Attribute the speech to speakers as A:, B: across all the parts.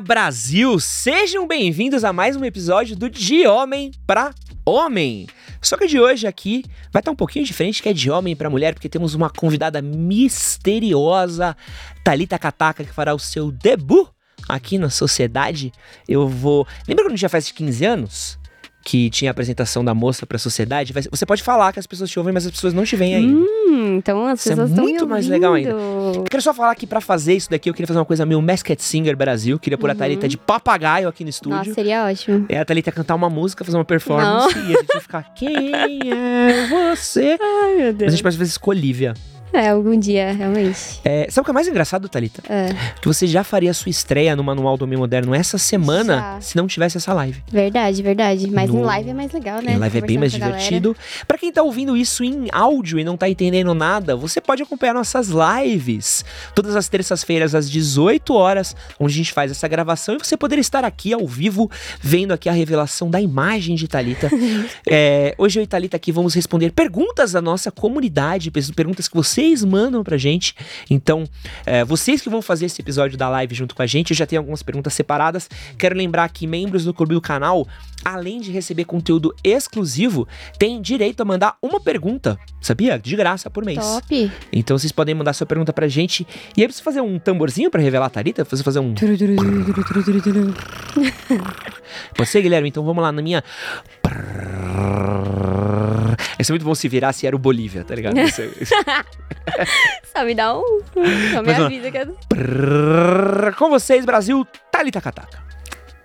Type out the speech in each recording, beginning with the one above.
A: Olá, Brasil! Sejam bem-vindos a mais um episódio do De Homem pra Homem. Só que de hoje aqui vai estar um pouquinho diferente, que é de homem para mulher, porque temos uma convidada misteriosa, Talita Kataka, que fará o seu debut aqui na sociedade. Eu vou. Lembra quando a gente já faz 15 anos? Que tinha a apresentação da moça para a sociedade, você pode falar que as pessoas te ouvem, mas as pessoas não te veem ainda.
B: Hum, então as
A: Isso é
B: pessoas estão
A: muito mais legal ainda. Eu quero só falar que para fazer isso daqui, eu queria fazer uma coisa meio Masked Singer Brasil. Queria pôr a Thalita de papagaio aqui no estúdio.
B: Nossa, seria ótimo.
A: É a Thalita cantar uma música, fazer uma performance
B: Não.
A: e a gente ficar Quem é você?
B: Ai, meu
A: Mas a gente pode fazer isso com Olivia.
B: É, algum dia, realmente.
A: É, sabe o que é mais engraçado, Thalita?
B: É,
A: Que você já faria a sua estreia no Manual do Homem Moderno essa semana
B: Já.
A: se não tivesse essa live.
B: verdade, verdade. Mas
A: No-
B: em live é mais legal, né?
A: Em live é bem mais divertido. Pra quem tá ouvindo isso em áudio e não tá entendendo nada, você pode acompanhar nossas lives todas as terças-feiras às 18 horas, onde a gente faz essa gravação e você poder estar aqui ao vivo vendo aqui a revelação da imagem de Talita. É, hoje eu e Talita aqui vamos responder perguntas da nossa comunidade, perguntas que vocês mandam pra gente. Então, é, vocês que vão fazer esse episódio da live junto com a gente, eu já tenho algumas perguntas separadas. Quero lembrar que membros do clube do canal, além de receber conteúdo exclusivo, têm direito a mandar uma pergunta, sabia? De graça por mês.
B: Top.
A: Então vocês podem mandar sua pergunta pra gente. E aí, precisa fazer um tamborzinho pra revelar a Thalita? Você fazer um. Pode ser, Guilherme? Então vamos lá na minha. Esse é muito bom se virar se era o Bolívia, tá ligado? Isso é-
B: Só me dá um. Só me
A: Mas,
B: avisa que eu...
A: Com vocês, Brasil, Thalita Kataka.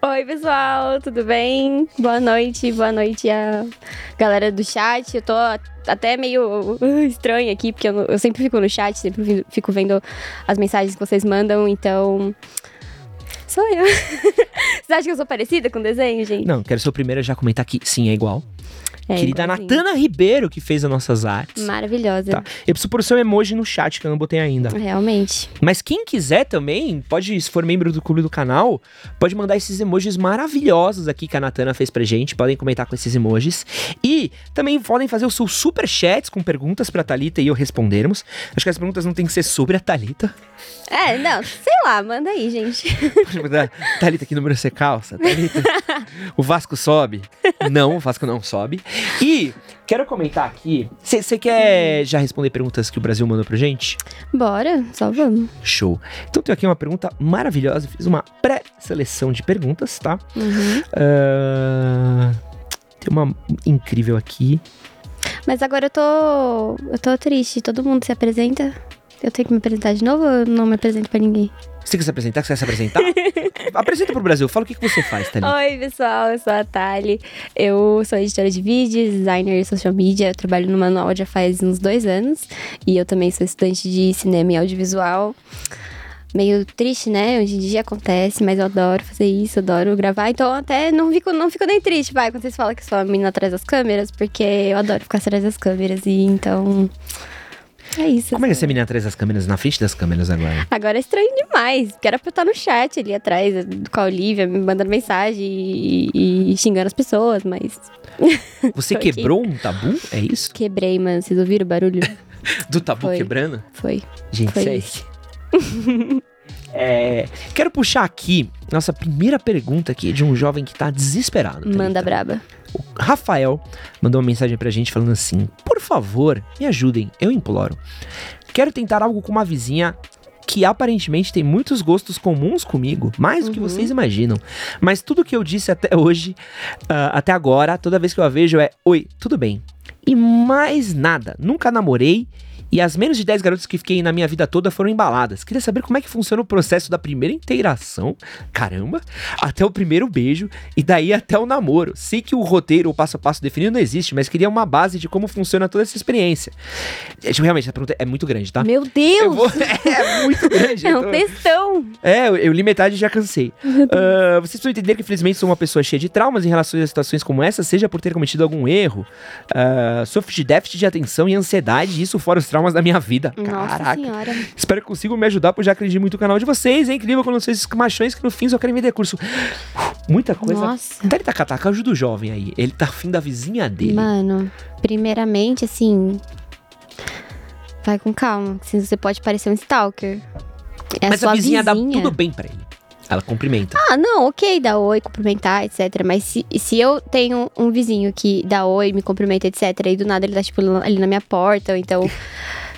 B: Oi, pessoal, tudo bem? Boa noite, boa noite a galera do chat. Eu tô até meio uh, estranha aqui, porque eu, eu sempre fico no chat, sempre fico vendo as mensagens que vocês mandam, então. Sou eu. Vocês acham que eu sou parecida com desenho, gente?
A: Não, quero ser o primeiro a já comentar que sim, é igual.
B: É,
A: Querida. Natana Ribeiro, que fez as nossas artes.
B: Maravilhosa.
A: Tá. Eu preciso pôr o seu emoji no chat, que eu não botei ainda.
B: Realmente.
A: Mas quem quiser também, pode, se for membro do clube do canal, pode mandar esses emojis maravilhosos aqui que a Natana fez pra gente. Podem comentar com esses emojis. E também podem fazer os seus super chats com perguntas pra Thalita e eu respondermos. Acho que as perguntas não tem que ser sobre a Thalita.
B: É, não, sei lá, manda aí, gente.
A: Pode mandar, Thalita, que número você calça? Thalita, o Vasco sobe? Não, o Vasco não sobe. E quero comentar aqui. Você quer já responder perguntas que o Brasil mandou pra gente?
B: Bora, só vamos.
A: Show. Então tenho aqui uma pergunta maravilhosa. Fiz uma pré-seleção de perguntas, tá?
B: Uhum.
A: Ah, tem uma incrível aqui.
B: Mas agora eu tô. Eu tô triste. Todo mundo se apresenta. Eu tenho que me apresentar de novo ou eu não me apresento pra ninguém?
A: Você quer se apresentar? Você quer se apresentar? Apresenta pro Brasil. Fala o que, que você faz, Thalita.
B: Oi, pessoal, eu sou a Thali. Eu sou editora de vídeos, designer de social media. Eu trabalho no Manual já faz uns dois anos. E eu também sou estudante de cinema e audiovisual. Meio triste, né? Hoje em dia acontece, mas eu adoro fazer isso, adoro gravar. Então até não fico, não fico nem triste, vai, quando vocês falam que sou a menina atrás das câmeras, porque eu adoro ficar atrás das câmeras. E então. É isso.
A: Como é que é ser menina atrás das câmeras, na frente das câmeras agora?
B: Agora é estranho demais. porque era pra eu estar no chat ali atrás, com a Olivia, me mandando mensagem e, e xingando as pessoas, mas
A: Você
B: Tô aqui.
A: quebrou um tabu? É isso?
B: quebrei, mano. Vocês ouviram o barulho?
A: Do tabu
B: Foi.
A: quebrando?
B: Foi.
A: Gente,
B: Foi
A: sério. É, quero puxar aqui nossa primeira pergunta aqui de um jovem que tá desesperado. Thalita.
B: Manda braba.
A: O Rafael mandou uma mensagem pra gente falando assim: Por favor, me ajudem, eu imploro. Quero tentar algo com uma vizinha que aparentemente tem muitos gostos comuns comigo, mais do que
B: Uhum.
A: vocês imaginam. Mas tudo que eu disse até hoje, ah, até agora, toda vez que eu a vejo é: Oi, tudo bem. E mais nada, nunca namorei. E as menos de 10 garotas que fiquei na minha vida toda foram embaladas. Queria saber como é que funciona o processo da primeira integração, caramba, até o primeiro beijo e daí até o namoro. Sei que o roteiro, o passo a passo definido não existe, mas queria uma base de como funciona toda essa experiência. É, tipo, realmente, a pergunta é muito grande, tá?
B: Meu
A: Eu
B: Deus!
A: vou- É muito grande.
B: É um
A: tô-
B: textão!
A: é, eu, eu li metade e já cansei. Ah, vocês precisam entender que, infelizmente, sou uma pessoa cheia de traumas em relação a situações como essa, seja por ter cometido algum erro, ah, sofro de déficit de atenção e ansiedade, isso fora os traumas da minha vida.
B: Nossa
A: Caraca.
B: senhora.
A: Espero que consigam me ajudar, pois já acredito muito no canal de vocês. É incrível quando vocês machões que no fim só querem vender curso. Muita coisa.
B: Nossa.
A: Thalita Kataka, ajuda o jovem aí. Ele tá afim da vizinha dele.
B: Mano, primeiramente, assim. Vai com calma, senão você pode parecer um stalker. É
A: Mas
B: sua
A: a vizinha, dá
B: vizinha.
A: tudo bem pra ele. Ela cumprimenta.
B: Ah, não, ok, dá oi, cumprimentar, etc. Mas se, se eu tenho um vizinho que dá oi, me cumprimenta, etc. E do nada ele tá, tipo, ali na minha porta, ou então.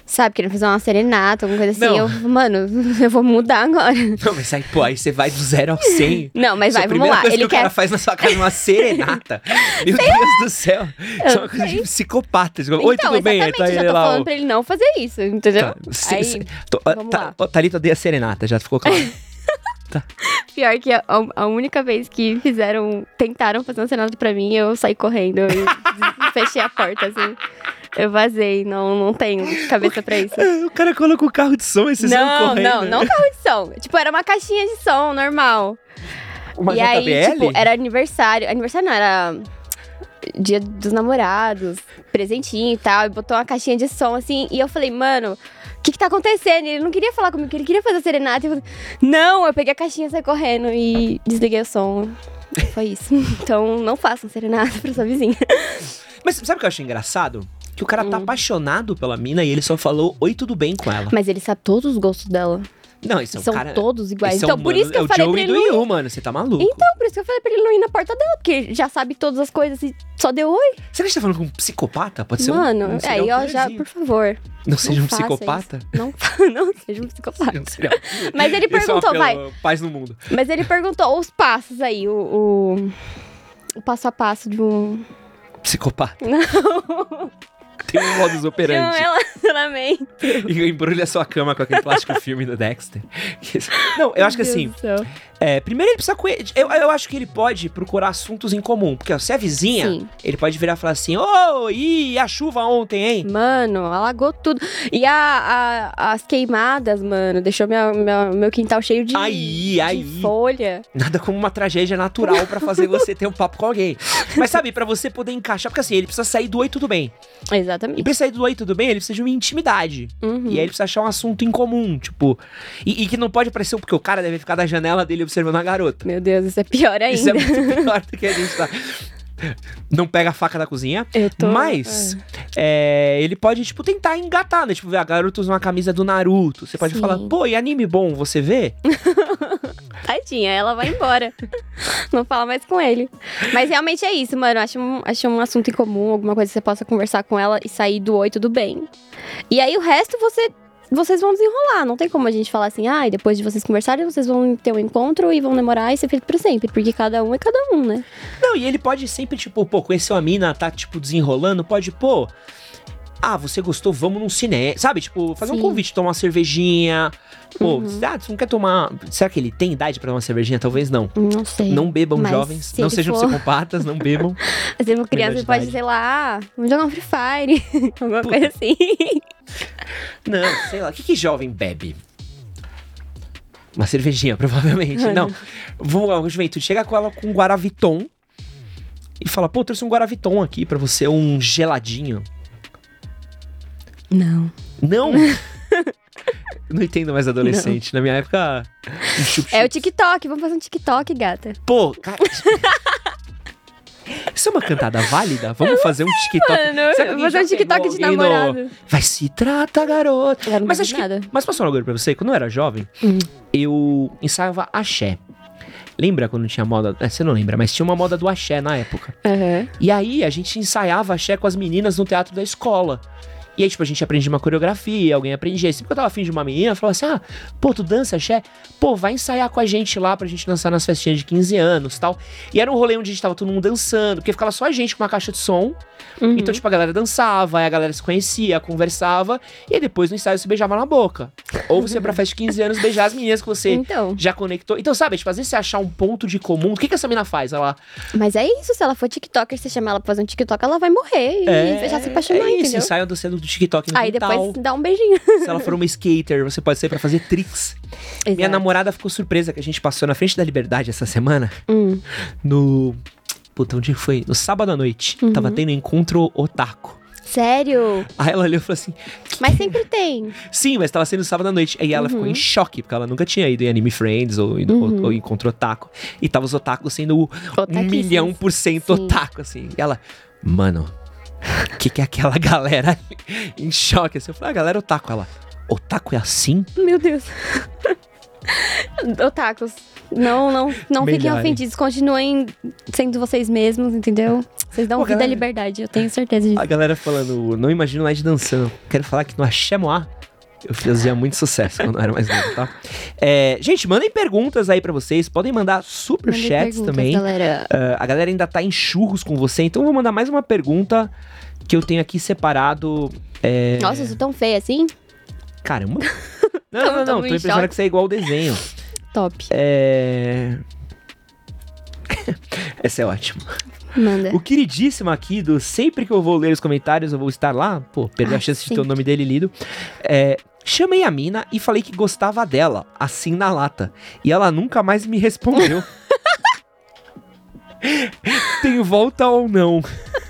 B: Sabe, querendo fazer uma serenata, alguma coisa assim.
A: Não.
B: Eu, mano, eu vou mudar agora.
A: Não, mas aí, pô, aí você vai do zero ao 100.
B: Não, mas
A: é
B: vai, vamos lá.
A: coisa
B: Ele
A: que o
B: quer.
A: cara faz na sua casa uma serenata. Meu Deus do céu. Isso é uma coisa de psicopata. Oi,
B: então,
A: tudo bem? Aí
B: exatamente,
A: tá
B: eu já
A: ele
B: tô
A: lá.
B: falando
A: ó.
B: pra ele não fazer isso, entendeu?
A: Tá, cê-
B: Aí,
A: cê- tô-
B: vamos
A: tá-
B: lá.
A: Thalita odeia serenata, já ficou claro.
B: Pior que a, a única vez que fizeram, tentaram fazer uma serenata pra mim, eu saí correndo e fechei a porta, assim. Eu vazei, não, não tenho cabeça pra isso.
A: o cara coloca o carro de som e vocês
B: Não,
A: correndo.
B: não, não carro de som. Tipo, era uma caixinha de som normal.
A: Uma
B: e aí,
A: JBL?
B: tipo, era aniversário. Aniversário não, era dia dos namorados, presentinho e tal. E botou uma caixinha de som assim. E eu falei, mano, que que tá acontecendo? Ele não queria falar comigo, ele queria fazer serenata. E eu não, eu peguei a caixinha, saí correndo e desliguei o som. Foi isso. Então, não façam serenata pra sua vizinha.
A: Mas sabe o que eu achei engraçado? Que o cara
B: Hum.
A: tá apaixonado pela mina e ele só falou oi, tudo bem com ela.
B: Mas ele sabe todos os gostos dela.
A: Não, é um
B: São
A: cara.
B: todos iguais.
A: é
B: Então,
A: um
B: por
A: mano-
B: isso que
A: é
B: eu
A: o
B: falei pra ele
A: do. Yu, mano. Você tá maluco.
B: Então, por isso que eu falei pra ele não ir na porta dela, porque já sabe todas as coisas e só deu oi.
A: Será que a gente tá falando com um psicopata? Pode ser um-
B: Mano,
A: um,
B: é,
A: serial
B: aí ó, já, por favor,
A: Não seja
B: não
A: um
B: faça
A: psicopata?
B: não, não seja um psicopata.
A: Um.
B: Mas ele
A: é um
B: perguntou,
A: apelo,
B: vai.
A: Paz no mundo.
B: Mas ele perguntou os passos aí, o, o, o passo a passo de um,
A: Psicopata.
B: Não.
A: Tem um modus
B: de um
A: operandi.
B: relacionamento.
A: E embrulha sua cama com aquele plástico filme do Dexter. Não, eu acho que assim, é, primeiro ele precisa eu, eu acho que ele pode procurar assuntos em comum. Porque ó, se é vizinha,
B: Sim.
A: ele pode virar e falar assim: Ô, e a chuva ontem, hein?
B: Mano, alagou tudo. E a, a- as queimadas, mano, deixou minha, minha- meu quintal cheio de,
A: Aí,
B: de
A: aí.
B: folha.
A: Nada como uma tragédia natural pra fazer você ter um papo com alguém. Mas sabe, pra você poder encaixar, porque assim, ele precisa sair do oi tudo bem. E
B: Exatamente.
A: pra sair do oi tudo bem, ele precisa de uma intimidade.
B: Uhum.
A: E aí ele precisa achar um assunto em comum, tipo. E, e que não pode parecer, porque o cara deve ficar da janela dele observando a garota.
B: Meu Deus, isso é pior ainda.
A: Isso é muito pior do que a gente tá. Não pega a faca da cozinha.
B: Eu tô...
A: Mas é, ele pode, tipo, tentar engatar, né? Tipo, ver a garota usa uma camisa do Naruto. Você pode
B: Sim.
A: falar, pô, e anime bom, você vê?
B: Tadinha, ela vai embora. não fala mais com ele. Mas realmente é isso, mano. Acho um, acho um assunto em comum, alguma coisa que você possa conversar com ela e sair do oi, tudo bem. E aí o resto você. Vocês vão desenrolar, não tem como a gente falar assim, ah, e depois de vocês conversarem, vocês vão ter um encontro e vão namorar e ser feito pra sempre, porque cada um é cada um, né?
A: Não, e ele pode sempre, tipo, pô, conheceu a mina, tá, tipo, desenrolando, pode, pô. Ah, você gostou, vamos num cinema. Sabe, tipo, fazer um
B: Sim.
A: convite, tomar uma cervejinha. Pô,
B: Uhum.
A: ah, você não quer tomar. Será que ele tem idade pra tomar uma cervejinha? Talvez não.
B: Não sei.
A: Não bebam,
B: Mas
A: jovens.
B: se
A: Não sejam
B: for-
A: psicopatas, não bebam.
B: Mas uma criança pode, sei lá, vamos jogar um Free Fire, alguma
A: Puta.
B: coisa assim.
A: Não, sei lá. O que, que jovem bebe? Uma cervejinha, provavelmente. Não. Vou, juventude, chega com ela com um Guaraviton e fala, pô, trouxe um Guaraviton aqui pra você, um geladinho.
B: Não.
A: Não! não entendo mais adolescente. Na minha época. um chup-chup.
B: É o TikTok, vamos fazer um TikTok, gata.
A: Pô, cara. Isso é uma cantada válida? Vamos fazer um TikTok.
B: Mano, vou fazer um TikTok de
A: alguém no-
B: namorado.
A: Vai se trata, garota.
B: Eu não
A: Mas acho que.
B: nada.
A: Mas posso falar agora pra você? Quando eu era jovem,
B: Hum.
A: eu ensaiava axé. Lembra quando tinha moda? É, você não lembra, mas tinha uma moda do axé na época.
B: Aham.
A: E aí a gente ensaiava axé com as meninas no teatro da escola. E aí, tipo, a gente aprendia uma coreografia, alguém aprendia. Sempre que eu tava afim de uma menina, eu falava assim: ah, pô, tu dança axé? Pô, vai ensaiar com a gente lá pra gente dançar nas festinhas de 15 anos tal. E era um rolê onde a gente tava todo mundo dançando, porque ficava só a gente com uma caixa de som.
B: Uhum.
A: Então, tipo, a galera dançava, aí a galera se conhecia, conversava, e aí depois no ensaio se beijava na boca. Ou você ia pra festa de 15 anos beijar as meninas que você
B: Então.
A: já conectou. Então, sabe, tipo, às vezes você achar um ponto de comum. O que, que essa mina faz? Ela.
B: Mas é isso, se ela for TikToker, você chamar ela pra fazer um TikTok, ela vai morrer e já se apaixonar,
A: é isso,
B: entendeu?
A: ensaio TikTok no
B: Aí depois dá um beijinho.
A: Se ela for uma skater, você pode sair pra fazer tricks. Minha
B: Exato.
A: namorada ficou surpresa que a gente passou na frente da Liberdade essa semana.
B: Hum.
A: No. Puta, onde foi? No sábado à noite.
B: Uhum.
A: Tava tendo encontro otaku.
B: Sério?
A: Aí ela olhou e falou assim:
B: Mas sempre tem.
A: Sim, mas tava sendo sábado à noite. Aí ela ficou em choque, porque ela nunca tinha ido em Anime Friends ou, ou,
B: Uhum.
A: ou encontro otaku. E tava os otakus sendo um milhão por cento
B: Sim.
A: otaku, assim. E ela, mano, que, que é aquela galera em choque? Assim, eu falei, a galera otaku. Ela, otaku é assim?
B: Meu Deus. Otakus. Não, não, não fiquem ofendidos. Continuem sendo vocês mesmos, entendeu? Vocês dão
A: Pô,
B: vida à
A: galera-
B: liberdade, eu tenho certeza disso.
A: A galera falando, não imagino Led dançando. Quero falar que no Axé Moá, eu fazia muito sucesso quando eu era mais novo, tá? É, gente, mandem perguntas aí pra vocês. Podem mandar super
B: Mandem
A: chats também.
B: Galera.
A: Ah, a galera ainda tá em churros com você, então eu vou mandar mais uma pergunta que eu tenho aqui separado. É...
B: Nossa, eu sou tão feia assim?
A: Caramba. Não, não, não, tô
B: em
A: pensando
B: choque.
A: que você é igual o desenho.
B: Top.
A: É. Essa é ótima.
B: Manda.
A: O queridíssimo aqui do sempre que eu vou ler os comentários, eu vou estar lá. Pô, perdeu a
B: Ah,
A: chance de ter o nome dele lido. É, chamei a mina e falei que gostava dela, assim na lata. E ela nunca mais me respondeu. Tem volta ou não?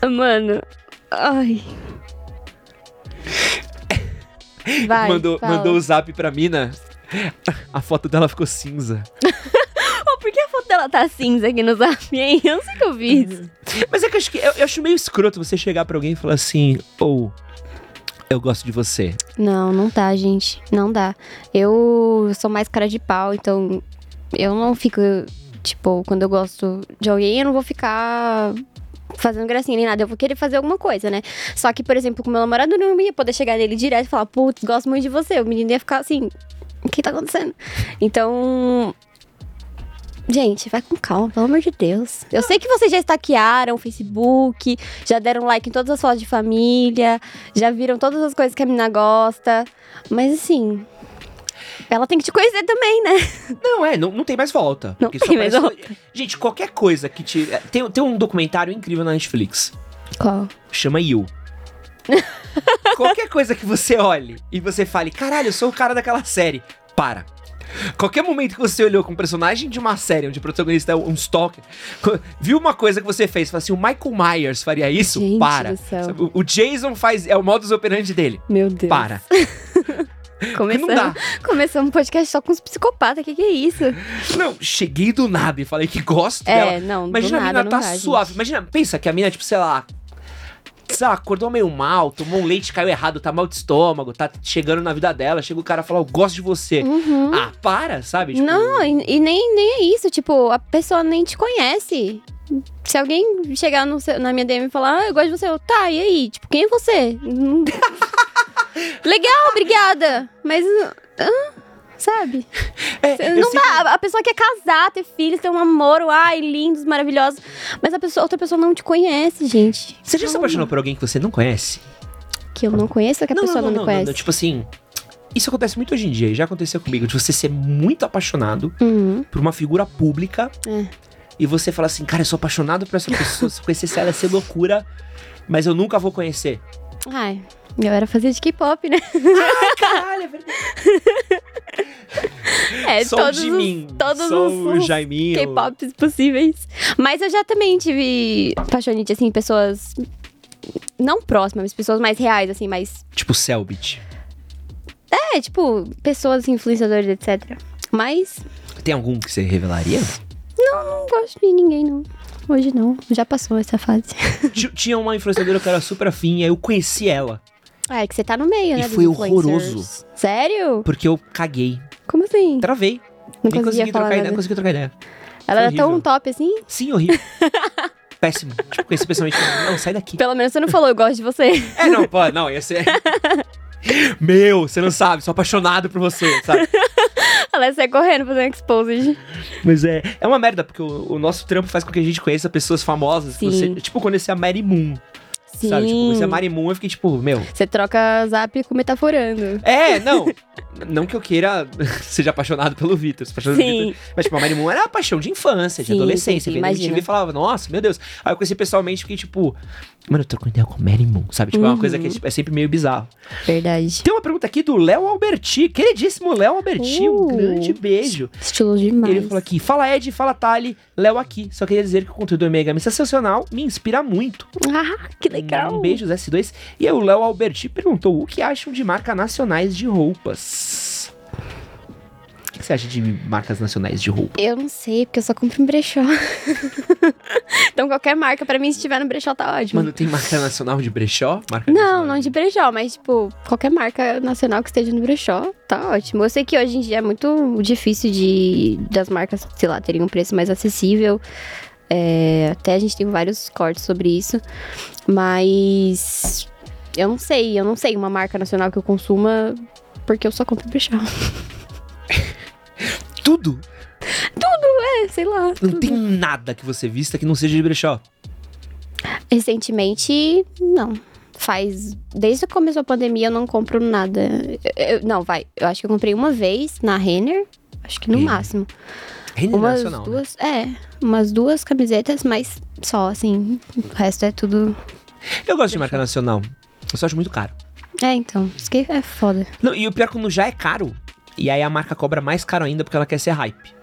B: Mano. Ai. Vai.
A: mandou,
B: fala.
A: mandou o zap pra mina. A foto dela ficou cinza.
B: Por que a foto dela tá cinza aqui no zap, hein? Eu não sei o que eu fiz.
A: Mas é que eu acho, que, eu, eu acho meio escroto você chegar pra alguém e falar assim, ou eu gosto de você.
B: Não, não tá, gente. Não dá. Eu sou mais cara de pau, então eu não fico, tipo, quando eu gosto de alguém, eu não vou ficar fazendo gracinha nem nada. Eu vou querer fazer alguma coisa, né? Só que, por exemplo, com meu namorado, eu não ia poder chegar nele direto e falar, putz, gosto muito de você. O menino ia ficar assim, o que tá acontecendo? Então. Gente, vai com calma, pelo amor de Deus. Eu sei que vocês já estaquearam o Facebook, já deram like em todas as fotos de família, já viram todas as coisas que a mina gosta. Mas assim. Ela tem que te conhecer também, né?
A: Não, é, não, não tem mais volta.
B: Não
A: Porque só
B: tem mais
A: parece- Gente, qualquer coisa que te. é, Tem, tem um documentário incrível na Netflix.
B: Qual?
A: Chama You. qualquer coisa que você olhe e você fale, caralho, eu sou o cara daquela série. Para. Qualquer momento que você olhou com um personagem de uma série onde o protagonista é um stalker, viu uma coisa que você fez, fala assim, o Michael Myers faria isso?
B: Gente
A: Para.
B: do céu.
A: Sabe, o- O Jason faz, é o modus operandi dele.
B: Meu Deus.
A: Para.
B: Começamos, começamos um podcast só com os psicopatas. Que que é isso?
A: Não, cheguei do nada e falei que gosto
B: É,
A: dela.
B: não,
A: Imagina a mina tá
B: dá,
A: suave.
B: gente.
A: Imagina, pensa que a mina, tipo, sei lá. Sei lá, acordou meio mal, tomou um leite, caiu errado, tá mal de estômago, tá chegando na vida dela. Chega o cara e fala, eu gosto de você.
B: Uhum.
A: Ah, para, sabe? Tipo,
B: Não, e, e nem, nem é isso. Tipo, a pessoa nem te conhece. Se alguém chegar no seu- na minha DM e falar, ah, eu gosto de você, eu, tá, e aí? Tipo, quem é você? Legal, obrigada. Mas, ah, sabe?
A: é,
B: não dá. A pessoa quer casar, ter filhos, ter um amor, ai, lindos, maravilhosos. Mas a pessoa, outra pessoa não te conhece, gente.
A: Você já se apaixonou por alguém que você não conhece?
B: Que eu não conheço, ou que a pessoa não, me conhece.
A: Tipo assim, isso acontece muito hoje em dia, já aconteceu comigo, de você ser muito apaixonado
B: Uhum.
A: por uma figura pública
B: É.
A: e você fala assim, cara, eu sou apaixonado por essa pessoa, se conhecesse ela ia ser loucura, mas eu nunca vou conhecer.
B: Ai, eu era fazer de K-pop, né?
A: Caralho, é verdade.
B: É,
A: sou o
B: todos
A: Jimin,
B: os, todos
A: sou
B: os, os
A: Jaiminho.
B: K-pops possíveis. Mas eu já também tive paixonite, assim, pessoas não próximas, mas pessoas mais reais, assim, mais.
A: Tipo Selbit.
B: É, tipo, pessoas assim, influenciadoras, etc. Mas
A: Tem algum que você revelaria?
B: não gosto de ninguém, não. Hoje não. Já passou essa fase.
A: Ti- Tinha uma influenciadora que era super afim, aí eu conheci ela.
B: Ah, é que você tá no meio,
A: E
B: né? dos
A: foi horroroso.
B: Sério?
A: Porque eu caguei.
B: Como assim?
A: Travei.
B: Não
A: Nem consegui trocar ideia.
B: nada.
A: Não consegui trocar ideia.
B: Ela era
A: horrível.
B: tão top assim?
A: Sim, horrível. Péssimo. Tipo, conheci pessoalmente. Não, sai daqui.
B: Pelo menos você não falou, eu gosto de você.
A: É, não, pô, não, ia ser. Meu, você não sabe, sou apaixonado por você, sabe?
B: Ela ia sair correndo fazendo exposed.
A: Mas é, é uma merda, porque o, o nosso trampo faz com que a gente conheça pessoas famosas.
B: Sim.
A: Você, tipo, conhecer a Mary Moon,
B: Sim.
A: sabe? Tipo, conhecer a Mary Moon, eu fiquei tipo, meu.
B: Você troca zap com metaforando.
A: É, não. não que eu queira seja apaixonado pelo Vitor. apaixonado
B: Sim.
A: Mas, tipo, a Mary Moon era a paixão de infância, de
B: Sim,
A: adolescência.
B: sim, sim.
A: MTV e falava, nossa, meu Deus. Aí eu conheci pessoalmente e fiquei tipo, mano, eu troco ideia com a Mary Moon, sabe? Tipo, é uma
B: Uhum.
A: coisa que tipo, é sempre meio bizarro.
B: Verdade.
A: Tem uma pergunta aqui do Léo Alberti, queridíssimo Léo Alberti, um
B: Uh.
A: grande beijo.
B: Estilo demais.
A: Ele falou aqui, fala Ed, fala Tali, Léo aqui. Só queria dizer que o conteúdo do Mega é sensacional, me inspira muito.
B: Ah, que legal.
A: Um beijos S2. E aí o Léo Alberti perguntou o que acham de marca nacionais de roupas. Você acha de marcas nacionais de roupa?
B: Eu não sei, porque eu só compro em brechó. então qualquer marca, pra mim, se tiver no brechó, tá ótimo.
A: Mano, tem marca nacional de brechó? Marca
B: Não,
A: nacional
B: não de brechó, mas, tipo, qualquer marca nacional que esteja no brechó, tá ótimo. Eu sei que hoje em dia é muito difícil de das marcas, sei lá, terem um preço mais acessível. É, até a gente tem vários cortes sobre isso. Mas eu não sei, eu não sei uma marca nacional que eu consuma porque eu só compro em brechó.
A: Tudo?
B: É, sei lá.
A: Não
B: tudo.
A: tem nada que você vista que não seja de brechó.
B: Recentemente, não. Faz. Desde que começou a pandemia, eu não compro nada. Eu- não, vai. Eu acho que eu comprei uma vez na Renner. Acho que no
A: Renner.
B: máximo.
A: Rede
B: umas
A: nacional. né?
B: duas. É, umas duas camisetas, mas só, assim. O resto é tudo.
A: Eu gosto de marca nacional. Eu só acho muito caro.
B: É, então. Isso que é foda.
A: Não, e o pior é quando já é caro. E aí a marca cobra mais caro ainda porque ela quer ser hype.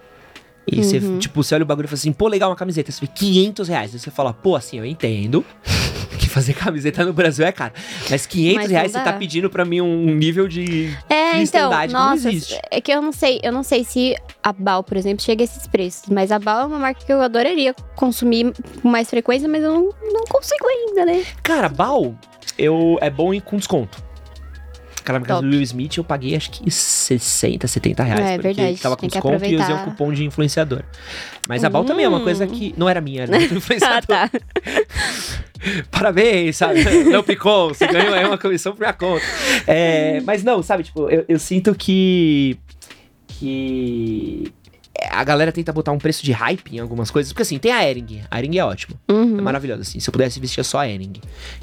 A: E você,
B: Uhum.
A: tipo, você olha o bagulho e fala assim, pô, legal uma camiseta. Você vê 500 reais. Aí você fala, pô, assim, eu entendo que fazer camiseta no Brasil é caro. Mas 500
B: Mas
A: reais
B: não
A: você tá
B: dá.
A: pedindo pra mim um nível de
B: É, então,
A: cristandade que não
B: nossa,
A: existe.
B: é que eu não sei, eu não sei se a Bal, por exemplo, chega a esses preços, mas a Bal é uma marca que eu adoraria consumir com mais frequência, mas eu não, não consigo ainda, né?
A: Cara, Bal eu, é bom ir com desconto. Aquela casa
B: Top.
A: do Will Smith eu paguei acho que 60, 70 reais.
B: É,
A: porque
B: verdade,
A: tava com desconto e usei um cupom de influenciador. Mas a Bal também é uma coisa que. Não era minha, era do
B: Ah,
A: influenciador.
B: tá.
A: Parabéns, sabe? Não picou, você ganhou aí uma comissão por minha conta. É, mas não, sabe, tipo, eu, eu sinto que. Que. A galera tenta botar um preço de hype em algumas coisas. Porque assim, tem a Ering. A Ering é ótima.
B: Uhum.
A: É maravilhosa, assim. Se eu pudesse vestir só a Ering.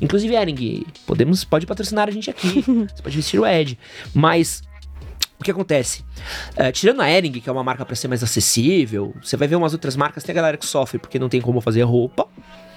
A: Inclusive, Ering, podemos, pode patrocinar a gente aqui. Você pode vestir o Ed. Mas. O que acontece? É, tirando a Ering, que é uma marca pra ser mais acessível, você vai ver umas outras marcas, tem a galera que sofre porque não tem como fazer roupa.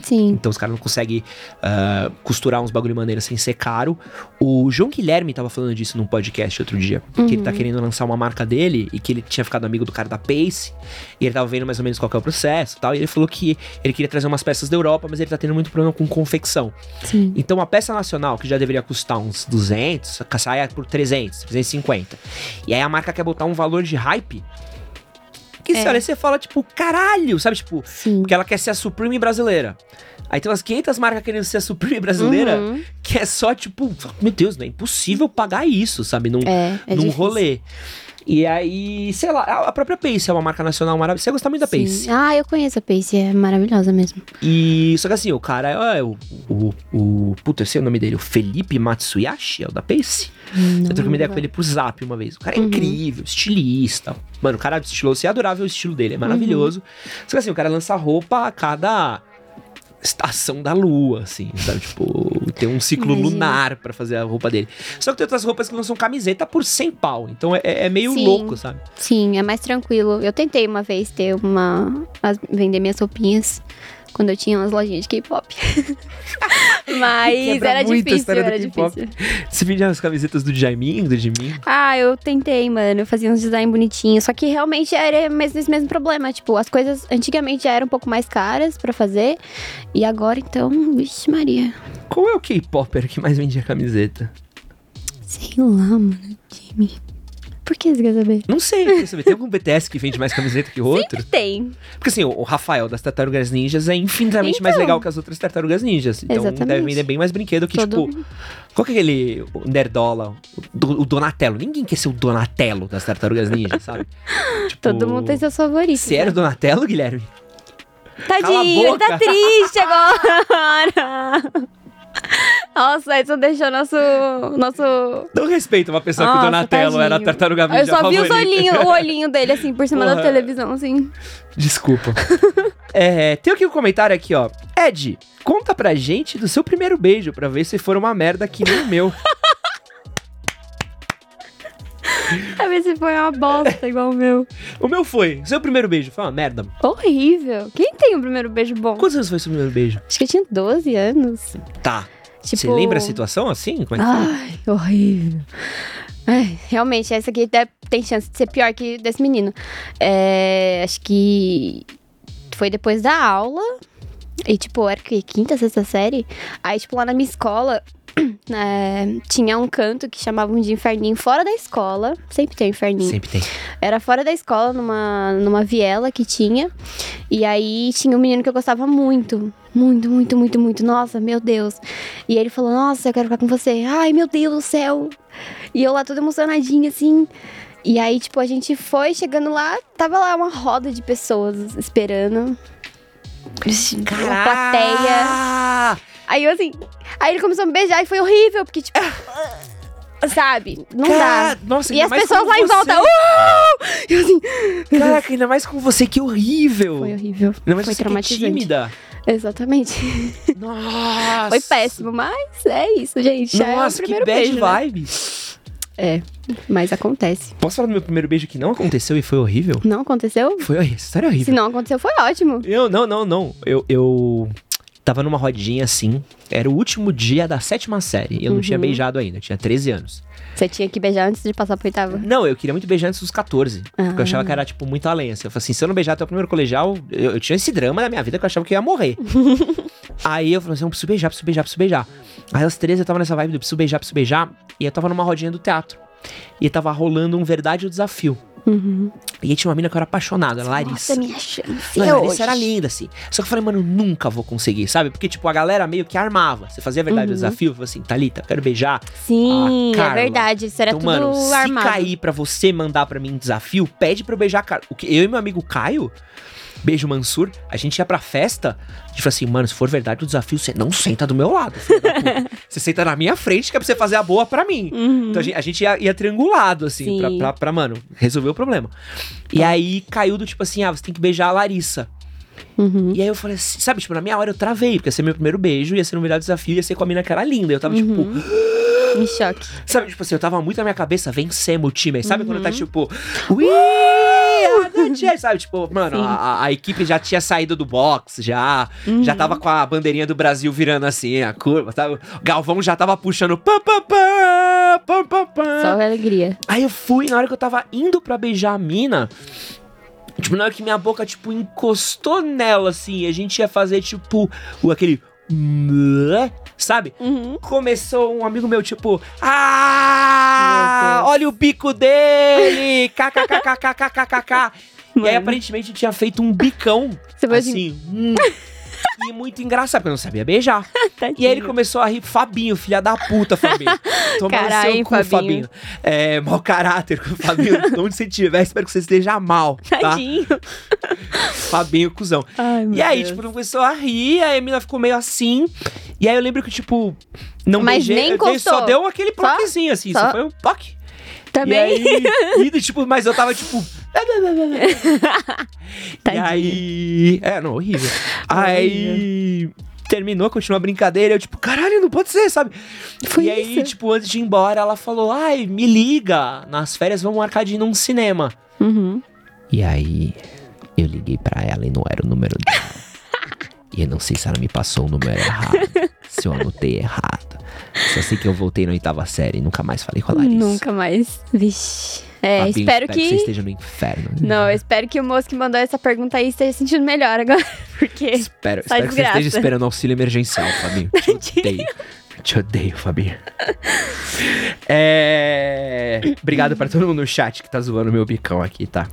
B: Sim.
A: Então os caras não conseguem ah, costurar uns bagulho maneiro sem ser caro. O João Guilherme tava falando disso num podcast outro dia. Que ele tá querendo lançar uma marca dele e que ele tinha ficado amigo do cara da Pace. E ele tava vendo mais ou menos qual que é o processo e tal. E ele falou que ele queria trazer umas peças da Europa, mas ele tá tendo muito problema com confecção.
B: Sim.
A: Então a peça nacional, que já deveria custar uns 200, saia por 300, 350. E aí a marca quer botar um valor de hype. Que
B: É.
A: você olha você fala, tipo, caralho, sabe? Tipo,
B: Sim.
A: porque ela quer ser a Supreme brasileira. Aí tem umas 500 marcas querendo ser a Supreme brasileira,
B: Uhum.
A: que é só tipo, meu Deus, não é impossível pagar isso, sabe? Num,
B: É, é
A: num
B: difícil.
A: rolê. E aí, sei lá, a própria Pace é uma marca nacional maravilhosa. Você gosta muito da Pace.
B: Sim. Ah, eu conheço a Pace, é maravilhosa mesmo.
A: E só que assim, o cara é o, o, o. Puta, eu sei o nome dele, o Felipe Matsuyashi, é o da Pace. eu troquei uma ideia com ele pro Zap uma vez. O cara é
B: Uhum.
A: incrível, estilista. Mano, o cara é estiloso, você adorava o estilo dele, é maravilhoso. Só que assim, o cara lança roupa a cada estação da lua, assim, sabe? Tipo, tem um ciclo
B: Imagina.
A: lunar pra fazer a roupa dele. Só que tem outras roupas que lançam camiseta por 100 pau. Então é, é meio
B: Sim.
A: louco, sabe?
B: Sim, é mais tranquilo. Eu tentei uma vez ter uma. vender minhas roupinhas quando eu tinha umas lojinhas de K-pop. Mas era difícil, era difícil.
A: Você vendia as camisetas do Jaimin, do Jimin?
B: Ah, eu tentei, mano. Eu fazia uns design bonitinhos. Só que realmente era mes- esse mesmo problema. Tipo, as coisas antigamente já eram um pouco mais caras pra fazer. E agora, então, vixe, Maria.
A: Qual é o K-Popper que mais vendia camiseta?
B: Sei lá, mano. Jimmy. Por que você quer saber?
A: Não sei, eu queria saber. Tem algum BTS que vende mais camiseta que o outro?
B: Tem.
A: Porque assim, o Rafael das Tartarugas Ninjas é infinitamente mais
B: Então.
A: legal que as outras Tartarugas Ninjas. Então
B: Exatamente.
A: deve vender bem mais brinquedo que,
B: Todo-
A: tipo. Qual que é aquele o Nerdola? O, do- o Donatello. Ninguém quer ser o Donatello das Tartarugas Ninjas, sabe? Tipo,
B: Todo mundo tem seus favoritos.
A: Você era o
B: né?
A: Donatello, Guilherme?
B: Tadinho, ele tá triste agora. Nossa, Edson deixou nosso. nosso...
A: Não respeita uma pessoa que o
B: Nossa,
A: Donatello era
B: tadinho.
A: Tartaruga Ninja
B: Eu só vi olhinhos, o olhinho dele, assim, por cima da
A: Porra.
B: televisão, assim.
A: Desculpa. é, tem aqui um comentário aqui, ó. Ed, conta pra gente do seu primeiro beijo pra ver se for uma merda que nem o meu.
B: Pra ver se foi uma bosta igual o meu.
A: o meu foi. Seu primeiro beijo foi uma merda.
B: Horrível. Quem tem o primeiro beijo bom?
A: Quantos anos foi seu primeiro beijo?
B: Acho que eu tinha 12 anos.
A: Tá.
B: Tipo...
A: Você lembra a situação assim? Como é que foi?
B: Ai, horrível. Ai, realmente, essa aqui tem chance de ser pior que desse menino. É, acho que foi depois da aula. E, tipo, era que quinta, sexta série. Aí, tipo, lá na minha escola, é, tinha um canto que chamavam de inferninho fora da escola. Sempre tem um inferninho.
A: Sempre tem.
B: Era fora da escola, numa, numa viela que tinha. E aí tinha um menino que eu gostava muito. Muito, muito, muito, muito. Nossa, meu Deus. E ele falou: Nossa, eu quero ficar com você. Ai, meu Deus do céu. E eu lá toda emocionadinha, assim. E aí, tipo, a gente foi chegando lá, tava lá uma roda de pessoas esperando. Uma plateia. Aí eu assim. Aí ele começou a me beijar e foi horrível, porque, tipo. sabe? Não
A: Cara,
B: dá.
A: Nossa,
B: E as pessoas lá em
A: você.
B: volta. Uh! E eu assim.
A: Caraca, ainda mais com você, que horrível.
B: Foi horrível.
A: Ainda mais
B: Foi
A: você é
B: traumatizante.
A: tímida.
B: Exatamente.
A: Nossa.
B: Foi péssimo, mas é isso, gente. Já
A: Nossa,
B: é o
A: que bad
B: beijo, né?
A: vibes.
B: É, mas acontece.
A: Posso falar do meu primeiro beijo que não aconteceu e foi horrível?
B: Não aconteceu?
A: Foi horrível. História é
B: Se
A: horrível.
B: não aconteceu, foi ótimo.
A: Eu, não, não, não. Eu, eu tava numa rodinha assim. Era o último dia da sétima série. Eu não tinha
B: Uhum.
A: beijado ainda. Eu tinha 13 anos.
B: Você tinha que beijar antes de passar pro oitavo.
A: Não, eu queria muito beijar antes dos 14. Porque eu
B: Ah.
A: achava que era, tipo, muito além. Assim. Eu falei assim, se eu não beijar até o primeiro colegial, eu, eu tinha esse drama na minha vida que eu achava que eu ia morrer. Aí eu falei assim, eu preciso beijar, preciso beijar, preciso beijar. Aí aos 13 eu tava nessa vibe do preciso beijar, preciso beijar. E eu tava numa rodinha do teatro. E tava rolando um verdade ou desafio.
B: Uhum.
A: E aí tinha uma mina que eu era apaixonado, a Larissa.
B: Nossa, minha chance. É
A: Larissa
B: hoje.
A: era linda, assim. Só que eu falei, mano, nunca vou conseguir, sabe? Porque, tipo, a galera meio que armava. Você fazia a verdade
B: Uhum.
A: desafio, falou assim, Thalita, eu quero beijar.
B: Sim,
A: Carla.
B: é verdade. Isso era
A: então,
B: tudo
A: mano, se
B: armado.
A: cair pra você mandar pra mim um desafio, pede pra eu beijar a. O que eu e meu amigo Caio, beijo Mansur, a gente ia pra festa, a gente falou assim, mano, se for verdade o desafio, você não senta do meu lado. você senta na minha frente, que é pra você fazer a boa pra mim.
B: Uhum.
A: Então a gente, a gente ia, ia triangulado, assim, pra, pra, pra, mano, resolver o problema. E aí caiu do tipo assim, ah, você tem que beijar a Larissa.
B: Uhum.
A: E aí eu falei assim, sabe, tipo, na minha hora eu travei, porque ia ser meu primeiro beijo, ia ser no melhor desafio, ia ser com a mina que era linda. Eu tava, tipo,
B: Em choque.
A: Sabe, tipo assim, eu tava muito na minha cabeça, vencemos o time. Aí Sabe quando
B: Uhum.
A: tá tipo, we the champions", Sabe, tipo, mano, a, a- equipe já tinha saído do box, já. Já
B: Uhum.
A: tava com a bandeirinha do Brasil virando assim, a curva, sabe? O Galvão já tava puxando pam, pam, pam, pam, pam, pam.
B: Só alegria.
A: Aí eu fui, na hora que eu tava indo pra beijar a mina. Tipo, na hora que minha boca, tipo, encostou nela, assim, a gente ia fazer, tipo, o aquele. Sabe?
B: Uhum.
A: começou um amigo meu, tipo, ah,
B: Meu
A: olha o bico dele, kkkkkkkkk. E aí, aparentemente, tinha feito um bicão,
B: Você assim,
A: hum, e muito engraçado, porque eu não sabia beijar. E aí ele começou a rir, Fabinho, filha da puta, Fabinho. Toma no
B: Caralho,
A: seu cu,
B: Fabinho.
A: Fabinho. É, mau caráter, Fabinho, onde você estiver, espero que você esteja mal, tá?
B: Tadinho.
A: Fabinho, cuzão.
B: Ai,
A: E aí,
B: Deus.
A: tipo, começou a rir, aí a mina ficou meio assim. E aí eu lembro que, tipo, não
B: Mas
A: beijei,
B: nem
A: dei- só
B: encostou.
A: deu aquele ploquezinho, assim, só,
B: Só?
A: foi um toque.
B: Também.
A: E aí, e, tipo, mas eu tava, tipo... e aí... É, não, horrível. Aí... Terminou, continuou a brincadeira, eu tipo, caralho, não pode ser, sabe?
B: Foi
A: e aí,
B: isso.
A: tipo, antes de ir embora, ela falou, ai, me liga, nas férias vamos marcar de ir num cinema.
B: Uhum.
A: E aí, eu liguei pra ela e não era o número dela. e eu não sei se ela me passou o número errado, se eu anotei errado. Só sei que eu voltei na oitava série e nunca mais falei com a Larissa.
B: Nunca mais. Vixe. É,
A: Fabinho,
B: espero
A: você
B: que.
A: esteja no inferno.
B: Não, eu espero que o moço que mandou essa pergunta aí esteja se sentindo melhor agora. Porque.
A: Espero,
B: Só
A: espero que você esteja esperando auxílio emergencial, Fabinho. Te odeio. Te odeio, Fabinho. É... Obrigado pra todo mundo no chat que tá zoando meu bicão aqui, tá?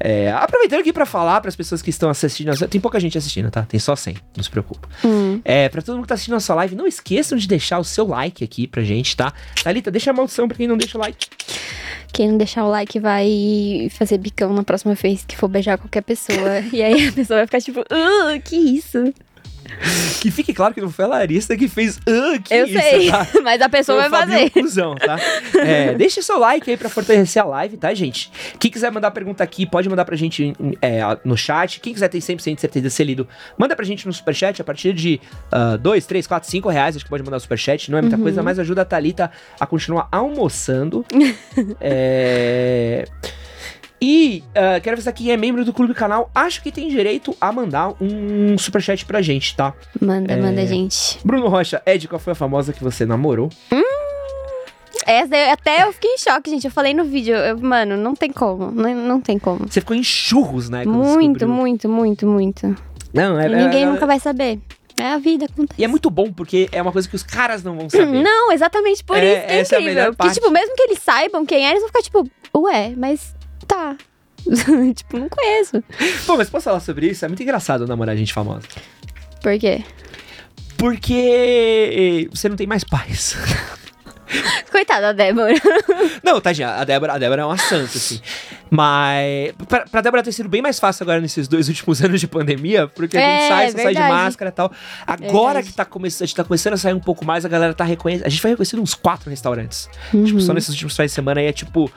A: É, Aproveitando aqui pra falar pras pessoas que estão assistindo. Tem pouca gente assistindo, tá? Tem só 100, não se preocupa.
B: Hum.
A: É, pra todo mundo que tá assistindo a nossa live, não esqueçam de deixar o seu like aqui pra gente, tá? Thalita, deixa a maldição pra quem não deixa o like.
B: Quem não deixar o like vai fazer bicão na próxima vez que for beijar qualquer pessoa. e aí a pessoa vai ficar tipo, uh, que isso?
A: Que fique claro que não foi a Larissa que fez. Ah, que
B: eu
A: isso,
B: sei,
A: tá?
B: mas a pessoa vai fazer.
A: Cuzão, tá? É, deixa seu like aí pra fortalecer a live, tá, gente? Quem quiser mandar pergunta aqui, pode mandar pra gente é, no chat. Quem quiser ter 100% de certeza de ser lido, manda pra gente no superchat a partir de 2, 3, 4, 5 reais. Acho que pode mandar no superchat. Não é muita
B: Uhum.
A: coisa, mas ajuda a Thalita a continuar almoçando. é... E ah, quero avisar que quem é membro do clube canal, acho que tem direito a mandar um superchat pra gente, tá?
B: Manda,
A: É.
B: manda, gente.
A: Bruno Rocha, Ed, qual foi a famosa que você namorou?
B: Essa eu- até eu fiquei em choque, gente. Eu falei no vídeo, eu- mano, não tem como. Não, não tem como.
A: Você ficou em churros, né?
B: Muito, muito, muito, muito.
A: Não, é,
B: E ninguém
A: é-
B: nunca vai saber. É a vida acontece.
A: E é muito bom, porque é uma coisa que os caras não vão saber.
B: Não, exatamente por
A: É,
B: isso que é
A: essa é a
B: incrível.
A: melhor
B: Porque,
A: parte.
B: tipo, mesmo que eles saibam quem é, eles vão ficar tipo, ué, mas tá. tipo, não conheço.
A: Pô, mas posso falar sobre isso? É muito engraçado namorar gente famosa.
B: Por quê?
A: Porque você não tem mais paz.
B: Coitada da Débora.
A: Não, tadinha, a Débora, a Débora é uma santa, assim. Mas pra, pra Débora ter sido bem mais fácil agora nesses dois últimos anos de pandemia, porque a
B: É,
A: gente sai, só sai de máscara e tal. Agora
B: Verdade.
A: que tá começando, a gente tá começando a sair um pouco mais, a galera tá reconhecendo. A gente foi reconhecido uns quatro restaurantes. Tipo,
B: Uhum.
A: só nesses últimos finais de semana aí é tipo.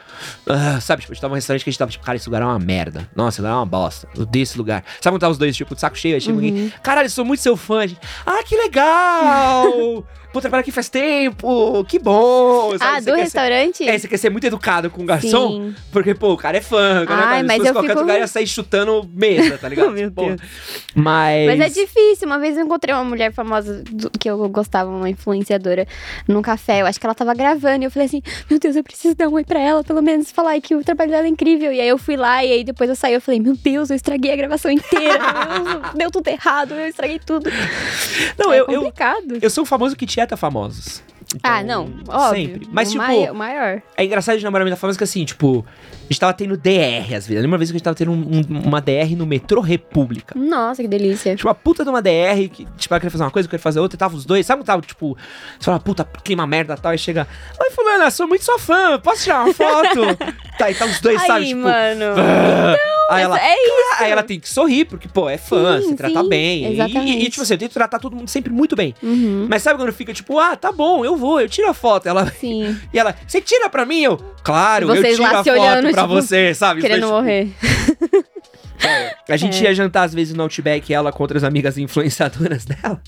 A: ah, sabe, tipo, a gente tava num restaurante que a gente tava, tipo, cara, esse lugar é uma merda. Nossa, esse lugar é uma bosta. Eu odeio esse lugar. Sabe quando tá os dois, tipo, de saco cheio? Aí chega
B: Uhum.
A: alguém, caralho, sou muito seu fã. A gente, ah, que legal! Pô, trabalho aqui faz tempo, que bom! Sabe,
B: ah,
A: você
B: do
A: quer ser-
B: restaurante?
A: é, você quer ser muito educado com o garçom,
B: Sim.
A: porque, pô, o cara é fã. O cara
B: Ai,
A: fã.
B: mas eu
A: qualquer
B: fico-
A: lugar, ia sair chutando mesa, tá ligado?
B: Meu Deus.
A: Mas...
B: Mas é difícil. Uma vez eu encontrei uma mulher famosa do- que eu gostava, uma influenciadora, num café. Eu acho que ela tava gravando. E eu falei assim: Meu Deus, eu preciso dar um oi pra ela, pelo menos falar que o trabalho dela é incrível. E aí eu fui lá, e aí depois eu saí. Eu falei: Meu Deus, eu estraguei a gravação inteira. Deus, deu tudo errado, eu estraguei tudo.
A: Não,
B: é
A: eu, eu,
B: complicado.
A: eu sou o famoso que tieta famosos.
B: Ah,
A: Então,
B: não, óbvio.
A: Sempre. Mas,
B: o
A: tipo,
B: mai- maior.
A: é engraçado de namorar da famosa que assim, tipo, a gente tava tendo DR às vezes. Eu lembro uma vez que a gente tava tendo um- um- uma DR no metrô República.
B: Nossa, que delícia.
A: Tipo, uma puta de uma DR, que, tipo, ela queria fazer uma coisa, eu queria fazer outra, e tava os dois, sabe quando tava, tipo, você fala, puta, clima merda e tal, e chega, oi, fulana, sou muito sua fã, posso tirar uma foto? tá, e tá os dois,
B: Aí,
A: sabe, tipo,
B: mano.
A: "Ah". aí ela,
B: é isso.
A: aí ela tem que sorrir, porque, pô, é fã,
B: Sim,
A: se trata
B: sim,
A: bem. E- E,
B: exatamente.
A: tipo assim, eu tento tratar todo mundo sempre muito bem.
B: Uhum.
A: Mas sabe quando fica, tipo, ah, tá bom, eu vou, eu tiro a foto. Ela,
B: Sim.
A: e ela, você tira pra mim? Eu, claro, eu tiro a foto
B: olhando,
A: pra
B: tipo,
A: você, sabe?
B: Querendo
A: dois, tipo,
B: morrer.
A: a gente
B: É.
A: ia jantar às vezes no Outback, ela contra as amigas influenciadoras dela.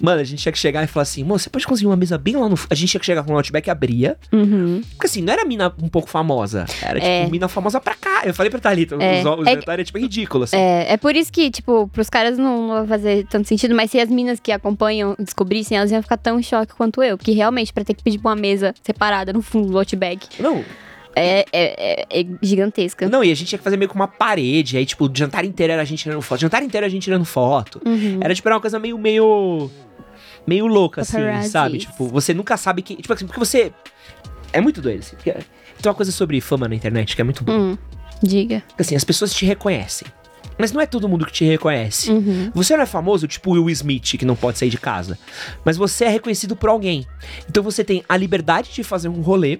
A: Mano, a gente tinha que chegar e falar assim, moça, você pode conseguir uma mesa bem lá no... A gente tinha que chegar com o Outback e abria.
B: Uhum.
A: Porque assim, não era mina um pouco famosa. Era tipo
B: É.
A: mina famosa pra cá. Eu falei pra Thalita,
B: É.
A: os, os
B: É
A: jantares é tipo ridículo, assim.
B: É, é por isso que, tipo, pros caras não, não vai fazer tanto sentido, mas se as minas que acompanham descobrissem, elas iam ficar tão em choque quanto eu. Porque realmente, pra ter que pedir pra uma mesa separada no fundo do Outback,
A: Não,
B: é, é, é, é gigantesca.
A: não, e a gente tinha que fazer meio com uma parede. Aí, tipo, o jantar inteiro era a gente tirando foto. Jantar inteiro era a gente tirando foto.
B: Uhum.
A: Era, tipo, era uma coisa meio, meio... Meio louca, assim,
B: Paparazzi.
A: sabe? Tipo, você nunca sabe que... Tipo assim, porque você... É muito doido, assim. Tem uma coisa sobre fama na internet que é muito boa.
B: Hum, diga.
A: Assim, as pessoas te reconhecem. Mas não é todo mundo que te reconhece.
B: Uhum.
A: Você não é famoso, tipo Will Smith, que não pode sair de casa. Mas você é reconhecido por alguém. Então você tem a liberdade de fazer um rolê,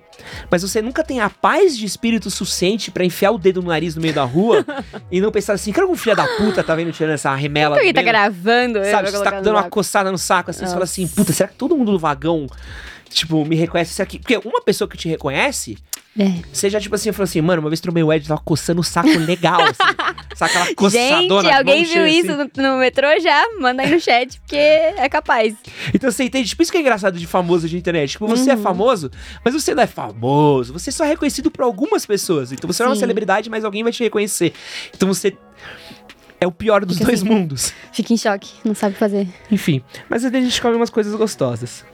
A: mas você nunca tem a paz de espírito suficiente pra enfiar o dedo no nariz no meio da rua e não pensar assim, que algum filho da puta tá vendo tirando essa remela
B: Por que tá gravando?
A: Sabe, você tá
B: no
A: dando uma coçada no saco, assim, você fala assim, puta, será que todo mundo do vagão, tipo, me reconhece isso aqui? Porque uma pessoa que te reconhece,
B: É.
A: você já, tipo assim, falou assim, mano, uma vez tromei o Ed, tava coçando o saco legal, assim. sabe aquela coçadona
B: Gente, alguém viu
A: cheia,
B: isso
A: assim.
B: no, no metrô já? Manda aí no chat, porque é capaz.
A: Então você entende? Tipo, isso que é engraçado de famoso de internet. Tipo, você é
B: Uhum.
A: famoso, mas você não é famoso. Você só é reconhecido por algumas pessoas. Então você não é uma
B: Sim.
A: celebridade, mas alguém vai te reconhecer. Então você é o pior dos
B: Fica
A: dois
B: assim.
A: mundos.
B: Fica em choque, não sabe fazer.
A: Enfim, mas a gente come umas coisas gostosas.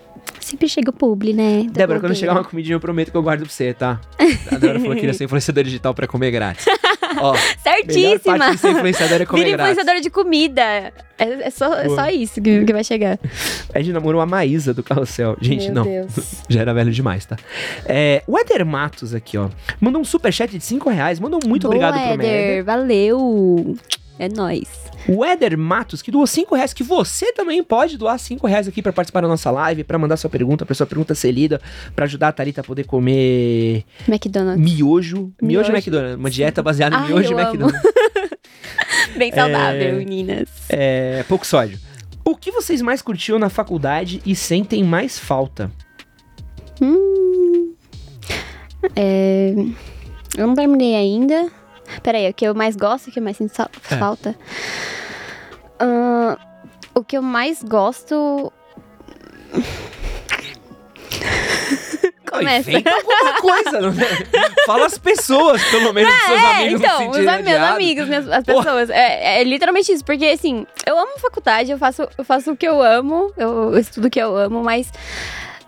B: Sempre chega o publi, né? da
A: Débora, quando
B: blogueira.
A: chegar uma comidinha, eu prometo que eu guardo pra você, tá? A Débora falou que queria ser influenciadora digital pra comer grátis. Ó,
B: Certíssima!
A: parte de ser influenciadora é comer
B: Vira
A: grátis.
B: influenciadora de comida. É, é só, é só isso que, que vai chegar.
A: É de namoro a Maísa do Carrossel. Gente,
B: Meu
A: não.
B: Deus.
A: Já era velho demais, tá? É, o Eder Matos aqui, ó. Mandou um superchat de 5 reais. Mandou muito
B: Boa,
A: obrigado pro. Éder.
B: Valeu! É nóis.
A: O Éder Matos, que doou 5 reais, que você também pode doar 5 reais aqui pra participar da nossa live, pra mandar sua pergunta, pra sua pergunta ser lida, pra ajudar a Thalita a poder comer
B: McDonald's.
A: miojo. Miojo,
B: Miojo.
A: McDonald's. Uma dieta baseada em
B: Ai,
A: miojo e. McDonald's.
B: Bem saudável, meninas.
A: É, pouco sódio. O que vocês mais curtiam na faculdade e sentem mais falta?
B: Hum. É, eu não terminei ainda. Peraí, o que eu mais gosto o que eu mais sinto
A: É.
B: falta? Ahn, o que eu mais gosto. Começa.
A: Inventa alguma coisa, não é? Fala as pessoas, pelo menos, os seus
B: É,
A: amigos
B: então, os am- meus amigos, minhas, as pessoas. É, é literalmente isso, porque assim, eu amo faculdade, eu faço, eu faço o que eu amo, eu, eu estudo o que eu amo, mas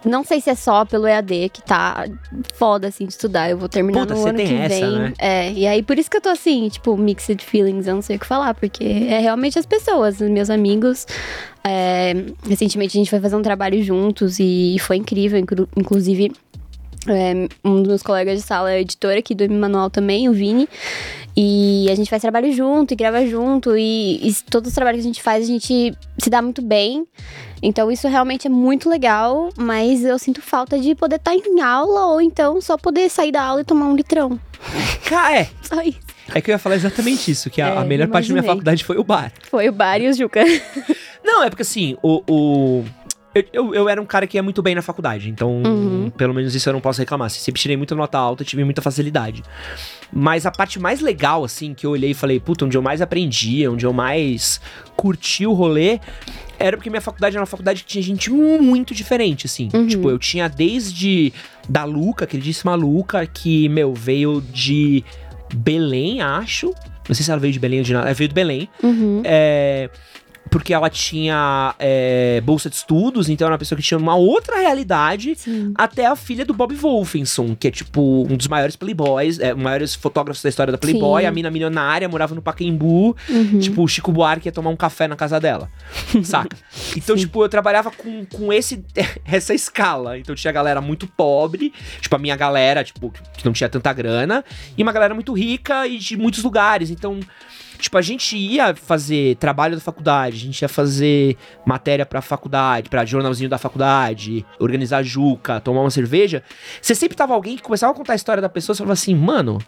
B: não sei se é só pelo EAD que tá foda, assim, de estudar. Eu vou terminar
A: Puta,
B: no ano
A: tem
B: que
A: essa,
B: vem.
A: né?
B: É, e aí por isso que eu tô assim, tipo, mixed feelings, eu não sei o que falar, porque é realmente as pessoas, meus amigos. É, recentemente a gente foi fazer um trabalho juntos e foi incrível, inclu- inclusive. é, um dos meus colegas de sala é editor aqui do M Manual também, o Vini. E a gente faz trabalho junto e grava junto. E, e todos os trabalhos que a gente faz, a gente se dá muito bem. Então isso realmente é muito legal, mas eu sinto falta de poder estar em aula ou então só poder sair da aula e tomar um litrão.
A: Cara, é.
B: Só isso.
A: É que eu ia falar exatamente isso, que a,
B: É,
A: a melhor parte da minha
B: imaginei.
A: faculdade foi o bar.
B: Foi o bar e o Juca.
A: Não, é porque assim, o. o- eu, eu, eu era um cara que ia muito bem na faculdade, então
B: Uhum.
A: pelo menos isso eu não posso reclamar. Sempre tirei muita nota alta, tive muita facilidade. Mas a parte mais legal, assim, que eu olhei e falei, puta, onde eu mais aprendi, onde eu mais curti o rolê, era porque minha faculdade era uma faculdade que tinha gente muito diferente, assim.
B: Uhum.
A: Tipo, eu tinha desde da Luca, queridíssima Luca, que, meu, veio de Belém, acho. Não sei se ela veio de Belém ou de nada. Ela veio de Belém.
B: Uhum.
A: É, porque ela tinha é, bolsa de estudos, então era uma pessoa que tinha uma outra realidade.
B: Sim.
A: Até a filha do Bob Wolfenson, que é tipo um dos maiores playboys, é, maiores fotógrafos da história da Playboy,
B: Sim.
A: a mina milionária, morava no Pacaembu,
B: Uhum.
A: tipo, o Chico Buarque ia tomar um café na casa dela, saca? Então,
B: Sim.
A: tipo, eu trabalhava com, com esse, essa escala, então tinha galera muito pobre, tipo, a minha galera, tipo, que não tinha tanta grana, e uma galera muito rica e de muitos lugares, então... Tipo, a gente ia fazer trabalho da faculdade, a gente ia fazer matéria pra faculdade, pra jornalzinho da faculdade, organizar juca, tomar uma cerveja. Você sempre tava alguém que começava a contar a história da pessoa e você falava assim, mano,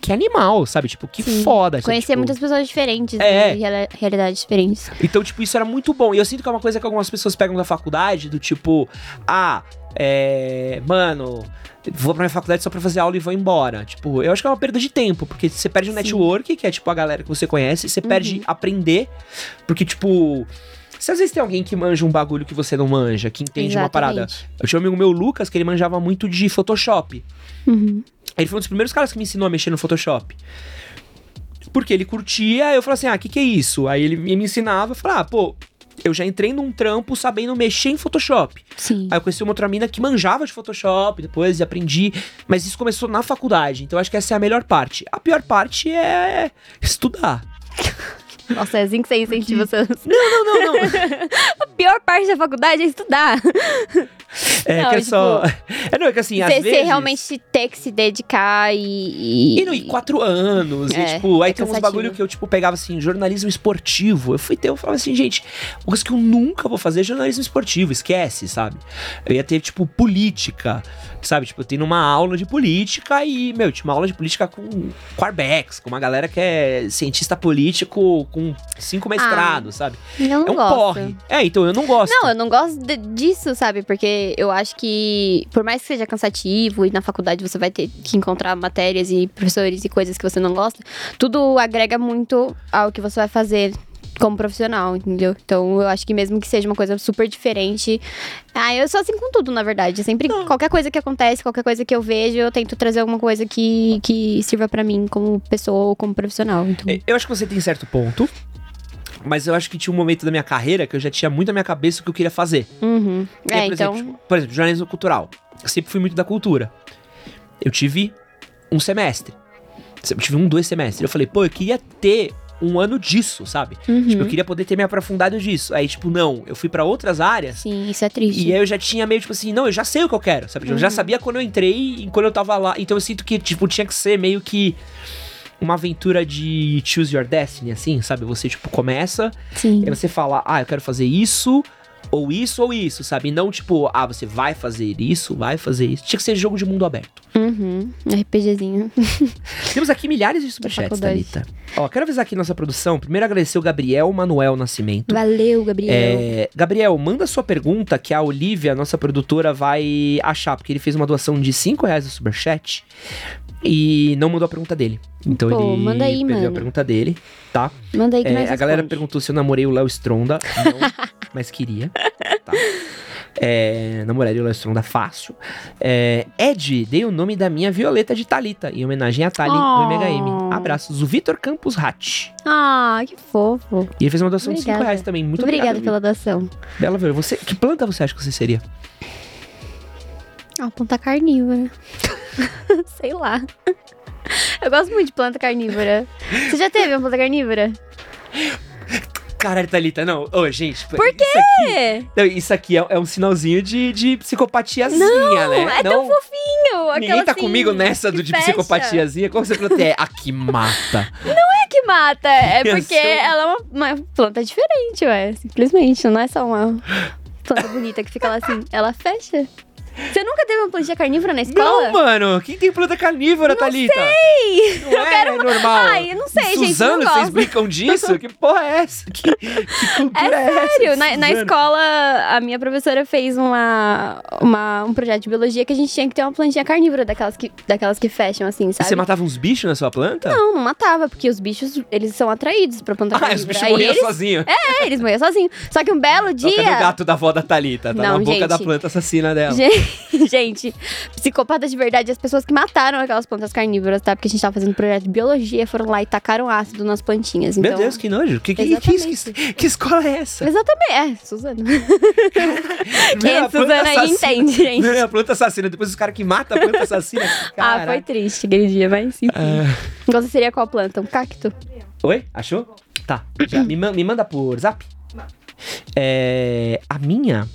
A: que animal, sabe? Tipo, que
B: Sim.
A: foda.
B: Conhecer
A: Tipo,
B: muitas pessoas diferentes,
A: É.
B: né, de reala- realidades diferentes.
A: Então, tipo, isso era muito bom. E eu sinto que é uma coisa que algumas pessoas pegam da faculdade, do tipo, ah, é. Mano. Vou pra minha faculdade só pra fazer aula e vou embora. Tipo, eu acho que é uma perda de tempo, porque você perde o
B: Sim.
A: network, que é tipo a galera que você conhece, você perde
B: Uhum.
A: aprender, porque, tipo. Se às vezes tem alguém que manja um bagulho que você não manja, que entende uma parada.
B: Exatamente.
A: Eu tinha um amigo meu, Lucas, que ele manjava muito de Photoshop.
B: Uhum.
A: Ele foi um dos primeiros caras que me ensinou a mexer no Photoshop. Porque ele curtia, eu falei assim: ah, o que, que é isso? Aí ele me ensinava, eu falei: ah, pô, eu já entrei num trampo sabendo mexer em Photoshop.
B: Sim.
A: Aí eu conheci uma outra mina que manjava de Photoshop depois aprendi. Mas isso começou na faculdade, então acho que essa é a melhor parte. A pior parte é estudar.
B: Nossa, é assim que você incentiva seus...
A: Não, não, não.
B: A pior parte da faculdade é estudar.
A: É
B: Não,
A: que é
B: tipo,
A: só. É, não, é que assim, às vezes.
B: você realmente ter que se dedicar e...
A: E, não, e quatro anos, e
B: É,
A: tipo, aí
B: é
A: tem uns bagulho que eu, tipo, pegava assim, jornalismo esportivo. Eu fui ter, eu falava assim, gente, uma coisa que eu nunca vou fazer é jornalismo esportivo, esquece, sabe? Eu ia ter, tipo, política, sabe? Tipo, eu tenho uma aula de política e, meu, tinha uma aula de política com Quarbex, com uma galera que é cientista político com cinco mestrados, sabe?
B: Eu não
A: é um
B: gosto.
A: porre. É, então eu não gosto.
B: Não, eu não gosto de- disso, sabe? Porque eu acho que, por mais que seja cansativo e na faculdade você vai ter que encontrar matérias e professores e coisas que você não gosta, tudo agrega muito ao que você vai fazer como profissional, entendeu? Então eu acho que mesmo que seja uma coisa super diferente. Ah, eu sou assim com tudo, na verdade. Sempre, qualquer coisa que acontece, qualquer coisa que eu vejo, eu tento trazer alguma coisa que, que sirva pra mim como pessoa ou como profissional. Então,
A: É, Eu acho que você tem certo ponto. Mas eu acho que tinha um momento da minha carreira que eu já tinha muito na minha cabeça o que eu queria fazer.
B: uhum.
A: E aí,
B: É,
A: por
B: então.
A: exemplo, por exemplo, jornalismo cultural. Eu sempre fui muito da cultura. Eu tive um semestre. Eu tive um, dois semestres. Eu falei, pô, eu queria ter um ano disso, sabe?
B: uhum.
A: Tipo, eu queria poder ter me aprofundado disso. Aí, tipo, não, eu fui pra outras áreas.
B: Sim, isso é triste.
A: E aí eu já tinha meio tipo assim, não, eu já sei o que eu quero, sabe? Eu já
B: Uhum.
A: sabia quando eu entrei e quando eu tava lá. Então eu sinto que, tipo, tinha que ser meio que uma aventura de choose your destiny, assim, sabe? Você, tipo, começa
B: Sim.
A: e aí você fala, ah, eu quero fazer isso, ou isso, ou isso, sabe? E não tipo, ah, você vai fazer isso, vai fazer isso. Tinha que ser jogo de mundo aberto.
B: Uhum. RPGzinho.
A: Temos aqui milhares de superchats. Thalita. Ó, quero avisar aqui nossa produção. Primeiro agradecer o Gabriel Manuel Nascimento.
B: Valeu, Gabriel.
A: É, Gabriel, manda sua pergunta que a Olivia, nossa produtora, vai achar, porque ele fez uma doação de 5 reais no Superchat e não mandou a pergunta dele. Então
B: Pô,
A: ele
B: manda aí,
A: perdeu
B: mano.
A: a pergunta dele, tá?
B: Manda aí que
A: É, a galera
B: responde.
A: perguntou se eu namorei o Léo Stronda. Não, mas queria. Tá? É, namoraria o Léo Stronda fácil. É, Ed, dei o nome da minha Violeta de Talita, em homenagem a Tali
B: Oh.
A: do MHM. Abraços. O Vitor Campos Ratti.
B: Ah, que fofo.
A: E ele fez uma doação de 5
B: Obrigada.
A: reais também. Muito
B: Obrigada
A: obrigado.
B: pela doação.
A: Bela. Você, que planta você acha que você seria?
B: Uma planta carnívora. Sei lá. Eu gosto muito de planta carnívora. Você já teve uma planta carnívora?
A: Caralho, Thalita, não. Ô, gente.
B: Por
A: quê? Isso aqui, não, isso aqui é, é, um sinalzinho de, de psicopatiazinha,
B: não,
A: né?
B: É não, tão fofinho.
A: Ninguém tá
B: assim,
A: comigo nessa do de fecha. psicopatiazinha. Como você falou, é a que mata.
B: Não é que mata, é porque ela é uma, uma planta diferente, ué. Simplesmente, não é só uma planta bonita que fica lá assim. Ela fecha. Você nunca teve uma plantinha carnívora na escola?
A: Não, mano. Quem tem planta carnívora,
B: não
A: Thalita?
B: Sei.
A: Não eu é quero... normal.
B: Ai, eu não sei,
A: Suzano,
B: gente. Suzano,
A: vocês brincam disso? que porra é essa? Que, que cultura é,
B: é sério.
A: essa?
B: Na, na, escola, a minha professora fez uma, uma, um projeto de biologia que a gente tinha que ter uma plantinha carnívora, daquelas que, daquelas que fecham, assim, sabe?
A: E você matava uns bichos na sua planta?
B: Não, não matava, porque os bichos, eles são atraídos pra planta
A: ah,
B: carnívora.
A: Ah, os bichos morriam
B: eles...
A: sozinhos.
B: É, eles morriam sozinhos. Só que um belo dia...
A: Toca no gato da avó da Thalita, tá
B: não,
A: na boca
B: gente.
A: da planta assassina dela.
B: gente gente, psicopata de verdade, as pessoas que mataram aquelas plantas carnívoras, tá? Porque a gente tava fazendo projeto de biologia, foram lá e tacaram ácido nas plantinhas. Então...
A: Meu Deus, que nojo. Que, que, que, que, que escola é essa?
B: Exatamente. É, Suzana. Quem é Suzana aí entende, gente.
A: Não é a planta assassina, depois os caras que matam a planta assassina.
B: ah, foi triste aquele dia, mas enfim. Uh... Você seria qual planta? Um cacto?
A: Oi? Achou? Tá. Já, me, me manda por zap? É, a minha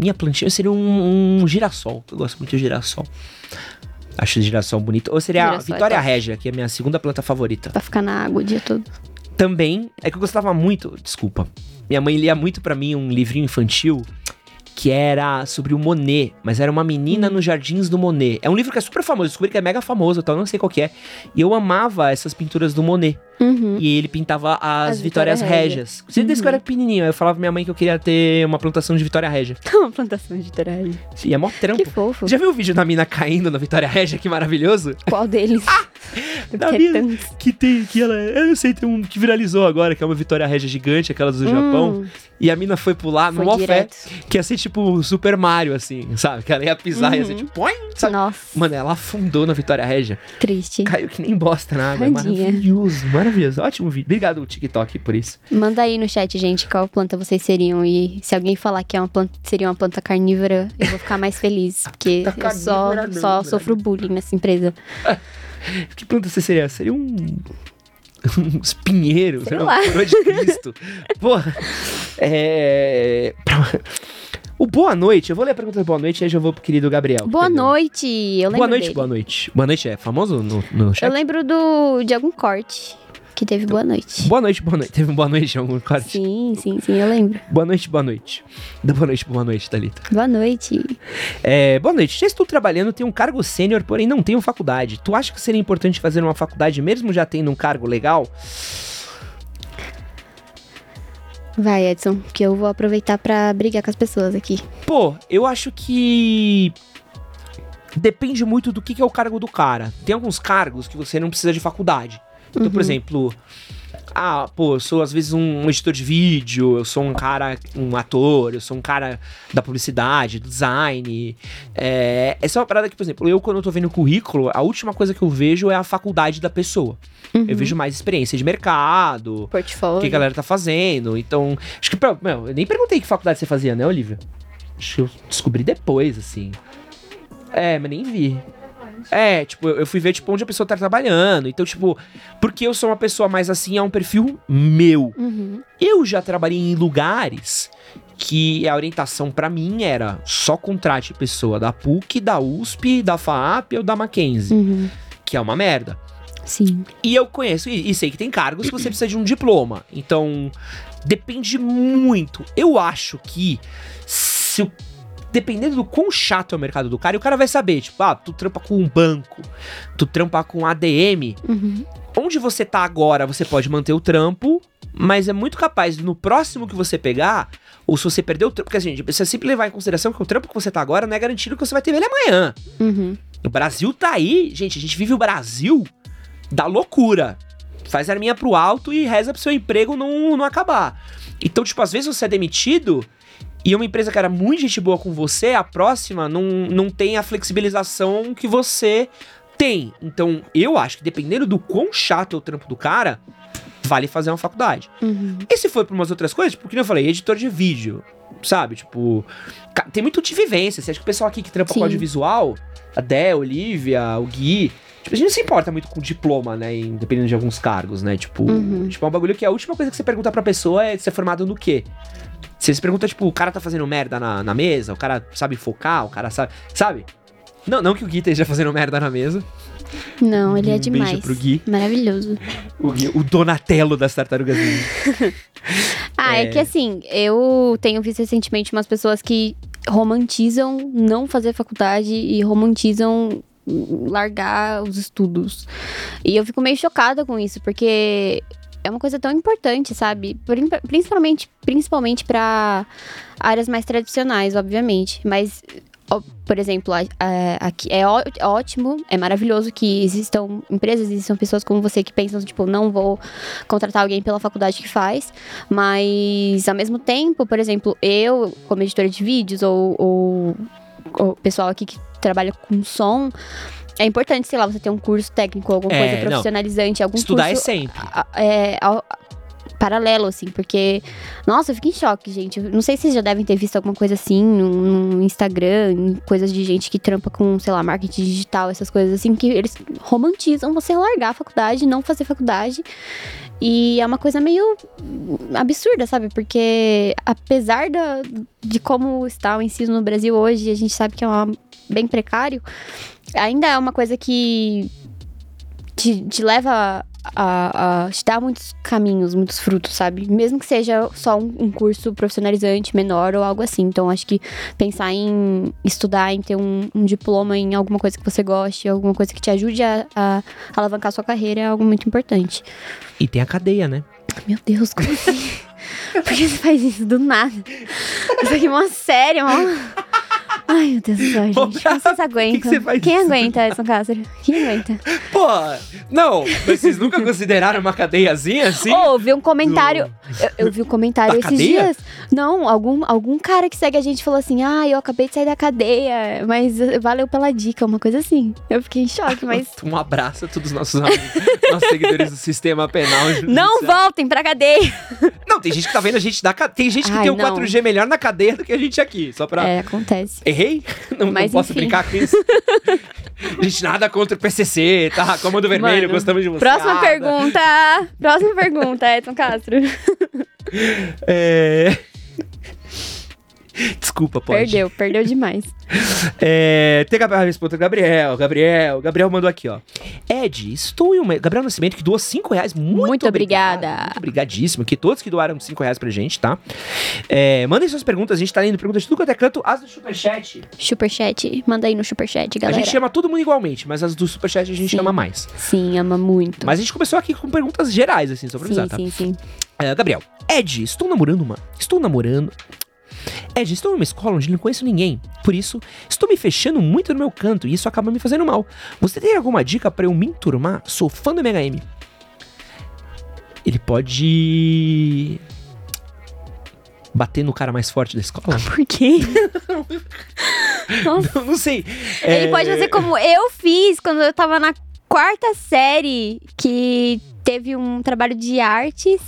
A: minha plantinha seria um, um girassol. Eu gosto muito de girassol. Acho girassol bonito. Ou seria girassol a Vitória é Regia, que é a minha segunda planta favorita.
B: Pra ficar na água o dia todo.
A: Também, é que eu gostava muito, desculpa. Minha mãe lia muito para mim um livrinho infantil que era sobre o Monet, mas era uma menina hum. nos jardins do Monet. É um livro que é super famoso, descobri que é mega famoso, então não sei qual que é. E eu amava essas pinturas do Monet.
B: Uhum.
A: E ele pintava as, as Vitórias Régias. Você uhum. desde que eu era pequenininho, eu falava pra minha mãe que eu queria ter uma plantação de Vitória Régia.
B: uma plantação de Vitória Régia.
A: E é mó trampo.
B: Que fofo.
A: Já viu o vídeo da mina caindo na Vitória Régia? Que maravilhoso.
B: Qual deles? Ah!
A: da mina que tem, que ela, eu não sei, tem um que viralizou agora, que é uma Vitória Régia gigante, aquelas do hum. Japão. E a mina foi pular no mó fé, que ia ser tipo Super Mario, assim, sabe? Que ela ia pisar, uhum. ia ser tipo, põe, sabe?
B: Nossa.
A: Mano, ela afundou na Vitória Régia.
B: Triste.
A: Caiu que nem bosta na água. É maravilhoso, maravilhoso. Ótimo vídeo. Obrigado, TikTok, por isso.
B: Manda aí no chat, gente, qual planta vocês seriam. E se alguém falar que é uma planta, seria uma planta carnívora, eu vou ficar mais feliz. Porque eu só, só sofro bullying nessa empresa.
A: que planta você seria? Seria um um espinheiro,
B: Sei lá.
A: coroa de Cristo. Porra. É. O boa noite, eu vou ler a pergunta do boa noite e aí já vou pro querido Gabriel.
B: Boa noite, eu lembro
A: Boa noite,
B: dele.
A: boa noite. Boa noite é famoso no, no chat?
B: Eu lembro do, de algum corte que teve boa noite.
A: Boa noite, boa noite. Teve um boa noite em algum corte?
B: Sim, sim, sim, eu lembro.
A: Boa noite, boa noite. Da boa noite, boa noite, Thalita.
B: Boa noite.
A: É, boa noite. Já estou trabalhando, tenho um cargo sênior, porém não tenho faculdade. Tu acha que seria importante fazer uma faculdade mesmo já tendo um cargo legal?
B: Vai, Edson, que eu vou aproveitar para brigar com as pessoas aqui.
A: Pô, eu acho que depende muito do que, que é o cargo do cara. Tem alguns cargos que você não precisa de faculdade. Então, uhum. por exemplo, ah, pô, eu sou às vezes um, editor de vídeo, eu sou um cara, um ator, eu sou um cara da publicidade, do design. É, essa é uma parada que, por exemplo, eu quando eu tô vendo o currículo, a última coisa que eu vejo é a faculdade da pessoa. Uhum. Eu vejo mais experiência de mercado,
B: portfólio,
A: o que a galera tá fazendo. Então, acho que, meu, eu nem perguntei que faculdade você fazia, né, Olivia? Acho que eu descobri depois, assim. É, mas nem vi. É, tipo, eu fui ver, tipo, onde a pessoa tá trabalhando. Então, tipo, porque eu sou uma pessoa mais assim, é um perfil meu.
B: Uhum.
A: Eu já trabalhei em lugares que a orientação para mim era só contrate pessoa da PUC, da USP, da FAAP ou da Mackenzie.
B: Uhum.
A: Que é uma merda.
B: Sim.
A: E eu conheço e, e sei que tem cargos que você precisa de um diploma. Então, depende muito. Eu acho que se o dependendo do quão chato é o mercado do cara, o cara vai saber, tipo, ah, tu trampa com um banco, tu trampa com ADM.
B: Uhum.
A: Onde você tá agora, você pode manter o trampo, mas é muito capaz no próximo que você pegar, ou se você perder o trampo, porque assim, gente precisa sempre levar em consideração que o trampo que você tá agora não é garantido que você vai ter ele amanhã.
B: Uhum.
A: O Brasil tá aí, gente, a gente vive o Brasil da loucura. Faz a arminha pro alto e reza pro seu emprego não, não acabar. Então, tipo, às vezes você é demitido e uma empresa que era muito gente boa com você, a próxima não, não tem a flexibilização que você tem. Então, eu acho que dependendo do quão chato é o trampo do cara, vale fazer uma faculdade.
B: Uhum.
A: E se for pra umas outras coisas, tipo, que nem eu falei, editor de vídeo, sabe? Tipo, tem muito de vivência. Você acha que o pessoal aqui que trampa com audiovisual, a Dé, a Olivia, o Gui, tipo, a gente não se importa muito com diploma, né? em- Dependendo de alguns cargos, né? Tipo,
B: Uhum.
A: tipo, é um bagulho que a última coisa que você pergunta pra pessoa é ser formado no quê? Você se pergunta, tipo, o cara tá fazendo merda na, na mesa, o cara sabe focar, o cara sabe. Sabe? Não, não que o Gui esteja fazendo merda na mesa.
B: Não, ele é
A: beijo
B: demais.
A: pro Gui.
B: Maravilhoso.
A: O, Gui, o Donatello das tartarugas ninja.
B: Ah, é.
A: É.
B: que assim, eu tenho visto recentemente umas pessoas que romantizam não fazer faculdade e romantizam largar os estudos. E eu fico meio chocada com isso, porque é uma coisa tão importante, sabe? Prin- Principalmente, principalmente para áreas mais tradicionais, obviamente. Mas, por exemplo, aqui é ótimo, é maravilhoso que existam empresas, existam pessoas como você que pensam, tipo, não vou contratar alguém pela faculdade que faz. Mas, ao mesmo tempo, por exemplo, eu, como editora de vídeos, ou, ou o pessoal aqui que trabalha com som, é importante, sei lá, você ter um curso técnico, alguma
A: É,
B: coisa
A: não.
B: profissionalizante, algum
A: Estudar
B: curso
A: é sempre.
B: é, paralelo, assim, porque. Nossa, eu fico em choque, gente. Eu não sei se vocês já devem ter visto alguma coisa assim no, no Instagram, coisas de gente que trampa com, sei lá, marketing digital, essas coisas assim, que eles romantizam você largar a faculdade, não fazer faculdade. E é uma coisa meio absurda, sabe? Porque apesar da, de como está o ensino no Brasil hoje, a gente sabe que é uma- bem precário, ainda é uma coisa que te, te leva a, a te dar muitos caminhos, muitos frutos, sabe? Mesmo que seja só um, um curso profissionalizante menor ou algo assim. Então, acho que pensar em estudar, em ter um, um diploma em alguma coisa que você goste, alguma coisa que te ajude a, a alavancar sua carreira é algo muito importante.
A: E tem a cadeia, né?
B: Meu Deus, como assim? Por que você faz isso do nada? Isso aqui é uma série, mano. Ai, meu Deus do céu, gente.
A: Ô,
B: vocês aguentam?
A: você faz
B: Quem
A: isso?
B: aguenta, Edson Cássio? Quem aguenta?
A: Pô, não, mas vocês nunca consideraram uma cadeiazinha assim?
B: Ô, vi um comentário. Eu, eu vi um comentário
A: Da
B: esses
A: cadeia?
B: dias. Não, algum, algum cara que segue a gente falou assim: ah, eu acabei de sair da cadeia, mas eh, valeu pela dica, uma coisa assim. Eu fiquei em choque, mas.
A: Um abraço a todos os nossos amigos, nossos seguidores do sistema penal.
B: Não
A: judicial.
B: voltem pra cadeia!
A: Não, tem gente que tá vendo a gente da cadeia. Tem gente que
B: Ai,
A: tem o
B: não.
A: 4G melhor na cadeia do que a gente aqui. Só pra.
B: É, acontece.
A: Errei? Não, não
B: Mas
A: posso
B: enfim.
A: brincar com isso. gente, nada contra o PCC, tá? Comando Vermelho,
B: Mano,
A: gostamos de você.
B: Próxima pergunta! Próxima pergunta, Edson Castro.
A: É... Desculpa, pode.
B: Perdeu, perdeu demais.
A: É, tem a resposta do Gabriel. Gabriel. Gabriel mandou aqui, ó. Ed, estou em uma. Gabriel Nascimento que doou 5 reais. Muito,
B: Muito
A: obrigado.
B: obrigada.
A: Muito obrigadíssimo. Que todos que doaram 5 reais pra gente, tá? É, mandem suas perguntas. A gente tá lendo perguntas de tudo quanto é canto. As do Superchat.
B: Superchat, manda aí no superchat,
A: A
B: galera.
A: gente chama todo mundo igualmente, mas as do Superchat a gente
B: Sim.
A: chama mais.
B: Sim, ama muito.
A: Mas a gente começou aqui com perguntas gerais, assim, só pra avisar,
B: sim,
A: tá?
B: sim, sim.
A: É, Gabriel, Ed, estou namorando uma. Estou namorando. Ed, estou numa escola onde não conheço ninguém. Por isso, estou me fechando muito no meu canto e isso acaba me fazendo mal. Você tem alguma dica pra eu me enturmar? Sou fã do MHM. Ele pode. bater no cara mais forte da escola?
B: Por quê?
A: Não, não sei.
B: Ele
A: É,
B: pode fazer como eu fiz quando eu tava na quarta série, que teve um trabalho de artes.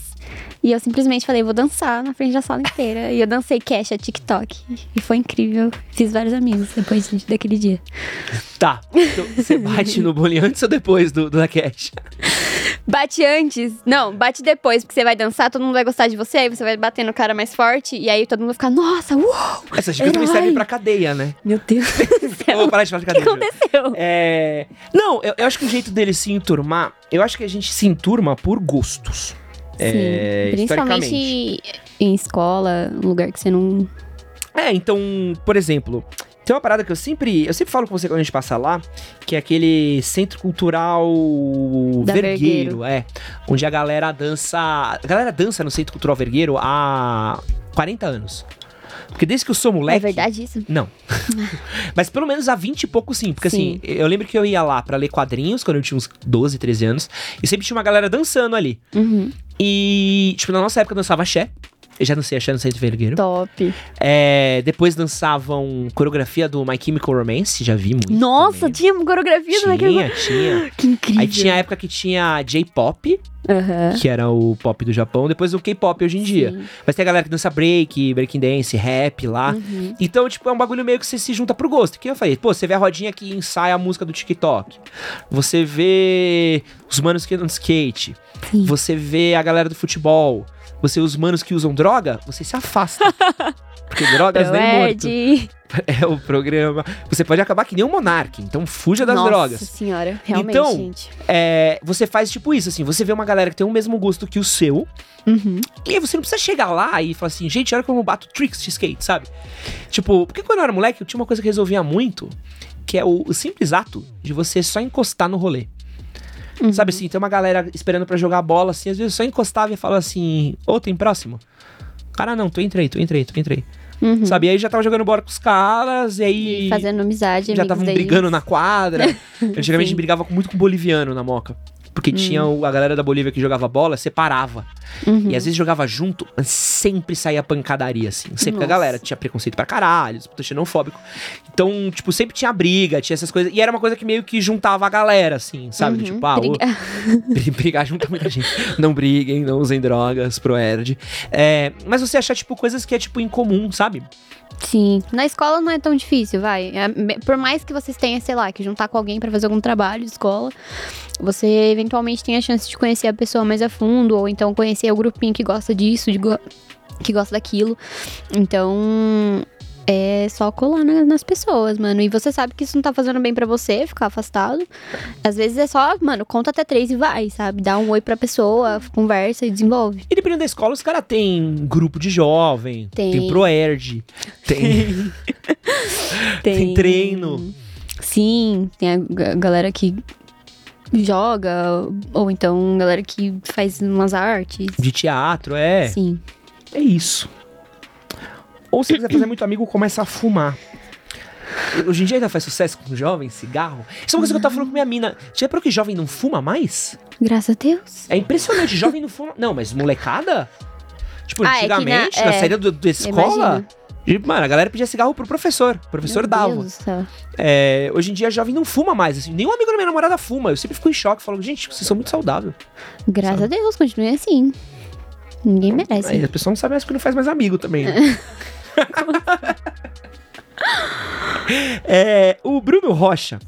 B: E eu simplesmente falei, vou dançar na frente da sala inteira. E eu dancei cash a TikTok. E foi incrível. Fiz vários amigos depois de- daquele dia.
A: Tá. Então, você bate no bullying antes ou depois do, do da Cat?
B: Bate antes. Não, bate depois, porque você vai dançar, todo mundo vai gostar de você, aí você vai bater no cara mais forte, e aí todo mundo vai ficar, nossa, uou!
A: Essa dica também serve pra cadeia, né?
B: Meu Deus do céu.
A: vou parar de falar de
B: O que
A: cadeia.
B: Aconteceu?
A: É. Não, eu, eu acho que o jeito dele se enturmar, eu acho que a gente se enturma por gostos. É,
B: Sim, principalmente em escola, um lugar que você não.
A: É, então, por exemplo, tem uma parada que eu sempre. Eu sempre falo com você quando a gente passa lá, que é aquele centro cultural
B: Da
A: vergueiro, é. Onde a galera dança. A galera dança no centro cultural vergueiro há 40 anos. Porque desde que eu sou moleque.
B: É verdade isso?
A: Não. Mas pelo menos há 20 e pouco sim. Porque
B: Sim.
A: assim, eu lembro que eu ia lá pra ler quadrinhos quando eu tinha uns 12, 13 anos. E sempre tinha uma galera dançando ali.
B: Uhum.
A: E, tipo, na nossa época dançava axé. Eu já não sei, achando Centro Vergueiro.
B: Top.
A: É, depois dançavam coreografia do My Chemical Romance, já vi muito.
B: Nossa,
A: também.
B: tinha coreografia do Michael
A: tinha, tinha.
B: Que incrível.
A: Aí tinha a época que tinha J-pop, que era o pop do Japão, depois o K-pop hoje em dia.
B: Sim.
A: Mas tem a galera que dança break, breaking dance, rap lá.
B: Uhum.
A: Então, tipo, é um bagulho meio que você se junta pro gosto. Que eu falei, pô, você vê a rodinha que ensaia a música do TikTok. Você vê os manos que andam skate.
B: Sim.
A: Você vê a galera do futebol. Você os manos que usam droga, você se afasta. Porque drogas nem morto.
B: Ed.
A: É o programa. Você pode acabar que nem um monarca, então fuja das
B: Nossa
A: drogas.
B: senhora, realmente,
A: Então,
B: gente.
A: É, você faz tipo isso, assim, você vê uma galera que tem o mesmo gosto que o seu,
B: Uhum.
A: e você não precisa chegar lá e falar assim, gente, olha como eu bato tricks de skate, sabe? Tipo, porque quando eu era moleque, eu tinha uma coisa que resolvia muito, que é o, o simples ato de você só encostar no rolê.
B: Uhum.
A: Sabe assim, tem uma galera esperando pra jogar bola, assim, às vezes eu só encostava e falava assim, ô, tem próximo? Cara, não, tu entrei, tu entrei, tu entrei.
B: Uhum.
A: Sabe? E aí já tava jogando bola com os caras, e aí.
B: E fazendo amizade,
A: já estavam
B: daí.
A: brigando na quadra. Antigamente a gente
B: Sim.
A: brigava muito com boliviano na moca. Porque tinha o- a galera da Bolívia que jogava bola, separava.
B: Uhum.
A: E às vezes jogava junto, mas sempre saía pancadaria, assim. Sempre que a
B: Nossa.
A: galera tinha preconceito pra caralho, xenofóbico. Então, tipo, sempre tinha briga, tinha essas coisas. E era uma coisa que meio que juntava a galera, assim, sabe?
B: Uhum.
A: Tipo, ah, o-
B: Briga-
A: Bri- Brigar junto muita gente. Não briguem, não usem drogas, pro Erd. É, mas você achar, tipo, coisas que é, tipo, incomum, sabe?
B: Sim. Na escola não é tão difícil, vai. É, por mais que vocês tenham, sei lá, que juntar com alguém pra fazer algum trabalho de escola, você eventualmente tem a chance de conhecer a pessoa mais a fundo, ou então conhecer o grupinho que gosta disso, de go- que gosta daquilo. Então. É só colar na- nas pessoas, mano. E você sabe que isso não tá fazendo bem pra você, ficar afastado. Às vezes é só, mano, conta até três e vai, sabe? Dá um oi pra pessoa, conversa e desenvolve.
A: E dependendo da escola, os caras têm grupo de jovem, tem,
B: Tem.
A: pro Erd, tem, tem treino.
B: Sim, tem a ga- galera que joga, ou então galera que faz umas artes.
A: de teatro, é.
B: Sim.
A: É isso. Ou se quiser fazer muito amigo, começa a fumar. Hoje em dia ainda faz sucesso com jovem, cigarro. Isso é uma coisa que eu tava falando com minha mina. Já reparou que jovem não fuma mais?
B: Graças a Deus.
A: É impressionante, jovem não fuma. Não, mas molecada? Tipo,
B: Ah, é na-
A: antigamente, na,
B: é,
A: saída do- da escola.
B: imagino.
A: e, Mano, a galera pedia cigarro pro professor. O professor
B: Meu
A: dava.
B: Deus do céu.
A: É, hoje em dia, jovem não fuma mais. Assim, nenhum amigo da minha namorada fuma. Eu sempre fico em choque. Falo, gente, vocês são muito saudáveis.
B: Graças a Deus, continue assim. Ninguém merece.
A: Aí a pessoa não sabe mais porque não faz mais amigo também. Né? É, o Bruno Rocha.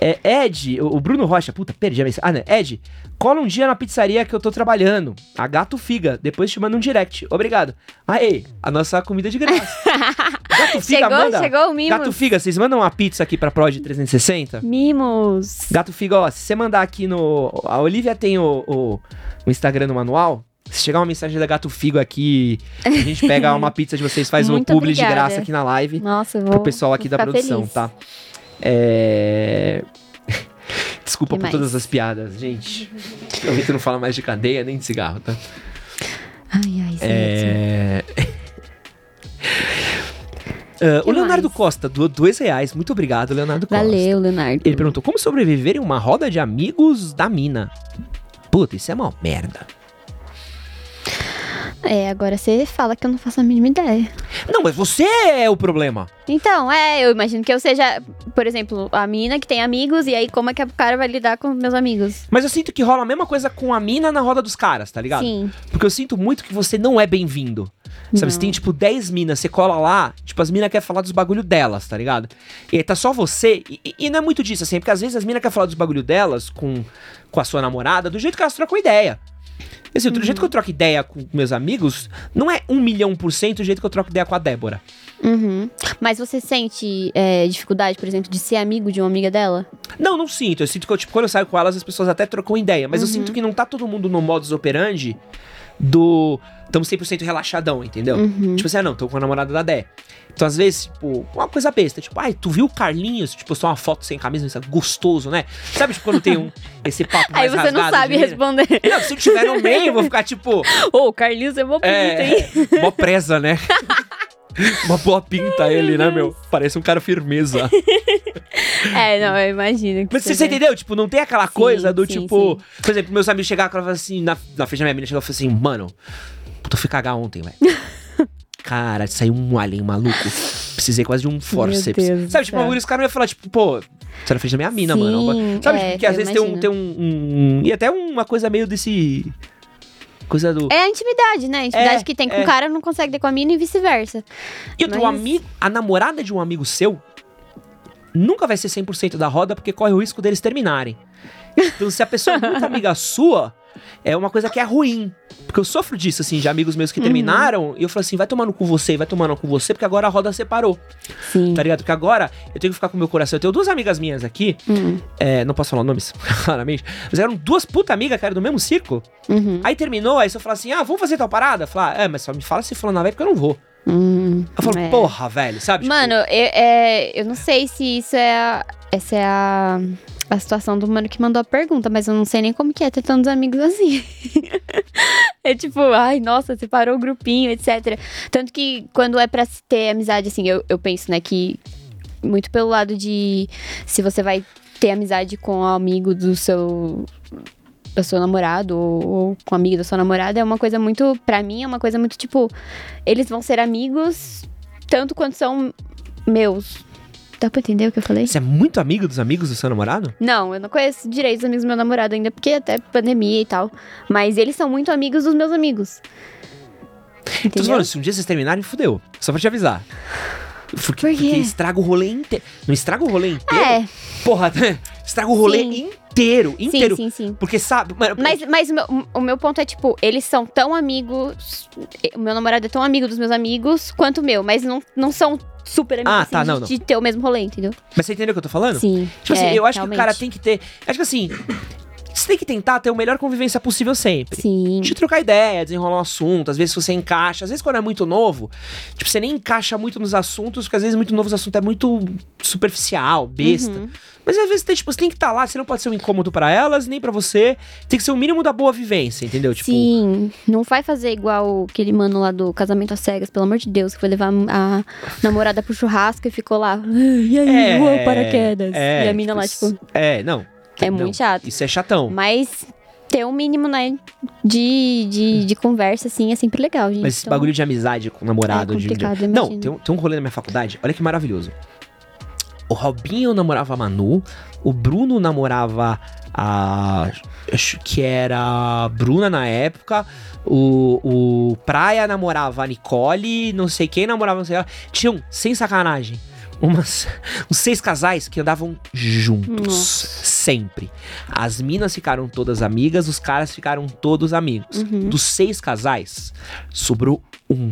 A: É, Ed, o Bruno Rocha, puta, perdi a mensagem. Ah, né? Ed, cola um dia na pizzaria que eu tô trabalhando. A Gato Figa. Depois te manda um direct. Obrigado. Aê, a nossa comida de graça. Gato Figa,
B: chegou,
A: manda.
B: chegou o Mimos.
A: Gato Figa, vocês mandam uma pizza aqui pra Prod 360?
B: Mimos.
A: Gato Figa, ó, se você mandar aqui no. A Olivia tem o, o, o Instagram no manual. Se chegar uma mensagem da Gato Figo aqui, a gente pega uma pizza de vocês, faz um publi de
B: obrigada.
A: graça aqui na live
B: Nossa, vou.
A: pro pessoal aqui da produção,
B: feliz.
A: tá? É. Desculpa
B: Que
A: por
B: mais?
A: todas as piadas, gente. Eu vi que não fala mais de cadeia nem de cigarro, tá?
B: Ai, ai, sim.
A: É. Ah, o Leonardo
B: mais?
A: Costa doou dois reais. Muito obrigado, Leonardo Costa.
B: Valeu, Leonardo.
A: Ele perguntou: como sobreviver em uma roda de amigos da mina? Puta, isso é uma merda.
B: É, agora você fala que eu não faço a mínima ideia.
A: Não, mas você é o problema.
B: Então, é, eu imagino que eu seja, por exemplo, a mina que tem amigos, e aí como é que o cara vai lidar com meus amigos?
A: Mas eu sinto que rola a mesma coisa com a mina na roda dos caras, tá ligado?
B: Sim.
A: Porque eu sinto muito que você não é bem-vindo. Sabe, você tem tipo 10 minas, você cola lá, tipo, as minas querem falar dos bagulho delas, tá ligado? E aí tá só você, e, e- e não é muito disso, assim, porque às vezes as minas querem falar dos bagulho delas com, com a sua namorada, do jeito que elas trocam ideia. Assim, do jeito que eu troco ideia com meus amigos, não é um milhão por cento do jeito que eu troco ideia com a Débora.
B: Uhum. Mas você sente é, dificuldade, por exemplo, de ser amigo de uma amiga dela?
A: Não, não sinto. Eu sinto que, eu, tipo, quando eu saio com elas, as pessoas até trocam ideia. Mas eu sinto que não tá todo mundo no modus operandi do. Tamo 100% relaxadão, entendeu? Tipo assim, ah, não, tô com a namorada da Dé. Então, às vezes, tipo, uma coisa besta, tipo, ai, tu viu o Carlinhos, tipo, postou uma foto sem camisa, isso é gostoso, né? Sabe, tipo, quando tem um, esse papo
B: Aí
A: mais
B: você não sabe responder.
A: Não, se eu tiver no meio, eu vou ficar, tipo,
B: Ô, o Carlinhos é mó bonito, hein?
A: é, mó presa, né? Uma boa pinta ele, né, meu? Parece um cara firmeza.
B: É, não, eu imagino. Que
A: Mas você,
B: seja-
A: entendeu? Tipo, não tem aquela
B: Sim,
A: coisa do
B: sim,
A: tipo.
B: sim.
A: Por exemplo, meus amigos chegaram e falavam assim, na, na frente da minha menina, chegaram e assim, mano, Puta, eu fui cagar ontem, velho. Cara, saiu um alien maluco. Precisei quase de um forceps. Sabe, tipo, os caras iam falar, tipo, pô, você na frente da minha mina,
B: Sim,
A: mano. Sabe,
B: é,
A: tipo, que às
B: eu
A: vezes tem um, tem um, um- E até uma coisa meio desse. Coisa do.
B: É a intimidade, né? A intimidade
A: É,
B: que tem com
A: é.
B: o cara não consegue ter com a mina e vice-versa.
A: E outro
B: Mas-
A: amigo, a namorada de um amigo seu nunca vai ser 100% da roda porque corre o risco deles terminarem. Então, se a pessoa é muito amiga sua, é uma coisa que é ruim. Porque eu sofro disso, assim, de amigos meus que terminaram, e eu falo assim, vai tomando com você, vai tomando com você, porque agora a roda separou,
B: Sim.
A: tá ligado? Porque agora eu tenho que ficar com o meu coração. Eu tenho duas amigas minhas aqui,
B: Hum,
A: é, não posso falar nomes, claramente, mas eram duas puta amigas, cara, do mesmo círculo.
B: uhum,
A: Aí terminou, aí você fala assim, ah, vamos fazer tal parada? Falar, é, mas só me fala se na vai, porque eu não vou.
B: hum,
A: Eu falo,
B: é.
A: porra, velho, sabe? Tipo,
B: Mano, eu, é, eu não sei se isso é a, essa é a, a situação do mano que mandou a pergunta, mas eu não sei nem como que é ter tantos amigos assim. é tipo, ai, nossa, separou o grupinho, etc. Tanto que quando é pra ter amizade, assim, eu, eu penso, né, que muito pelo lado de se você vai ter amizade com o amigo do seu do seu namorado ou, ou com amigo da sua namorada é uma coisa muito, pra mim é uma coisa muito tipo, eles vão ser amigos tanto quanto são meus. Dá pra entender o que eu falei?
A: Você é muito amigo dos amigos do seu namorado?
B: Não, eu não conheço direito os amigos do meu namorado ainda, porque até pandemia e tal. Mas eles são muito amigos dos meus amigos.
A: Então,
B: Entendeu?
A: falando, se um dia vocês terminarem, fudeu. Só pra te avisar. Porque,
B: Por quê?
A: porque estraga o rolê inteiro. Não estraga o rolê inteiro?
B: É,
A: Porra, estraga o rolê
B: Sim.
A: inteiro. Inteiro.
B: sim, sim, sim.
A: Porque sabe. mano,
B: Mas, mas o, meu, o meu ponto é, tipo, eles são tão amigos. O meu namorado é tão amigo dos meus amigos quanto o meu, mas não, não são super amigos
A: Ah,
B: assim,
A: tá,
B: de,
A: não, não.
B: de ter o mesmo rolê, entendeu?
A: mas você entendeu o que eu tô falando?
B: Sim.
A: Tipo assim,
B: é,
A: eu acho que o cara
B: realmente.
A: tem que ter. Acho que assim. Você tem que tentar ter a melhor convivência possível sempre.
B: Sim.
A: De trocar ideia, desenrolar um assunto, às vezes você encaixa, às vezes quando é muito novo, tipo, você nem encaixa muito nos assuntos, porque às vezes muito novo os assuntos é muito superficial, besta.
B: Uhum.
A: Mas às vezes tem, tipo, você tem que estar lá, você não pode ser um incômodo pra elas, nem pra você. Tem que ser o mínimo da boa vivência, entendeu? Tipo,
B: Sim, não vai fazer igual aquele mano lá do Casamento às Cegas, pelo amor de Deus, que foi levar a namorada pro churrasco e ficou lá. E aí,
A: É,
B: uou, paraquedas.
A: é,
B: e a mina lá,
A: tipo,
B: tipo,
A: É, não.
B: É
A: não,
B: muito chato.
A: Isso é chatão.
B: Mas ter um mínimo, né, de, de, de conversa, assim, é sempre legal, gente.
A: Mas esse
B: Então,
A: bagulho de amizade com namorado.
B: É
A: de- Não, tem um, tem um rolê na minha faculdade, olha que maravilhoso. O Robinho namorava a Manu, o Bruno namorava a. Acho que era a Bruna na época. O, o Praia namorava a Nicole, não sei quem namorava, não sei lá. Tinham, sem sacanagem, umas, uns seis casais que andavam juntos.
B: Nossa.
A: Sempre. As minas ficaram todas amigas, os caras ficaram todos amigos.
B: Uhum.
A: Dos seis casais, sobrou um.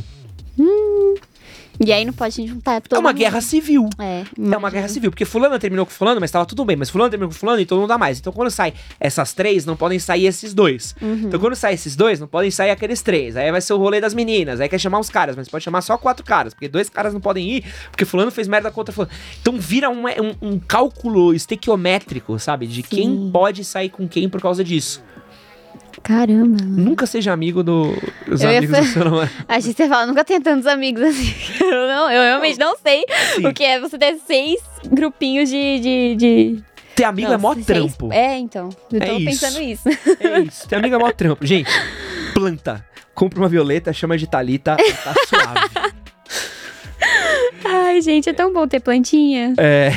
B: E aí não pode juntar todo
A: é uma
B: mundo.
A: guerra civil.
B: É,
A: É uma guerra civil, porque fulano terminou com fulano, mas tava tudo bem. Mas fulano terminou com fulano, então não dá mais. Então quando sai essas três, não podem sair esses dois.
B: Uhum.
A: Então quando sai esses dois, não podem sair aqueles três. Aí vai ser o rolê das meninas. Aí quer chamar os caras, mas pode chamar só quatro caras. Porque dois caras não podem ir, porque fulano fez merda contra fulano. Então vira um, um, um cálculo estequiométrico, sabe? De quem
B: Sim.
A: pode sair com quem por causa disso.
B: Caramba.
A: Nunca seja amigo do- dos
B: Eu ia
A: amigos
B: fa-
A: do seu namorado.
B: Que você fala, nunca tem tantos amigos assim. Eu, não, eu realmente não sei
A: Sim.
B: o que é você ter seis grupinhos de. de, de...
A: Ter amigo é mó
B: Seis-
A: trampo.
B: É, então. Eu
A: É
B: tô
A: isso.
B: pensando isso.
A: É isso. Ter amigo é mó trampo. Gente, planta. Compra uma violeta, chama de Thalita, tá suave.
B: Ai, gente, é tão bom ter plantinha.
A: É,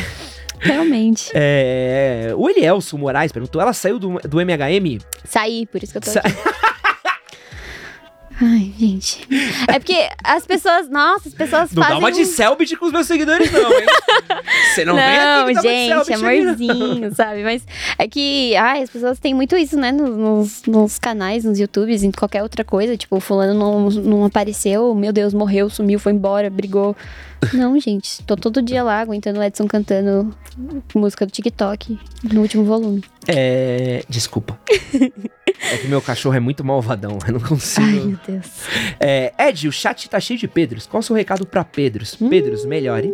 B: Realmente.
A: é, o Elielso Moraes perguntou, ela saiu do, do MHM?
B: Saí, por isso que eu tô
A: Sa-
B: aqui. Ai, gente. É porque as pessoas. Nossa, as pessoas
A: Não
B: fazem.
A: dá uma de Selbit com os meus seguidores não, hein? Você não, vem aqui
B: Não, gente,
A: Selbit aqui, não.
B: amorzinho, sabe? Mas é que, ai, as pessoas têm muito isso, né? Nos, nos, canais, nos YouTubes, em qualquer outra coisa. Tipo, o fulano não, não apareceu, meu Deus, morreu, sumiu, foi embora, brigou. Não, gente, tô todo dia lá aguentando o Edson cantando música do TikTok no último volume.
A: É, desculpa. É que meu cachorro é muito malvadão, eu não
B: Ai,
A: consigo.
B: meu Deus.
A: É, Ed, o chat tá cheio de Pedros. Qual o seu recado pra Pedros?
B: Hum.
A: Pedros, melhore.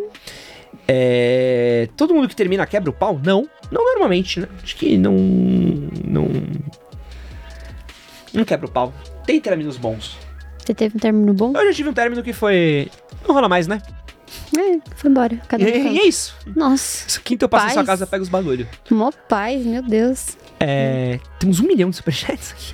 A: É, todo mundo que termina quebra o pau? Não. Não normalmente, né? Acho que não. Não. Não quebra o pau. Tem términos bons.
B: Você teve um término bom?
A: Eu já tive um término que foi. Não rola mais, né?
B: É, foi embora. Cada
A: E,
B: um
A: e é isso.
B: Nossa,
A: Quinta eu passo na sua casa, pega os bagulho.
B: mó paz, meu Deus.
A: É, temos um milhão de superchats aqui.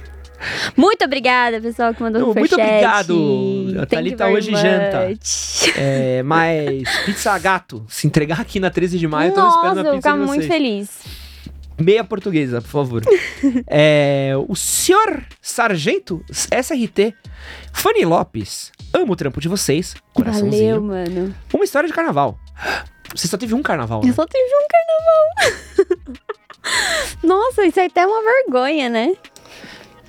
B: Muito obrigada, pessoal, que mandou
A: Não,
B: um
A: muito
B: superchat.
A: obrigado. A
B: Thank
A: Thalita
B: you very
A: hoje janta.
B: much.
A: É, mas pizza gato, se entregar aqui na 13 de maio, eu tô esperando
B: Nossa,
A: a
B: eu vou
A: pizza
B: ficar muito feliz.
A: Meia portuguesa, por favor. é, o senhor Sargento SRT, Fanny Lopes, amo o trampo de vocês. Coraçãozinho.
B: Valeu, mano.
A: Uma história de carnaval. Você só teve um carnaval, né?
B: Eu só tive um carnaval. Nossa, isso é até uma vergonha, né?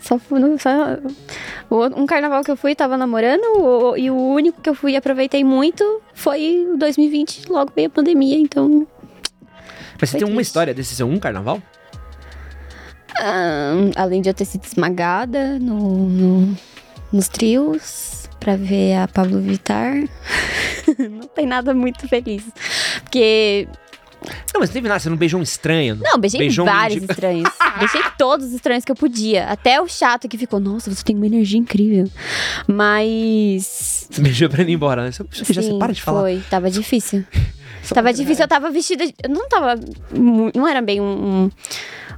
B: Só só, um carnaval que eu fui, tava namorando, o- e o único que eu fui e aproveitei muito foi o 2020, logo veio a pandemia, então.
A: Mas você
B: Foi
A: tem uma
B: triste.
A: história desse seu um carnaval?
B: ah, além de eu ter sido esmagada no, no- nos trios pra ver a Pablo Vittar, não tem nada muito feliz. Porque
A: Não, mas não teve nada, você não beijou um estranho.
B: Não, beijei
A: Beijou um
B: vários
A: mendigo.
B: estranhos. beijei todos os estranhos que eu podia. Até o chato que ficou, nossa, você tem uma energia incrível. Mas.
A: Você beijou pra ir embora, né? Você, você já
B: sim,
A: você para de falar.
B: Foi, tava difícil.
A: Só
B: tava difícil, eu tava vestida. de- Eu não tava. Não era bem um- um-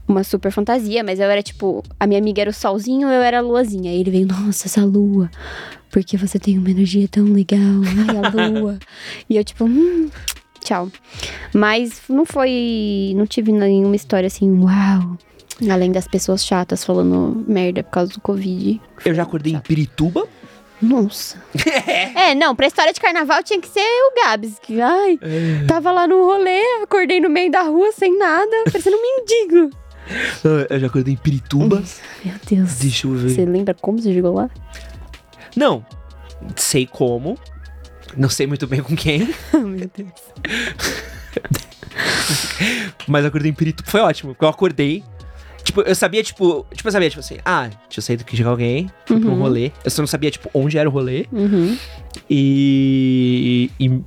B: uma super fantasia, mas eu era tipo. A minha amiga era o solzinho, eu era a luazinha. Aí ele veio, nossa, essa lua. Porque você tem uma energia tão legal. Ai, a lua. e eu, tipo, hum, tchau. Mas não foi. Não tive nenhuma história assim, uau. Além das pessoas chatas falando merda por causa do Covid.
A: Eu já acordei em Pirituba.
B: Nossa. é, não, pra história de carnaval tinha que ser o Gabs. Que, ai, tava lá no rolê, acordei no meio da rua sem nada, parecendo um mendigo.
A: Eu já acordei em Pirituba.
B: Meu Deus.
A: Deixa eu ver.
B: Você lembra como você chegou lá?
A: Não, sei como. Não sei muito bem com quem.
B: Meu Deus.
A: Mas eu acordei em Pirituba. Foi ótimo, porque eu acordei. Tipo, eu sabia, tipo. Tipo, eu sabia, tipo assim, ah, tinha saído que chegar alguém, fui pra um
B: Uhum.
A: rolê. Eu só não sabia, tipo, onde era o rolê.
B: Uhum.
A: E. e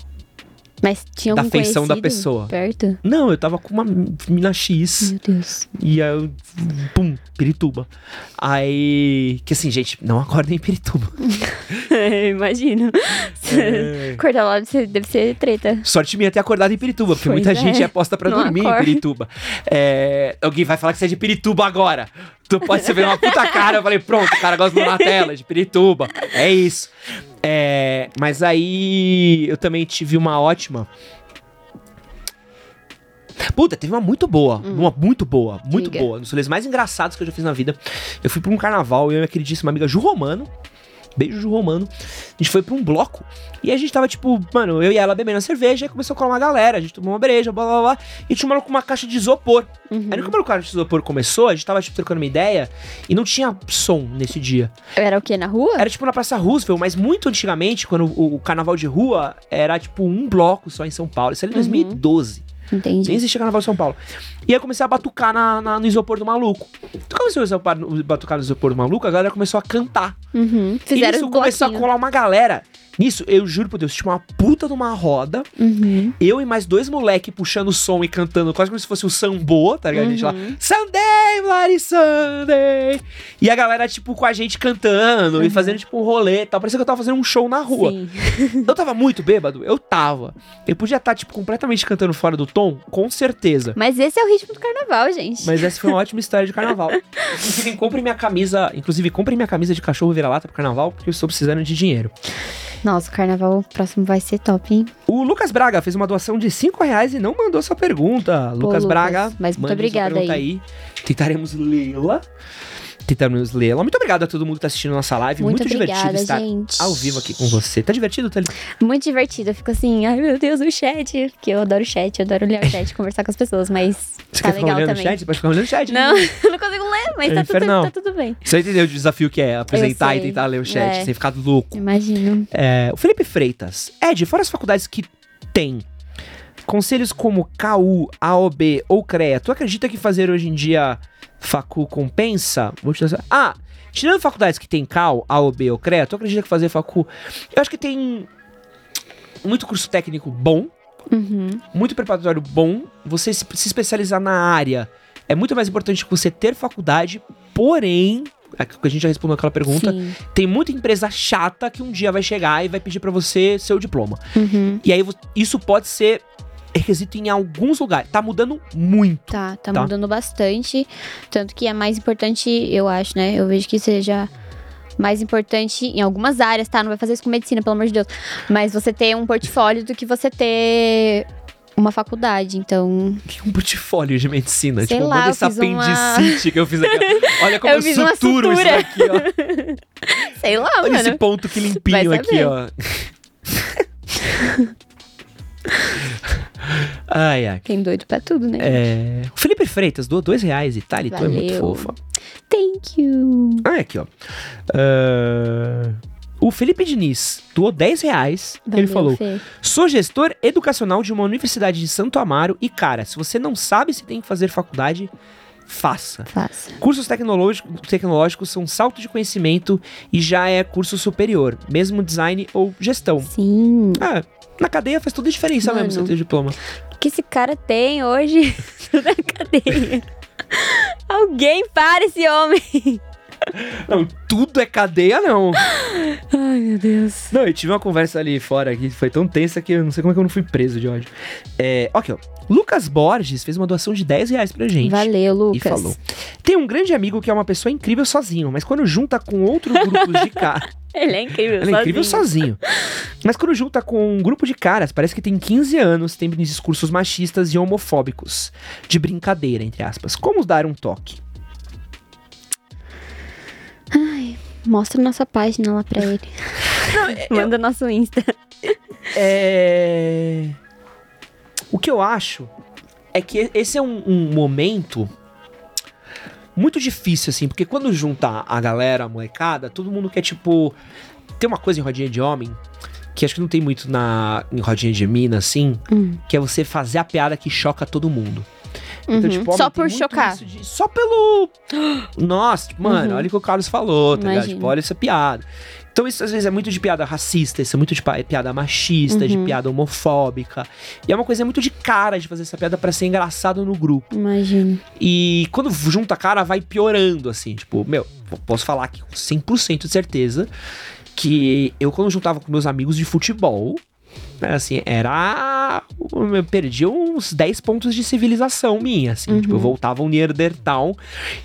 B: Mas tinha
A: Da feição da pessoa.
B: Perto?
A: não, eu tava com uma mina X.
B: Meu Deus.
A: E aí eu. Pum, Pirituba. Aí. Que assim, gente, não acordem em Pirituba.
B: Imagino.
A: É.
B: Acordar lá deve ser, treta.
A: Sorte minha ter acordado em Pirituba, porque
B: Pois
A: muita
B: é.
A: gente é posta pra
B: Não
A: dormir em
B: acorda.
A: Pirituba. É, alguém vai falar que você é de Pirituba agora. Tu pode ser ver uma puta cara. Eu falei, pronto, o cara gosta de na tela, de Pirituba. É isso. É, mas aí eu também tive uma ótima. Puta, teve uma muito boa. Uma muito boa, muito
B: Hum. Diga.
A: boa. Um dos rolês mais engraçados que eu já fiz na vida. Eu fui pra um carnaval, eu e minha queridíssima amiga Ju Romano. Beijo, Romano. A gente foi pra um bloco. E a gente tava, tipo, mano, eu e ela bebendo cerveja. E começou a colar uma galera. A gente tomou uma breja, blá blá blá. E tinha um maluco com uma caixa de isopor.
B: Uhum.
A: Aí no que o maluco com a caixa de isopor começou, a gente tava, tipo, trocando uma ideia. E não tinha som nesse dia.
B: Era o quê? Na rua?
A: Era, tipo, na Praça Roosevelt. Mas muito antigamente, quando o, o carnaval de rua era, tipo, um bloco só em São Paulo. Isso era em
B: Uhum.
A: 2012.
B: Entendi.
A: Nem existia carnaval em São Paulo. E aí eu comecei a batucar na, na- no isopor do maluco. Então começou a isopar- batucar no isopor do maluco, a galera começou a cantar.
B: Uhum.
A: e
B: Fizeram
A: isso
B: um
A: começou a colar uma galera. Nisso, eu juro por Deus, tinha uma puta de uma roda.
B: Uhum.
A: Eu e mais dois moleque puxando o som e cantando quase como se fosse o sambô, tá ligado? A gente lá,
B: Uhum.
A: Sunday, Bloody Sunday. E a galera, tipo, com a gente cantando e fazendo, tipo, um rolê e tal. Parecia que eu tava fazendo um show na rua.
B: Sim.
A: Eu tava muito bêbado? Eu tava. Eu podia estar, tipo, completamente cantando fora do tom? Com certeza.
B: Mas esse é o ritmo do carnaval, gente.
A: Mas essa foi uma ótima história de carnaval. Inclusive, compre minha camisa. Inclusive, compre minha camisa de cachorro vira-lata pro carnaval, porque eu estou precisando de dinheiro.
B: Nossa, o carnaval próximo vai ser top, hein?
A: O Lucas Braga fez uma doação de 5 reais e não mandou sua pergunta. Lucas,
B: Lucas,
A: Braga,
B: mas muito obrigada
A: pergunta
B: aí.
A: Tentaremos lê-la. Tentaremos lê-la. Muito obrigado a todo mundo que tá assistindo nossa live.
B: Muito,
A: Muito, divertido
B: obrigada,
A: estar
B: gente.
A: ao vivo aqui com você. Tá divertido, Thalita?
B: Muito divertido. Eu fico assim, ai meu Deus, o chat. Porque eu adoro chat, eu adoro olhar o chat, conversar com as pessoas, mas
A: Você
B: tá
A: quer ficar
B: legal
A: olhando
B: também.
A: o chat? Você pode ficar olhando o chat.
B: Não,
A: né?
B: eu não consigo ler, mas
A: É
B: tá tudo, tá tudo bem.
A: Você entendeu o desafio que é apresentar e tentar ler o chat,
B: É.
A: sem ficar louco.
B: Imagino.
A: É, o Felipe Freitas. Ed, fora as faculdades que tem conselhos como KU, AOB ou CREA, tu acredita que fazer hoje em dia facu compensa? Vou te dar- Ah, tirando faculdades que tem CAU, AOB ou CREA, tu acredita que fazer facu... Eu acho que tem muito curso técnico bom,
B: Uhum.
A: muito preparatório bom, você se, se especializar na área é muito mais importante que você ter faculdade, porém, a gente já respondeu aquela pergunta,
B: Sim.
A: tem muita empresa chata que um dia vai chegar e vai pedir pra você seu diploma.
B: Uhum.
A: E aí isso pode ser requisito em alguns lugares. Tá mudando muito.
B: Tá, tá,
A: Tá.
B: mudando bastante. Tanto que é mais importante, eu acho, né? Eu vejo que seja mais importante em algumas áreas, tá? Não vai fazer isso com medicina, pelo amor de Deus. Mas você ter um portfólio do que você ter uma faculdade. Então,
A: Que um portfólio de medicina.
B: Sei
A: tipo,
B: lá,
A: manda esse
B: fiz uma-
A: apendicite que eu fiz aqui. Olha como eu,
B: Eu fiz uma
A: suturo isso daqui, ó.
B: sei lá,
A: Olha esse
B: mano.
A: ponto que limpinho aqui, ó. ai, ai.
B: Tem doido pra tudo, né?
A: É... O Felipe Freitas doou dois reais e tá, ele tu é muito fofa.
B: Thank you.
A: Ah, aqui, ó. Ah, O Felipe Diniz doou 10 reais. ele
B: Valeu,
A: falou:
B: Fê.
A: Sou gestor educacional de uma universidade de Santo Amaro e, cara, se você não sabe se tem que fazer faculdade, faça.
B: Faça.
A: Cursos tecnológicos, tecnológicos são salto de conhecimento e já é curso superior, mesmo design ou gestão.
B: Sim.
A: Ah, na cadeia faz toda a diferença mesmo
B: Mano.
A: você ter diploma.
B: O que esse cara tem hoje na cadeia? Alguém para esse homem.
A: Não, tudo é cadeia, não.
B: Ai, meu Deus.
A: Não, eu tive uma conversa ali fora que foi tão tensa que eu não sei como é que eu não fui preso de ódio. É, ok, ó. Lucas Borges fez uma doação de 10 reais pra gente.
B: Valeu,
A: E
B: Lucas.
A: falou. Tem um grande amigo que é uma pessoa incrível sozinho, mas quando junta com outros grupos de caras.
B: Ele é incrível,
A: Ele é incrível sozinho. Mas quando junta com um grupo de caras, parece que tem 15 anos, tem discursos machistas e homofóbicos. De brincadeira, entre aspas. Como dar um toque?
B: Mostra nossa página lá pra ele. Manda nosso Insta.
A: É. O que eu acho é que esse é um, um momento muito difícil, assim, porque quando junta a galera, a molecada, todo mundo quer, tipo. Tem uma coisa em rodinha de homem que acho que não tem muito na em rodinha de mina, assim,
B: Hum.
A: que é você fazer a piada que choca todo mundo. Então,
B: Uhum.
A: tipo, homem
B: Só por chocar.
A: de- só pelo. Nossa, tipo, mano,
B: Uhum.
A: olha o que o Carlos falou, tá ligado?
B: Imagino.
A: Tipo, olha essa piada. Então, isso às vezes é muito de piada racista, isso é muito de piada machista, de
B: Uhum.
A: piada homofóbica. E é uma coisa muito de cara de fazer essa piada pra ser engraçado no grupo.
B: Imagino.
A: E quando junta a cara, vai piorando, assim. Tipo, meu, posso falar aqui com 100% de certeza que eu, quando juntava com meus amigos de futebol, assim, era. Eu perdi uns 10 pontos de civilização minha, assim.
B: Uhum.
A: Tipo, eu voltava um Neandertal.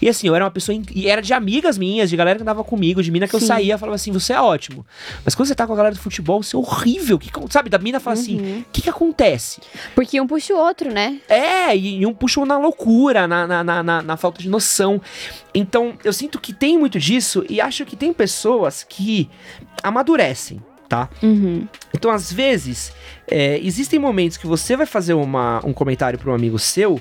A: E assim, eu era uma pessoa. in- E era de amigas minhas, de galera que andava comigo, de mina que eu
B: Sim.
A: saía, falava assim: você é ótimo. Mas quando você tá com a galera do futebol, você é horrível. Que, sabe, da mina fala assim:
B: Uhum.
A: o que que acontece?
B: Porque um puxa o outro, né?
A: É, e, um puxou na loucura, na, na, na, na- na falta de noção. Então, eu sinto que tem muito disso e acho que tem pessoas que amadurecem, tá?
B: Uhum.
A: Então, às vezes, é, existem momentos que você vai fazer uma, um comentário para um amigo seu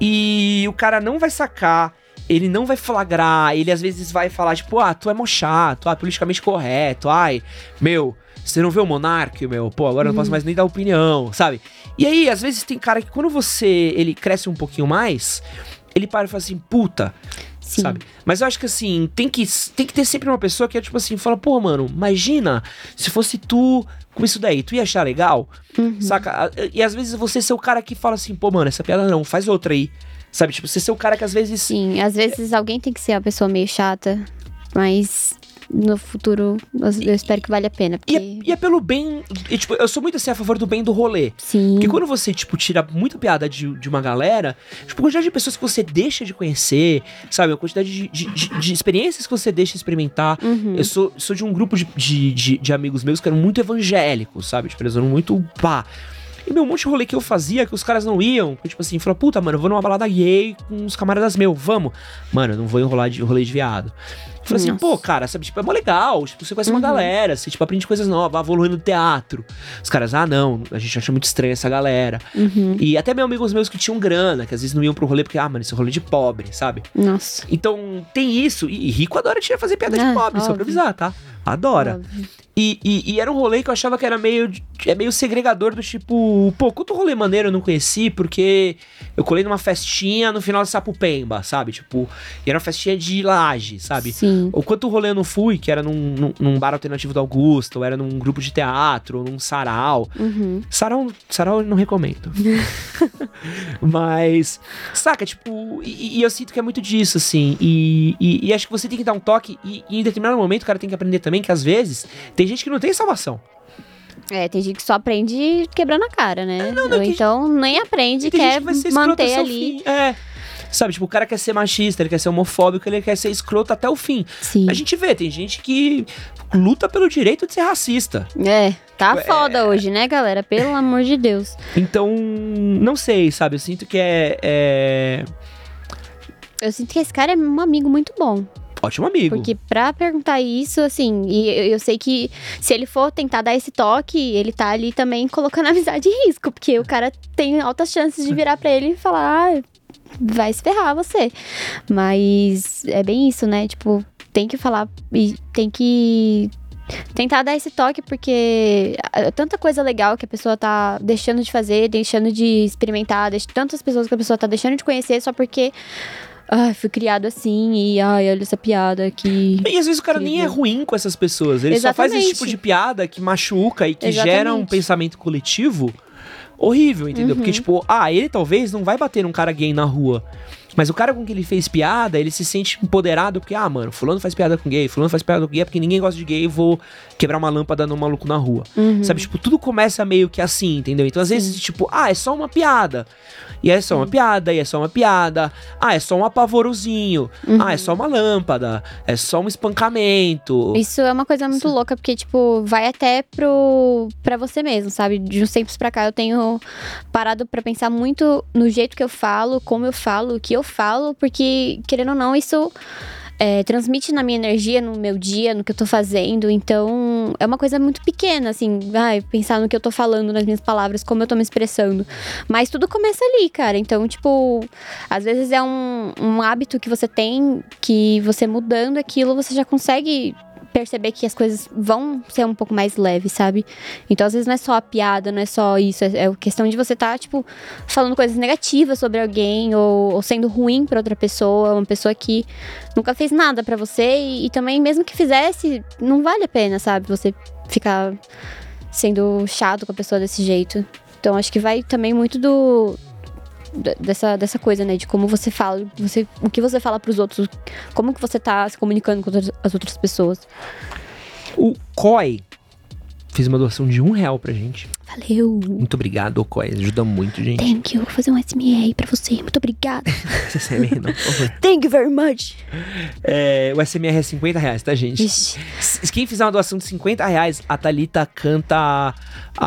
A: e o cara não vai sacar. Ele não vai flagrar, ele às vezes vai falar, tipo, ah, tu é mó chato, ah, politicamente correto, ai, meu, você não vê o Monark, meu, pô, agora eu não posso mais nem dar opinião, sabe? E aí, às vezes tem cara que quando você, ele cresce um pouquinho mais, ele para e fala assim, puta,
B: Sim.
A: sabe? Mas eu acho que assim, tem que, tem que ter sempre uma pessoa que é tipo assim, fala, pô, mano, imagina se fosse tu com isso daí, tu ia achar legal?
B: Uhum.
A: Saca? E às vezes você ser o cara que fala assim, pô, mano, essa piada não, faz outra aí. Sabe? Tipo, você ser o cara que às vezes.
B: Sim, às vezes alguém tem que ser a pessoa meio chata, mas no futuro eu espero que valha a pena.
A: E
B: Porque...
A: é, e é pelo bem. e, tipo, eu sou muito assim a favor do bem do rolê.
B: Sim.
A: Porque quando você, tipo, tira muita piada de, de uma galera, tipo, a quantidade de pessoas que você deixa de conhecer, sabe? A quantidade de, de, de- experiências que você deixa de experimentar.
B: Uhum.
A: Eu sou, sou de um grupo de, de, de, amigos meus que eram muito evangélicos, sabe? Tipo, eles eram muito pá. E meu, um monte de rolê que eu fazia que os caras não iam. Tipo assim, falou, puta, mano, eu vou numa balada gay com uns camaradas meus, vamos. Mano, eu não vou enrolar de rolê de viado. Eu falei assim, pô, cara, sabe, tipo, é mó legal. Tipo, você conhece uma
B: Uhum.
A: galera, você, tipo, aprende coisas novas, ah, vou no teatro. Os caras, ah, não, a gente acha muito estranho essa galera.
B: Uhum.
A: E até meus amigos meus que tinham grana, que às vezes não iam pro rolê porque, ah, mano, esse é rolê de pobre, sabe?
B: Nossa.
A: Então, tem isso. E, rico adora te fazer piada de
B: Ah,
A: pobre, só pra
B: óbvio.
A: avisar, tá? Adora.
B: Óbvio.
A: E, e- e era um rolê que eu achava que era meio, de- é meio segregador do tipo, pô, quanto rolê maneiro eu não conheci, porque eu colei numa festinha no final de Sapupemba, sabe? Tipo, e era uma festinha de laje, sabe?
B: Sim.
A: Ou quanto rolê eu não fui, que era num, num, num bar alternativo do Augusto, ou era num grupo de teatro, ou num sarau.
B: Uhum.
A: Sarau, sarau eu não recomendo. Mas, saca, tipo, e, e eu sinto que é muito disso, assim. E, e- e acho que você tem que dar um toque, e, e em determinado momento o cara tem que aprender também que às vezes tem gente que não tem salvação.
B: É, tem gente que só aprende quebrando a cara, né?
A: não, não,
B: Ou então nem aprende,
A: E
B: quer
A: escroto
B: manter
A: o
B: ali.
A: É. Sabe, tipo, o cara quer ser machista, ele quer ser homofóbico, ele quer ser escroto até o fim.
B: Sim.
A: A gente vê, tem gente que luta pelo direito de ser racista.
B: É, tá
A: É.
B: foda hoje, né, galera? Pelo amor de Deus.
A: Então, não sei, sabe? Eu sinto que é, é...
B: Eu sinto que esse cara é um amigo muito bom.
A: ótimo amigo.
B: Porque pra perguntar isso, assim, e eu, eu sei que se ele for tentar dar esse toque, ele tá ali também colocando a amizade em risco. Porque o cara tem altas chances de virar pra ele e falar, ah, vai se ferrar você. Mas é bem isso, né? Tipo, tem que falar e tem que tentar dar esse toque, porque é tanta coisa legal que a pessoa tá deixando de fazer, deixando de experimentar, tantas pessoas que a pessoa tá deixando de conhecer só porque. Ai, fui criado assim e ai, olha essa piada que.
A: E às vezes o cara nem é ruim com essas pessoas. Ele só faz esse
B: Exatamente.
A: tipo de piada que machuca e que gera um
B: Exatamente.
A: pensamento coletivo horrível, entendeu? Porque,
B: Uhum.
A: tipo, ah, ele talvez não vai bater num cara gay na rua. Mas o cara com que ele fez piada, ele se sente empoderado porque, ah, mano, fulano faz piada com gay, fulano faz piada com gay, é porque ninguém gosta de gay, vou quebrar uma lâmpada no maluco na rua.
B: Uhum.
A: Sabe, tipo, tudo começa meio que assim, entendeu? Então, às vezes, tipo, ah, é só uma piada. E é só uma piada, e é só uma piada. Ah, é só um apavorozinho. Ah, é só uma lâmpada. É só um espancamento.
B: Isso é uma coisa muito louca, porque, tipo, vai até pro. pra você mesmo, sabe? De uns tempos pra cá eu tenho parado pra pensar muito no jeito que eu falo, como eu falo, o que eu falo, porque, querendo ou não, isso. é, transmite na minha energia, no meu dia, no que eu tô fazendo. Então, é uma coisa muito pequena, assim, vai, pensar no que eu tô falando, nas minhas palavras, como eu tô me expressando. Mas tudo começa ali, cara. Então, tipo, às vezes é um, um hábito que você tem, que você mudando aquilo, você já consegue perceber que as coisas vão ser um pouco mais leves, sabe? Então, às vezes, não é só a piada, não é só isso. É, é questão de você estar, tipo, falando coisas negativas sobre alguém ou, ou sendo ruim pra outra pessoa, uma pessoa que nunca fez nada pra você e, e também, mesmo que fizesse, não vale a pena, sabe? Você ficar sendo chato com a pessoa desse jeito. Então, acho que vai também muito do. Dessa, dessa coisa, né? De como você fala, você, o que você fala pros outros, como que você tá se comunicando com as outras pessoas.
A: O COI fez uma doação de um real pra gente.
B: Valeu!
A: Muito obrigado, COI. Ajuda muito, gente.
B: Thank you. Vou fazer um SMR pra você. Muito obrigada.
A: SMR, não, por favor.
B: Thank you very much.
A: É, o SMR é 50 reais, tá, gente?
B: Ixi.
A: Quem fizer uma doação de 50 reais, a Thalita canta a,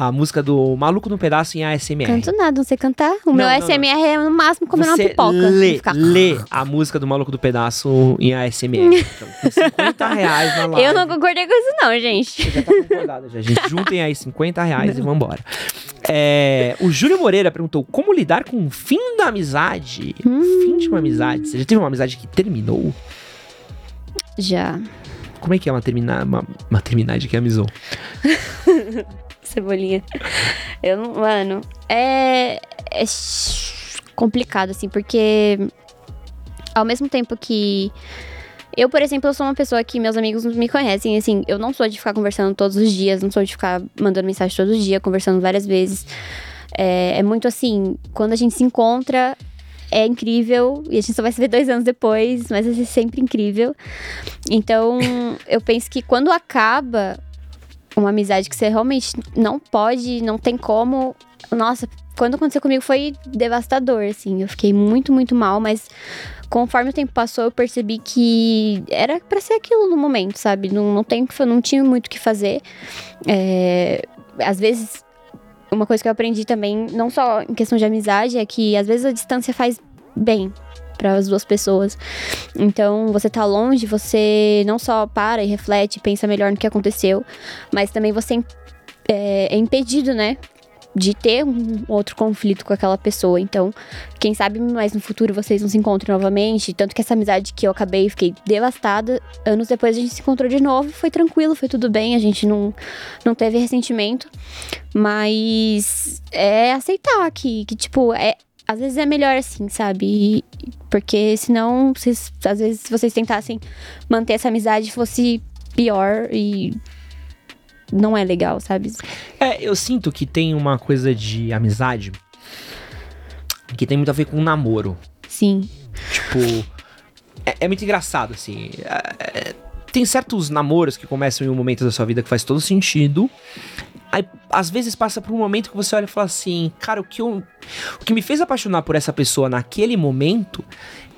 A: a música do Maluco no Pedaço em ASMR.
B: Canto nada, não sei cantar. O
A: Não,
B: meu
A: não,
B: SMR é no máximo comer uma
A: Você
B: pipoca.
A: lê,
B: Ficar-
A: lê a música do Maluco do Pedaço em ASMR. Então, com 50 reais na live.
B: Eu não concordei com isso, não, gente.
A: Já tá concordado já, gente. Juntem aí 50 reais e vambora. É, o Júlio Moreira perguntou como lidar com o fim da amizade.
B: Hum.
A: Fim de uma amizade. Você já teve uma amizade que terminou?
B: Já.
A: Como é que é uma, termina, uma, uma terminade que amizou?
B: Cebolinha. Eu não. Mano, é. É complicado, assim, porque. Ao mesmo tempo que. Eu, por exemplo, eu sou uma pessoa que meus amigos me conhecem, assim, eu não sou de ficar conversando todos os dias, não sou de ficar mandando mensagem todos os dias, conversando várias vezes. É, é muito assim, quando a gente se encontra, é incrível, e a gente só vai se ver dois anos depois, mas vai ser sempre incrível. Então, eu penso que quando acaba uma amizade que você realmente não pode, não tem como. Nossa, quando aconteceu comigo foi devastador, assim. Eu fiquei muito, muito mal, mas conforme o tempo passou, eu percebi que era pra ser aquilo no momento, sabe? Não, não, tem, não tinha muito o que fazer. É, às vezes, uma coisa que eu aprendi também, não só em questão de amizade, é que às vezes a distância faz bem para as duas pessoas. Então, você tá longe, você não só para e reflete, pensa melhor no que aconteceu, mas também você é, é impedido, né? De ter um outro conflito com aquela pessoa. Então, quem sabe mais no futuro vocês não se encontrem novamente. Tanto que essa amizade que eu acabei, fiquei devastada. Anos depois a gente se encontrou de novo, foi tranquilo, foi tudo bem, a gente não, não teve ressentimento. Mas é aceitar que, que tipo, é, às vezes é melhor assim, sabe? Porque senão, vocês, às vezes, se vocês tentassem manter essa amizade, fosse pior e não é legal, sabe?
A: É, eu sinto que tem uma coisa de amizade que tem muito a ver com namoro.
B: Sim.
A: Tipo, é, é muito engraçado, assim. É, é, tem certos namoros que começam em um momento da sua vida que faz todo sentido. Aí, às vezes, passa por um momento que você olha e fala assim, cara, o que, eu, o que me fez apaixonar por essa pessoa naquele momento,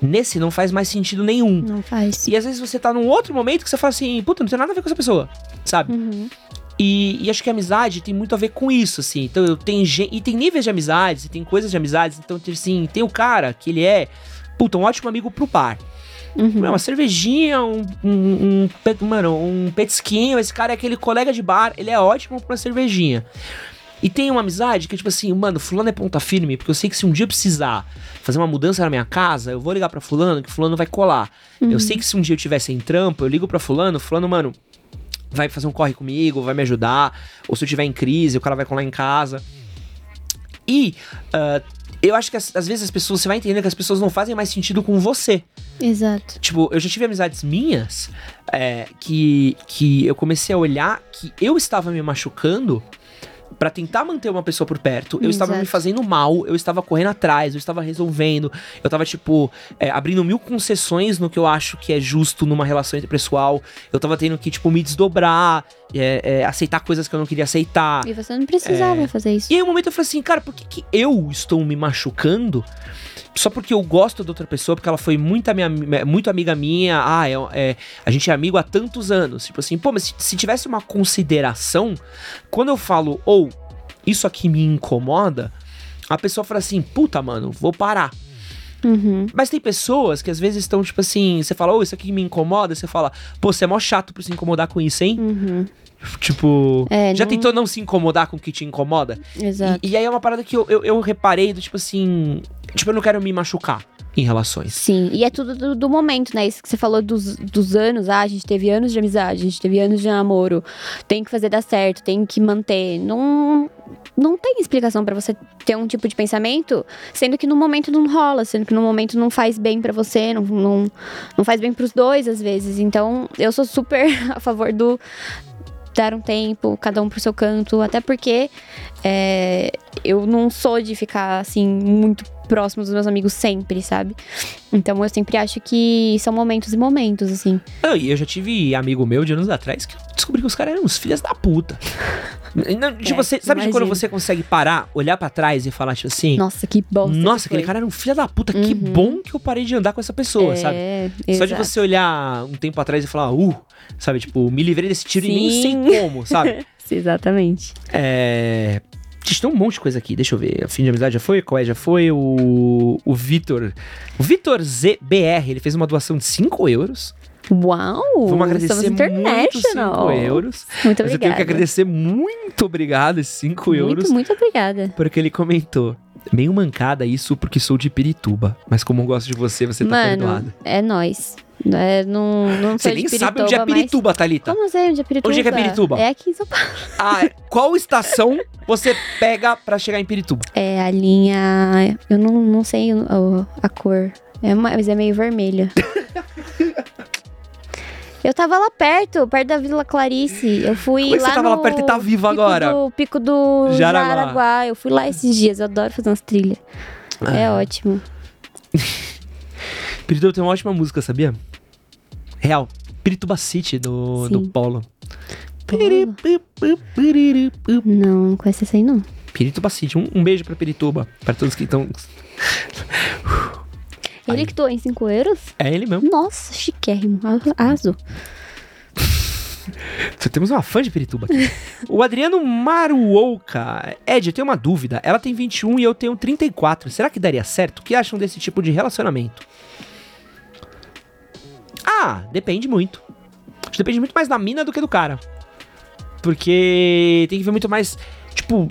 A: nesse não faz mais sentido nenhum.
B: Não faz.
A: E às vezes você tá num outro momento que você fala assim, puta, não tem nada a ver com essa pessoa, sabe?
B: Uhum.
A: E, e acho que a amizade tem muito a ver com isso, assim. Então, eu tenho gente. E tem níveis de amizades, e tem coisas de amizades. Então, assim, tem o cara que ele é, puta, um ótimo amigo pro par.
B: Uhum.
A: É uma cervejinha, um, um, um, mano, um petisquinho. Esse cara é aquele colega de bar, ele é ótimo pra uma cervejinha. E tem uma amizade que é tipo assim, mano, fulano é ponta firme, porque eu sei que se um dia eu precisar fazer uma mudança na minha casa, eu vou ligar pra fulano, que fulano vai colar. Eu sei que se um dia eu tiver sem trampo, eu ligo pra fulano, fulano, mano, vai fazer um corre comigo, vai me ajudar. Ou se eu tiver em crise, o cara vai colar em casa. E ah, eu acho que às, às vezes as pessoas, você vai entender que as pessoas não fazem mais sentido com você.
B: Exato.
A: Tipo, eu já tive amizades minhas é, que, que eu comecei a olhar que eu estava me machucando pra tentar manter uma pessoa por perto. Eu estava me fazendo mal, eu estava correndo atrás, eu estava resolvendo, eu estava, tipo, é, abrindo mil concessões no que eu acho que é justo numa relação interpessoal. Eu tava tendo que, tipo, me desdobrar, é, é, aceitar coisas que eu não queria aceitar.
B: E você não precisava
A: É.
B: fazer isso.
A: E aí, um momento eu falei assim, cara, por que, que eu estou me machucando só porque eu gosto da outra pessoa, porque ela foi muito, minha, muito amiga minha, ah, é, é- a gente é amigo há tantos anos. Tipo assim, pô, mas se, se tivesse uma consideração, quando eu falo, ou, isso aqui me incomoda, a pessoa fala assim, puta, mano, vou parar.
B: Uhum.
A: Mas tem pessoas que às vezes estão, tipo assim, você fala, ô, isso aqui me incomoda, você fala, pô, você é mó chato por se incomodar com isso, hein?
B: Uhum.
A: Tipo,
B: É,
A: já
B: não-
A: tentou não se incomodar com o que te incomoda?
B: Exato.
A: E, e aí é uma parada que eu, eu, eu reparei do tipo assim. Tipo, eu não quero me machucar em relações.
B: Sim, e é tudo do, do momento, né? Isso que você falou dos, dos anos. Ah, a gente teve anos de amizade, a gente teve anos de namoro. Tem que fazer dar certo, tem que manter. Não, não tem explicação pra você ter um tipo de pensamento, sendo que no momento não rola, sendo que no momento não faz bem pra você, não, não, não faz bem pros dois às vezes. Então, eu sou super a favor do dar um tempo, cada um pro seu canto, até porque é, eu não sou de ficar assim muito próximo dos meus amigos sempre, sabe? Então eu sempre acho que são momentos e momentos, assim.
A: Não, e eu já tive amigo meu de anos atrás que eu descobri que os caras eram uns filhos da puta. Não, tipo,
B: É,
A: você, sabe de quando você consegue parar, olhar pra trás e falar, tipo assim.
B: Nossa, que bosta.
A: Nossa,
B: que
A: aquele cara era um filho da puta, que
B: Uhum.
A: bom que eu parei de andar com essa pessoa, sabe?
B: É,
A: Só de
B: exato.
A: você olhar um tempo atrás e falar, uh, sabe, tipo, me livrei desse tiro e nem sei
B: Sim.
A: como, sabe?
B: Exatamente.
A: É. Gente, tem um monte de coisa aqui, deixa eu ver. A fim de amizade já foi, qual é já foi? O, o Vitor. O Vitor ZBR, ele fez uma doação de 5 euros.
B: Uau!
A: Vamos agradecer muito 5
B: international.
A: euros.
B: Muito
A: Mas eu tenho
B: obrigada.
A: que agradecer muito obrigado esses 5 euros.
B: Muito, muito obrigada.
A: Porque ele comentou. Meio mancada isso porque sou de Pirituba. Mas como eu gosto de você, você tá
B: Mano,
A: perdoada.
B: é nóis. É, não, não
A: Você nem
B: de
A: sabe onde é
B: Pirituba, mas-
A: Pirituba, Thalita.
B: Como assim, onde é Pirituba?
A: Onde é que é Pirituba?
B: É aqui em São Paulo.
A: Ah, qual estação você pega pra chegar em Pirituba?
B: É a linha. Eu não, não sei a cor. É uma- mas é meio vermelha. Eu tava lá perto, perto da Vila Clarice. Eu fui
A: Como é que
B: lá
A: você tava lá perto e tá viva
B: pico
A: agora?
B: Do, pico do
A: Jaraguá.
B: Jaraguá. Eu fui lá esses dias. Eu adoro fazer umas trilhas. É
A: Ah.
B: ótimo.
A: Pirituba tem uma ótima música, sabia? Real. Pirituba City, do,
B: Sim.
A: do Paulo.
B: Paulo? Não, não conheço essa aí, não.
A: Pirituba City. Um, um beijo pra Pirituba. Pra todos que estão...
B: Ele que doou em 5 euros?
A: É ele mesmo.
B: Nossa, chiquérrimo. Aso.
A: Só temos uma fã de Pirituba aqui. o Adriano Maruouka. Ed, eu tenho uma dúvida. Ela tem 21 e eu tenho 34. Será que daria certo? O que acham desse tipo de relacionamento? Ah, depende muito. Acho que Depende muito mais da mina do que do cara. Porque tem que ver muito mais, tipo,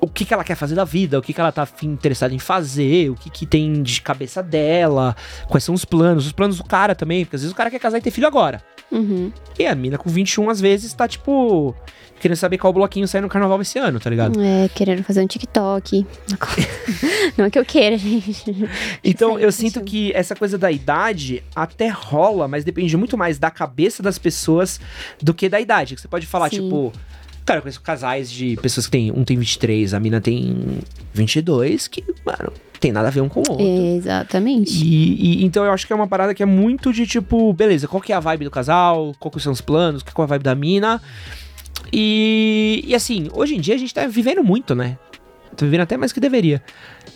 A: o que, que ela quer fazer da vida, o que, que ela tá interessada em fazer, o que, que tem de cabeça dela, quais são os planos, os planos do cara também, porque às vezes o cara quer casar e ter filho agora.
B: Uhum.
A: E a mina com 21, às vezes, tá tipo. Querendo saber qual bloquinho sai no carnaval esse ano, tá ligado?
B: É, querendo fazer um TikTok. Não é que eu queira, gente.
A: Então eu sinto que essa coisa da idade até rola, mas depende muito mais da cabeça das pessoas do que da idade. Que Você pode falar,
B: Sim.
A: tipo. Cara, eu conheço casais de pessoas que tem. Um tem 23, a mina tem 22, que, mano, tem nada a ver um com o outro.
B: Exatamente.
A: E, e- então eu acho que é uma parada que é muito de tipo, beleza, qual que é a vibe do casal, qual que são os planos, qual que é a vibe da mina. E, e assim, hoje em dia a gente tá vivendo muito, né? Tá vivendo até mais que deveria.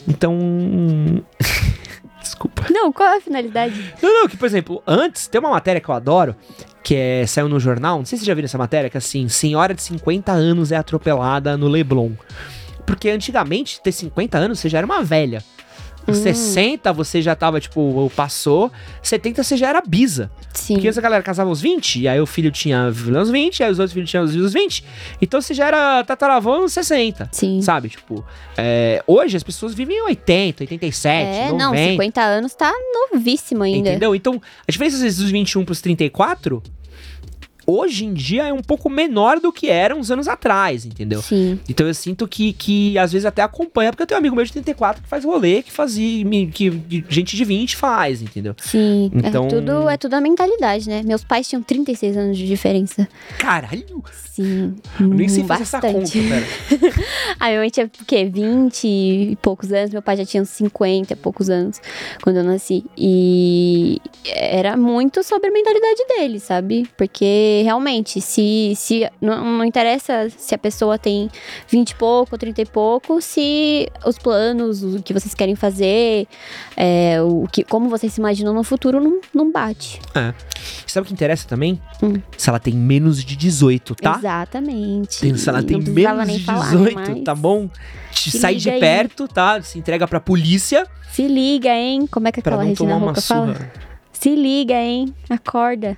A: Então. Desculpa.
B: Não, qual é a finalidade?
A: Não, não, que por exemplo, antes tem uma matéria que eu adoro, que é saiu no jornal, não sei se você já viu essa matéria, que assim, senhora de 50 anos é atropelada no Leblon. Porque antigamente, ter 50 anos, você já era uma velha.
B: Hum.
A: 60 você já tava, tipo, passou. 70 você já era bisa.
B: Sim.
A: Porque essa galera casava aos 20, e aí o filho tinha uns 20, aí os outros filhos tinham os 20. Então você já era tataravô nos 60.
B: Sim.
A: Sabe? Tipo, é, hoje as pessoas vivem em 80, 87,
B: É,
A: 90.
B: não, 50 anos tá novíssimo ainda.
A: Entendeu? Então, a diferença às vezes dos 21 pros 34, hoje em dia é um pouco menor do que era uns anos atrás, entendeu?
B: Sim.
A: Então eu sinto que, que às vezes até acompanha, porque eu tenho um amigo meu de 34 que faz rolê que fazia, que gente de 20 faz, entendeu?
B: Sim.
A: Então-
B: É, tudo, é tudo a mentalidade, né? Meus pais tinham 36 anos de diferença.
A: Caralho!
B: Sim.
A: Eu nem sei fazer essa conta,
B: bastante.
A: pera.
B: A minha mãe tinha o quê? 20 e poucos anos. Meu pai já tinha uns 50 e poucos anos quando eu nasci. E era muito sobre a mentalidade dele, sabe? Porque realmente, se, se não, não interessa se a pessoa tem 20 e pouco ou 30 e pouco, se os planos, o que vocês querem fazer, é, o que, como vocês se imaginam no futuro, não, não bate.
A: Sabe o que interessa também?
B: Hum.
A: Se ela tem menos de 18, tá?
B: Exatamente.
A: Tem- se ela tem menos
B: nem
A: de
B: falar,
A: 18,
B: mas
A: tá bom? Te
B: Se
A: sai de
B: aí.
A: perto, tá? Se entrega pra polícia
B: Se liga, hein? Como é que aquela
A: não
B: Regina Roca fala? Se liga, hein? Acorda.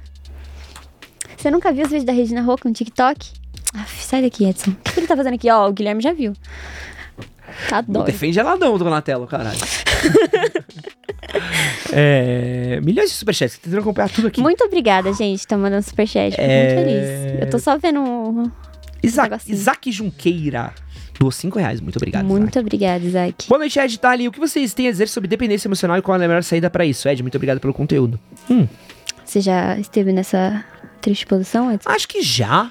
B: Você nunca viu os vídeos da Regina Roca no TikTok? Aff, sai daqui, Edson. O que ele tá fazendo aqui? Ó, o Guilherme já viu. Tá doido.
A: defende ela não, Donatello, caralho. é, milhões de superchats, tentando acompanhar tudo aqui.
B: Muito obrigada, gente. Tá mandando superchat. Fico
A: É.
B: muito feliz. Eu tô só vendo. um-
A: Isaac,
B: negocinho.
A: Isaac Junqueira doou 5 reais, muito obrigado.
B: muito
A: Isaac.
B: obrigada, Isaac.
A: Boa noite, Ed, tá ali. O que vocês têm a dizer sobre dependência emocional e qual é a melhor saída pra isso? Ed, muito obrigado pelo conteúdo. Hum,
B: Você já esteve nessa triste posição,
A: acho que já.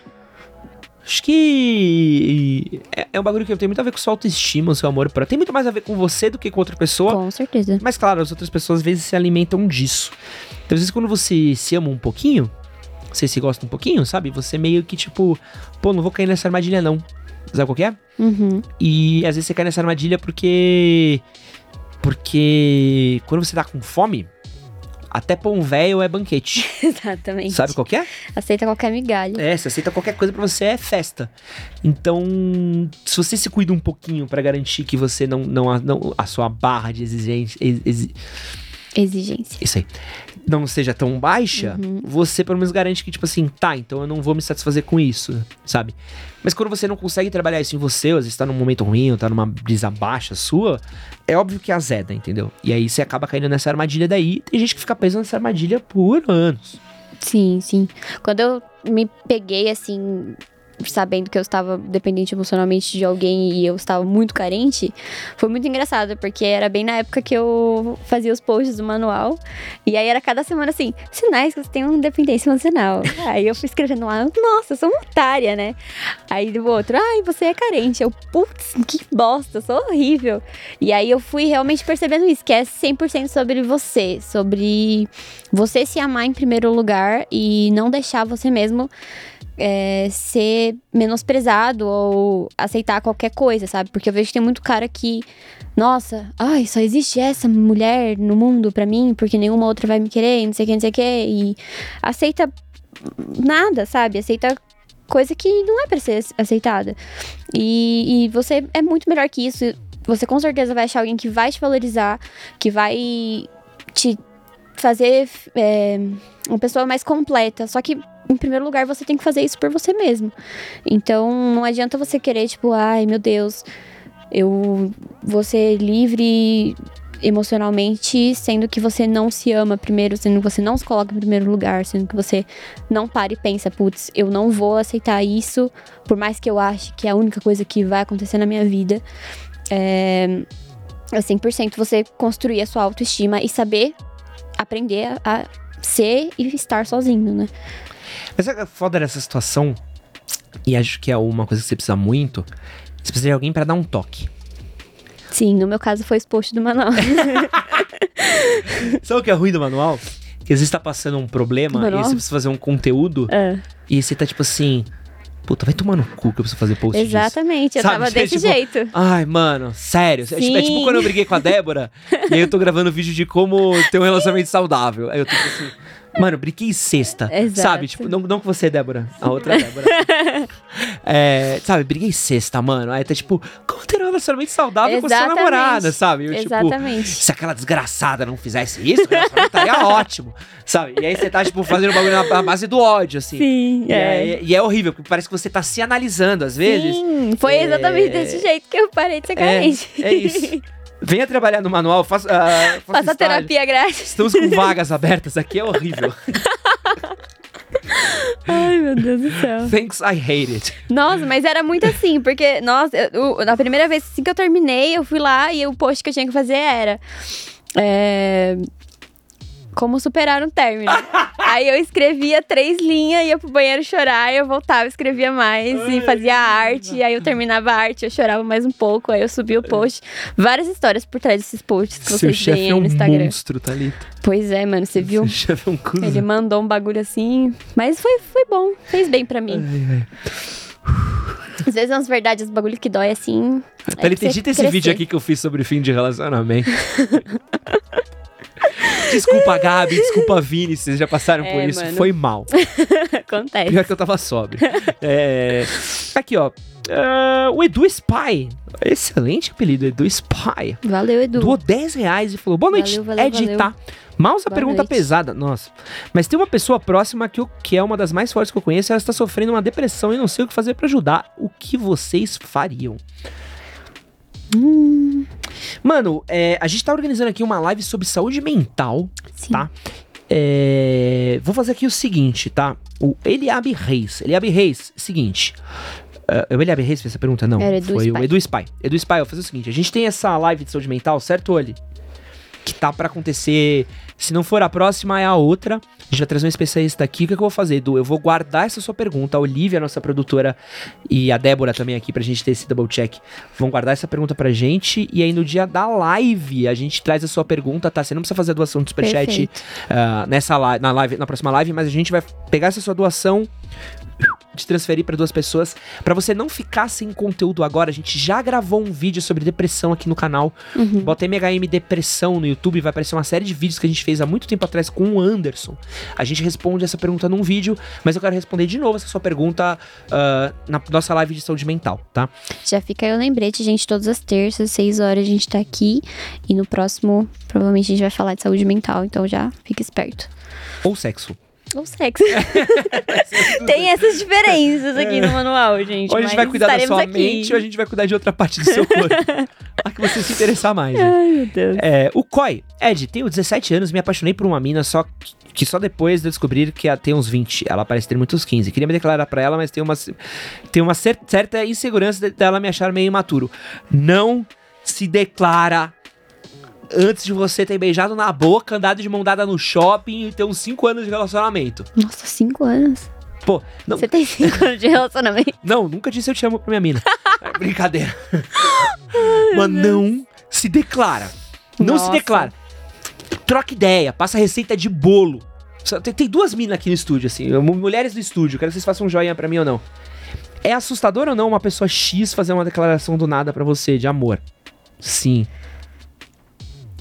A: Acho que é, é um bagulho que tem muito a ver com sua autoestima, seu amor próprio. Tem muito mais a ver com você do que com outra pessoa.
B: Com certeza.
A: Mas claro, as outras pessoas às vezes se alimentam disso. Então, às vezes quando você se ama um pouquinho, você se gosta um pouquinho, sabe? Você meio que tipo, pô, não vou cair nessa armadilha não. Sabe qual que é?
B: Uhum.
A: E às vezes você cai nessa armadilha porque. Porque quando você tá com fome, até pão velho é banquete.
B: Exatamente.
A: Sabe qual que é?
B: Aceita qualquer migalha.
A: É, você aceita qualquer coisa pra você é festa. Então, se você se cuida um pouquinho pra garantir que você não, não, não a sua barra de exigência, ex- exi-
B: Exigência.
A: isso aí, não seja tão baixa, você pelo menos garante que, tipo assim, tá, então eu não vou me satisfazer com isso, sabe? Mas quando você não consegue trabalhar isso em você, ou às vezes tá num momento ruim, ou tá numa brisa baixa sua, é óbvio que azeda, entendeu? E aí você acaba caindo nessa armadilha daí, tem gente que fica presa nessa armadilha por anos.
B: Sim, sim. Quando eu me peguei assim, sabendo que eu estava dependente emocionalmente de alguém e eu estava muito carente, foi muito engraçado, porque era bem na época que eu fazia os posts do manual. E aí era cada semana assim, sinais que você tem uma dependência emocional. aí eu fui escrevendo lá, nossa, eu sou uma otária, né? Aí do outro, ai, você é carente. Eu, putz, que bosta, eu sou horrível. E aí eu fui realmente percebendo isso, que é 100% sobre você, sobre você se amar em primeiro lugar e não deixar você mesmo é, ser menosprezado ou aceitar qualquer coisa, sabe? Porque eu vejo que tem muito cara que, nossa, ai, só existe essa mulher no mundo pra mim, porque nenhuma outra vai me querer, não sei o que, não sei o que, e aceita nada, sabe? Aceita coisa que não é pra ser aceitada. E, e você é muito melhor que isso. Você com certeza vai achar alguém que vai te valorizar, que vai te fazer é, uma pessoa mais completa. Só que, em primeiro lugar, você tem que fazer isso por você mesmo. Então, não adianta você querer, tipo, ai meu Deus, eu vou ser livre emocionalmente, sendo que você não se ama primeiro, sendo que você não se coloca em primeiro lugar, sendo que você não para e pensa, putz, eu não vou aceitar isso, por mais que eu ache que é a única coisa que vai acontecer na minha vida. É, é 100% você construir a sua autoestima e saber aprender a, ser e estar sozinho, né?
A: Mas é foda dessa situação, e acho que é uma coisa que você precisa muito, você precisa de alguém pra dar um toque.
B: Sim, no meu caso foi esse post do manual.
A: Sabe o que é ruim do manual? Que às vezes tá passando um problema e você precisa fazer um conteúdo
B: É.
A: e você tá tipo assim. puta, vai tomar no cu que eu preciso fazer post disso.
B: Exatamente, eu
A: Sabe,
B: tava
A: é
B: desse
A: tipo,
B: jeito.
A: Ai, mano, sério. É tipo, é tipo quando eu briguei com a Débora e aí eu tô gravando vídeo de como ter um relacionamento saudável. Aí eu tô tipo assim. Mano, briguei sexta.
B: Exato.
A: Sabe? Tipo, não, não com você, Débora. A outra Débora. é, sabe, briguei sexta, mano. Aí tá tipo, como ter um relacionamento saudável com a sua
B: Exatamente.
A: namorada, sabe? Eu, tipo,
B: Exatamente.
A: se aquela desgraçada não fizesse isso, o relacionamento estaria ótimo. Sabe? E aí você tá, tipo, fazendo bagulho na, na base do ódio, assim.
B: Sim,
A: E é. e é horrível, porque parece que você tá se analisando às vezes.
B: Sim, foi
A: É.
B: exatamente desse jeito que eu parei de ser
A: É,
B: carente.
A: é isso. Venha trabalhar no manual, faça, ah, faça
B: Faça terapia grátis.
A: Estamos com vagas abertas aqui, é horrível.
B: Ai, meu Deus do céu.
A: Thanks, I hate it.
B: Nossa, mas era muito assim, porque, nossa, eu- eu- na primeira vez assim que eu terminei, eu fui lá e o post que eu tinha que fazer era. é, como superar um término. Aí eu escrevia três linhas, ia pro banheiro chorar, eu voltava, escrevia mais e fazia arte. Aí eu terminava a arte, eu chorava mais um pouco, aí eu subia o post. Várias histórias por trás desses posts que
A: Seu
B: vocês veem
A: é um
B: no Instagram.
A: monstro, Thalita.
B: Pois é, mano, você viu?
A: Seu chefe é um cuzão.
B: Ele mandou um bagulho assim, mas foi, foi bom, fez bem pra mim.
A: Ai, ai.
B: Às vezes é umas verdades, uns bagulho que dói assim.
A: Thalita,
B: você
A: edita esse
B: crescer.
A: vídeo aqui que eu fiz sobre fim de relacionamento. desculpa, Gabi, desculpa, Vini, vocês já passaram por
B: É,
A: isso.
B: mano.
A: Foi mal.
B: Acontece.
A: Pior que eu tava sóbrio. É, Aqui, ó. Ah, o Edu Spy. Excelente apelido, Edu Spy.
B: Valeu, Edu.
A: Doou 10 reais e falou: Boa noite,
B: Valeu, valeu,
A: Ed,
B: valeu.
A: tá? Mouse a pergunta
B: noite.
A: pesada, nossa. Mas tem uma pessoa próxima que, eu, que é uma das mais fortes que eu conheço, ela está sofrendo uma depressão e não sei o que fazer pra ajudar. O que vocês fariam?
B: Hum,
A: Mano, é, a gente tá organizando aqui uma live sobre saúde mental,
B: sim.
A: tá? É, vou fazer aqui o seguinte, tá? O Eliabe Reis. Eliabe Reis, seguinte. É, é o Eliabe Reis fez essa pergunta? Não.
B: Era Edu
A: foi o
B: Spy.
A: Edu Spy. Edu Spy, eu vou fazer o seguinte: a gente tem essa live de saúde mental, certo, Oli? Que tá pra acontecer. Se não for a próxima, é a outra. A gente vai trazer um especialista aqui. O que, que eu vou fazer, Edu? Eu vou guardar essa sua pergunta. A Olivia, nossa produtora, e a Débora também aqui, pra gente ter esse double check. Vão guardar essa pergunta pra gente. E aí, no dia da live, a gente traz a sua pergunta, tá? Você não precisa fazer a doação do superchat ah, nessa live, na live, na próxima live, mas a gente vai pegar essa sua doação te transferir para duas pessoas Pra você não ficar sem conteúdo agora. A gente já gravou um vídeo sobre depressão aqui no canal.
B: Uhum.
A: Bota MHM depressão no YouTube, vai aparecer uma série de vídeos que a gente fez há muito tempo atrás com o Anderson. A gente responde essa pergunta num vídeo, mas eu quero responder de novo essa sua pergunta ah, na nossa live de saúde mental, tá?
B: Já fica aí o lembrete, gente. Todas as terças, seis horas, a gente tá aqui. E no próximo, provavelmente, a gente vai falar de saúde mental. Então já fica esperto.
A: Ou sexo.
B: Ou sexo. Tem essas diferenças aqui no manual, gente.
A: Ou a gente vai cuidar da sua
B: aqui.
A: mente, ou a gente vai cuidar de outra parte do seu corpo. a que você se interessar mais. né?
B: Ai, meu Deus.
A: É, o Koi. Ed, tenho 17 anos, me apaixonei por uma mina só que, só depois de eu descobrir que ela tem uns 20. Ela parece ter muitos 15. Queria me declarar pra ela, mas tem uma, tem uma cer- certa insegurança de- dela me achar meio imaturo. Não se declara antes de você ter beijado na boca, andado de mão dada no shopping e ter uns 5 anos de relacionamento.
B: Nossa, cinco anos.
A: Pô, não,
B: Você tem cinco anos de relacionamento?
A: não, nunca disse eu te amo pra minha mina. É brincadeira. Mas não se declara. Não se
B: Nossa.
A: declara. Troca ideia, passa receita de bolo. Tem, tem duas minas aqui no estúdio, assim, mu- mulheres do estúdio, quero que vocês façam um joinha pra mim ou não. É assustador ou não uma pessoa X fazer uma declaração do nada pra você de amor? Sim.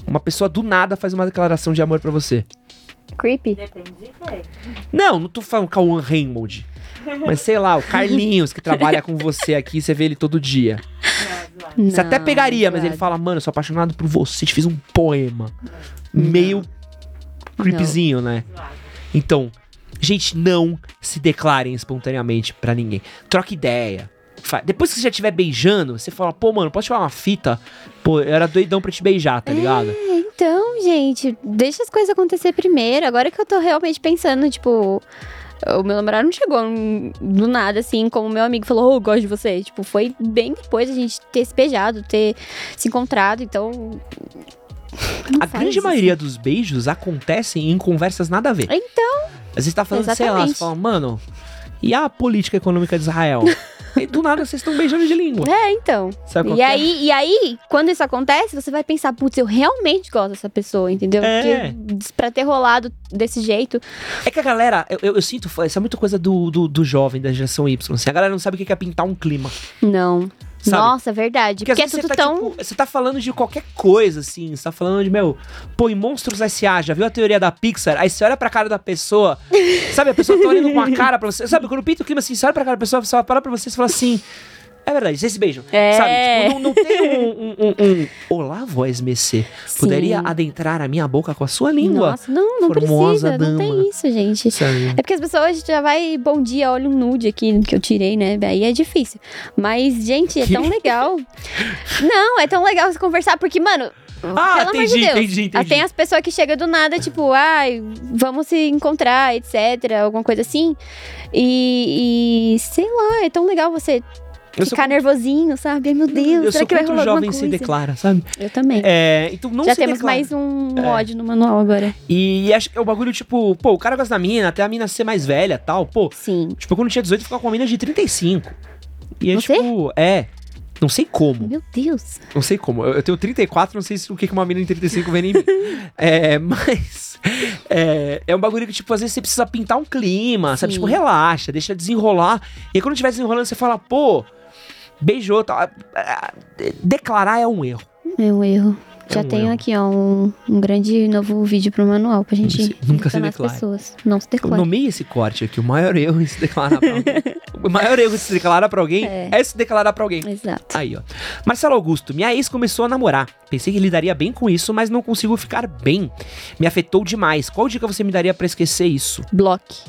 A: Uma pessoa do nada faz uma declaração de amor pra você.
B: Creepy?
C: Depende de quem.
A: Não, não tô falando Cauã Raymond. Mas sei lá, o Carlinhos que trabalha com você aqui, você vê ele todo dia. Você até
B: Não,
A: pegaria, mas ele fala, mano, eu sou apaixonado por você, te fiz um poema. Meio creepzinho, né? Então, gente, não se declarem espontaneamente pra ninguém. Troca ideia. Depois que você já estiver beijando, você fala, pô, mano, posso falar uma fita? Pô, eu era doidão pra te beijar, tá ligado?
B: Então, gente, deixa as coisas acontecer primeiro. Agora que eu tô realmente pensando, tipo. O meu namorado não chegou do nada, assim, como meu amigo falou, oh, eu gosto de você. Tipo, foi bem depois a gente ter se beijado, ter se encontrado, então.
A: A grande
B: isso.
A: maioria dos beijos acontecem em conversas nada a ver.
B: Então,
A: Às vezes tá falando, sei lá, você
B: Exatamente.
A: fala, mano, e a política econômica de Israel? Aí do nada vocês estão beijando de língua.
B: É, então.
A: Sabe
B: E
A: é?
B: aí, e aí, quando isso acontece, você vai pensar, putz, eu realmente gosto dessa pessoa, entendeu?
A: É.
B: Porque pra ter rolado desse jeito,
A: É que a galera, eu, eu, eu sinto, isso é muito coisa do, do, do jovem, da geração Y. Assim, a galera não sabe o que é pintar um clima.
B: não.
A: Sabe?
B: Nossa, é verdade. Porque,
A: às
B: é tudo
A: você tá,
B: tão.
A: tipo, você tá falando de qualquer coisa, assim. Você tá falando de, meu, pô, em Monstros S.A., já viu a teoria da Pixar? Aí você olha pra cara da pessoa, sabe? A pessoa tá olhando com a cara pra você. Sabe, quando pinta o clima assim, você olha pra cara da pessoa, você para pra você e fala assim. É verdade, vocês se beijam.
B: É.
A: Sabe? Tipo, não, não tem um, um, um, um Olá, voz Messê. Poderia adentrar a minha boca com a sua língua.
B: Nossa, não, não
A: Formosa
B: precisa, não
A: dama.
B: tem isso, gente.
A: Sabe?
B: É porque as pessoas já vai, bom dia, olha um nude aqui que eu tirei, né? Aí é difícil. Mas, gente, é tão legal. Não, é tão legal conversar, porque, mano.
A: Ah,
B: pelo amor
A: entendi,
B: de Deus.
A: entendi, entendi.
B: Tem as pessoas que chegam do nada, tipo, ai, vamos se encontrar, etc. Alguma coisa assim. E, e sei lá, é tão legal você
A: Eu sou
B: ficar nervosinho, sabe? Ai, meu Deus,
A: eu
B: será
A: sou
B: que vai rolar alguma
A: jovem se
B: coisa?
A: declara, sabe?
B: Eu também.
A: É, então não
B: Já
A: se
B: temos
A: declara.
B: mais um
A: É.
B: ódio no manual agora.
A: E acho que é o bagulho, tipo, pô, o cara gosta da mina, até a mina ser mais velha tal. Pô,
B: Sim.
A: tipo, quando tinha 18, eu ficava com uma mina de 35. E é
B: Você?
A: tipo, é. Não sei como.
B: Meu Deus.
A: Não sei como. Eu, eu tenho 34, não sei se, o que que uma mina de 35 vem em mim. é, mas. É, é um bagulho que, tipo, às vezes você precisa pintar um clima, sabe?
B: Sim.
A: Tipo, relaxa, deixa desenrolar. E aí quando estiver desenrolando, você fala, pô, beijou tal. Ah, ah, Declarar é um erro.
B: É um erro.
A: É
B: Já
A: um
B: tenho
A: erro.
B: aqui, ó, um, um grande novo vídeo pro manual pra gente
A: Nunca se- declare.
B: pessoas. Não se declare.
A: nomeei esse corte aqui, o maior erro em se declarar pra alguém. o maior erro em se declarar pra alguém é,
B: É.
A: se declarar pra alguém.
B: Exato.
A: Aí, ó. Marcelo Augusto, minha ex começou a namorar. Pensei que lidaria bem com isso, mas não consigo ficar bem. Me afetou demais. Qual dica você me daria pra esquecer isso?
B: Bloque.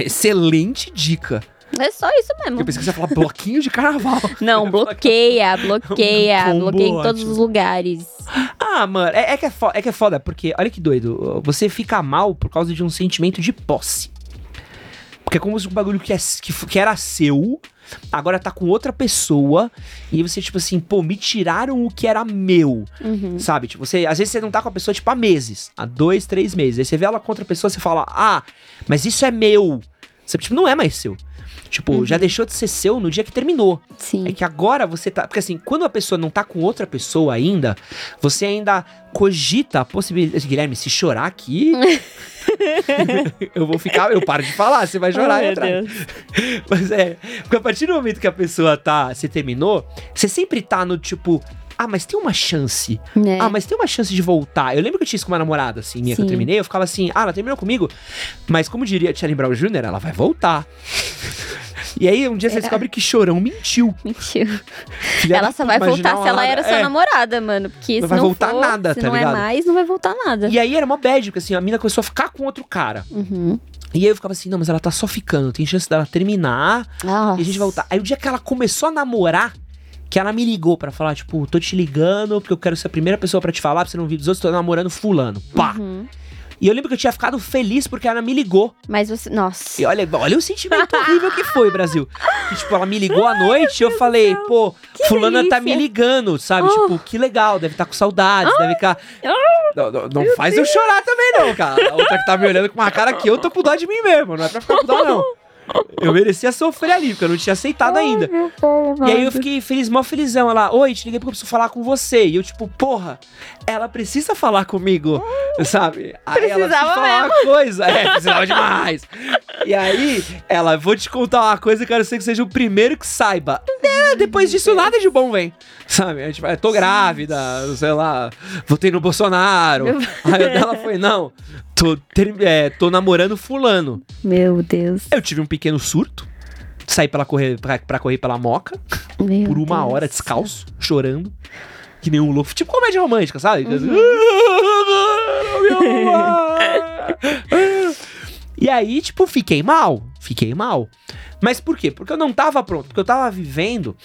A: Excelente dica.
B: É só isso mesmo.
A: Eu pensei que você ia falar bloquinho de carnaval.
B: Não, bloqueia, bloqueia, bloqueia em todos os lugares.
A: Ah, mano, é, é que é, fo- é que é foda, porque olha que doido. Você fica mal por causa de um sentimento de posse. Porque é como se o bagulho que, é, que, que era seu, agora tá com outra pessoa, e você, tipo assim, pô, me tiraram o que era meu.
B: Uhum.
A: Sabe? Tipo, você, às vezes você não tá com a pessoa, tipo, há meses, há dois, três meses. Aí você vê ela com outra pessoa, você fala, ah, mas isso é meu. Você, tipo, não é mais seu. Tipo, já deixou de ser seu no dia que terminou.
B: Sim.
A: É que agora você tá. Porque assim, quando a pessoa não tá com outra pessoa ainda, você ainda cogita a possibilidade. Guilherme, se chorar aqui. eu vou ficar. Eu paro de falar, você vai chorar aí atrás. Mas é. Porque a partir do momento que a pessoa tá. Você terminou, você sempre tá no tipo. Ah, mas tem uma chance.
B: Né?
A: Ah, mas tem uma chance de voltar. Eu lembro que eu tinha isso com uma namorada, assim, minha, que eu
B: Sim.
A: terminei. Eu ficava assim, ah, ela terminou comigo. Mas como diria Charlie Brown Jr., ela vai voltar. e aí, um dia você
B: É.
A: descobre que Chorão mentiu.
B: Mentiu.
A: Filha
B: Ela só vai voltar se ela era sua
A: é.
B: namorada, mano. Porque
A: Não
B: se
A: vai
B: não
A: voltar
B: for,
A: nada,
B: se
A: tá
B: não
A: ligado?
B: é mais, não vai voltar nada.
A: E aí era uma bad, porque assim, a mina começou a ficar com outro cara.
B: Uhum.
A: E aí eu ficava assim, não, mas ela tá só ficando, tem chance dela terminar
B: Nossa.
A: e a gente vai voltar. Aí o dia que ela começou a namorar, que ela me ligou pra falar, tipo, tô te ligando porque eu quero ser a primeira pessoa pra te falar, pra você não ouvir dos outros, tô namorando fulano. Pá!
B: Uhum.
A: E eu lembro que eu tinha ficado feliz porque ela me ligou.
B: Mas você. Nossa.
A: E olha, olha o sentimento horrível que foi, Brasil. Que, tipo, ela me ligou à noite e eu falei, pô, fulana tá me
B: delícia.
A: ligando, sabe?
B: Oh.
A: Tipo, que legal, deve estar com saudades, deve ficar. Não, não- não faz eu chorar também, não, cara. A outra que tá me olhando com uma cara que eu tô com dó de mim mesmo, não é pra ficar com dó, não. Eu merecia sofrer ali, porque eu não tinha aceitado ainda. E aí eu fiquei feliz, mó felizão. Ela, oi, te liguei porque eu preciso falar com você. E eu, tipo, porra, ela precisa falar comigo, sabe? Aí ela precisa
B: Precisava
A: falar uma coisa. É, precisava demais. E aí, ela, vou te contar uma coisa e quero ser que seja o primeiro que saiba. É, depois disso, nada de bom vem. Sabe? A gente vai, tô grávida, sei lá, votei no Bolsonaro. Aí o dela foi, não, tô, ter- é, tô namorando fulano.
B: Meu Deus.
A: Eu tive um pequeno surto. Saí pra correr, pra, pra correr pela moca
B: Meu
A: por uma
B: Deus.
A: hora descalço, chorando. Que nem um louco. Tipo comédia romântica, sabe? e aí, tipo, fiquei mal. Fiquei mal. Mas por quê? Porque eu não tava pronto. Porque eu tava vivendo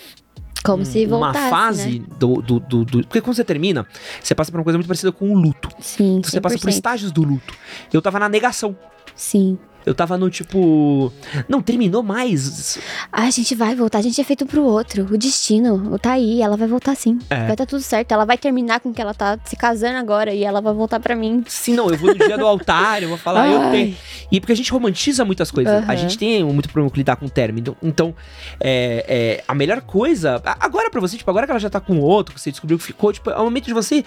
B: Como se
A: uma
B: voltasse,
A: fase
B: Né?
A: do, do, do, do- Porque quando você termina, você passa por uma coisa muito parecida com o luto.
B: Sim,
A: Você passa por
B: 100%.
A: estágios do luto. Eu tava na negação.
B: Sim.
A: Eu tava no tipo. Não, terminou mais.
B: A gente vai voltar, a gente é feito pro outro. O destino tá aí, ela vai voltar sim.
A: É.
B: Vai tá tudo certo. Ela vai terminar com que ela tá se casando agora e ela vai voltar pra mim.
A: Sim, não, eu vou no dia do altar, eu vou falar, eu
B: Ai.
A: tenho. E porque a gente romantiza muitas coisas. A
B: Aham.
A: gente tem muito problema com lidar com o término. Então, é, é, a melhor coisa. a- Agora pra você, tipo, agora que ela já tá com o outro, que você descobriu que ficou, tipo, é o momento de você.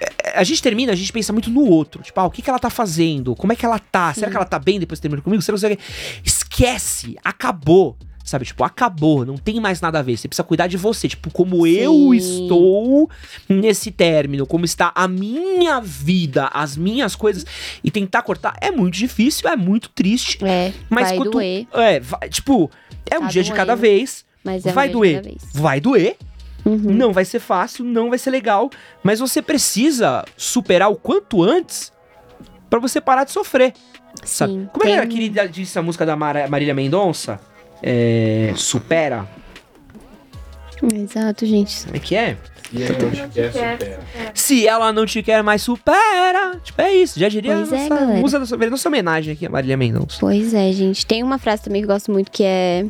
A: É, A gente termina, a gente pensa muito no outro. Tipo, ah, o que, que ela tá fazendo? Como é que ela tá? Será que ela tá bem depois que terminou comigo? Será que... Esquece! Acabou! Sabe, tipo, acabou, não tem mais nada a ver. Você precisa cuidar de você, tipo, como eu
B: Sim.
A: estou nesse término, como está a minha vida, as minhas coisas, e tentar cortar é muito difícil, é muito triste.
B: É,
A: Mas
B: vai
A: quando-
B: doer,
A: É, vai- tipo, é um
B: Tá
A: dia de cada
B: doendo.
A: vez.
B: mas é
A: vai
B: um
A: doer. Vai doer,
B: Uhum.
A: não vai ser fácil, não vai ser legal, mas você precisa superar o quanto antes pra você parar de sofrer. Sabe?
B: Sim,
A: Como é que era
B: tem-
A: aquele disse a música da Mara- Marília Mendonça? É, supera.
B: Exato, gente.
A: Como é que é?
C: E aí, não te quer, supera.
A: Se ela não te quer mais, supera. Tipo, é isso. Já diria
B: Pois é,
A: nossa,
B: galera.
A: musa da sua, nossa homenagem aqui a Marília Mendonça.
B: Pois é, gente. Tem uma frase também que eu gosto muito que é.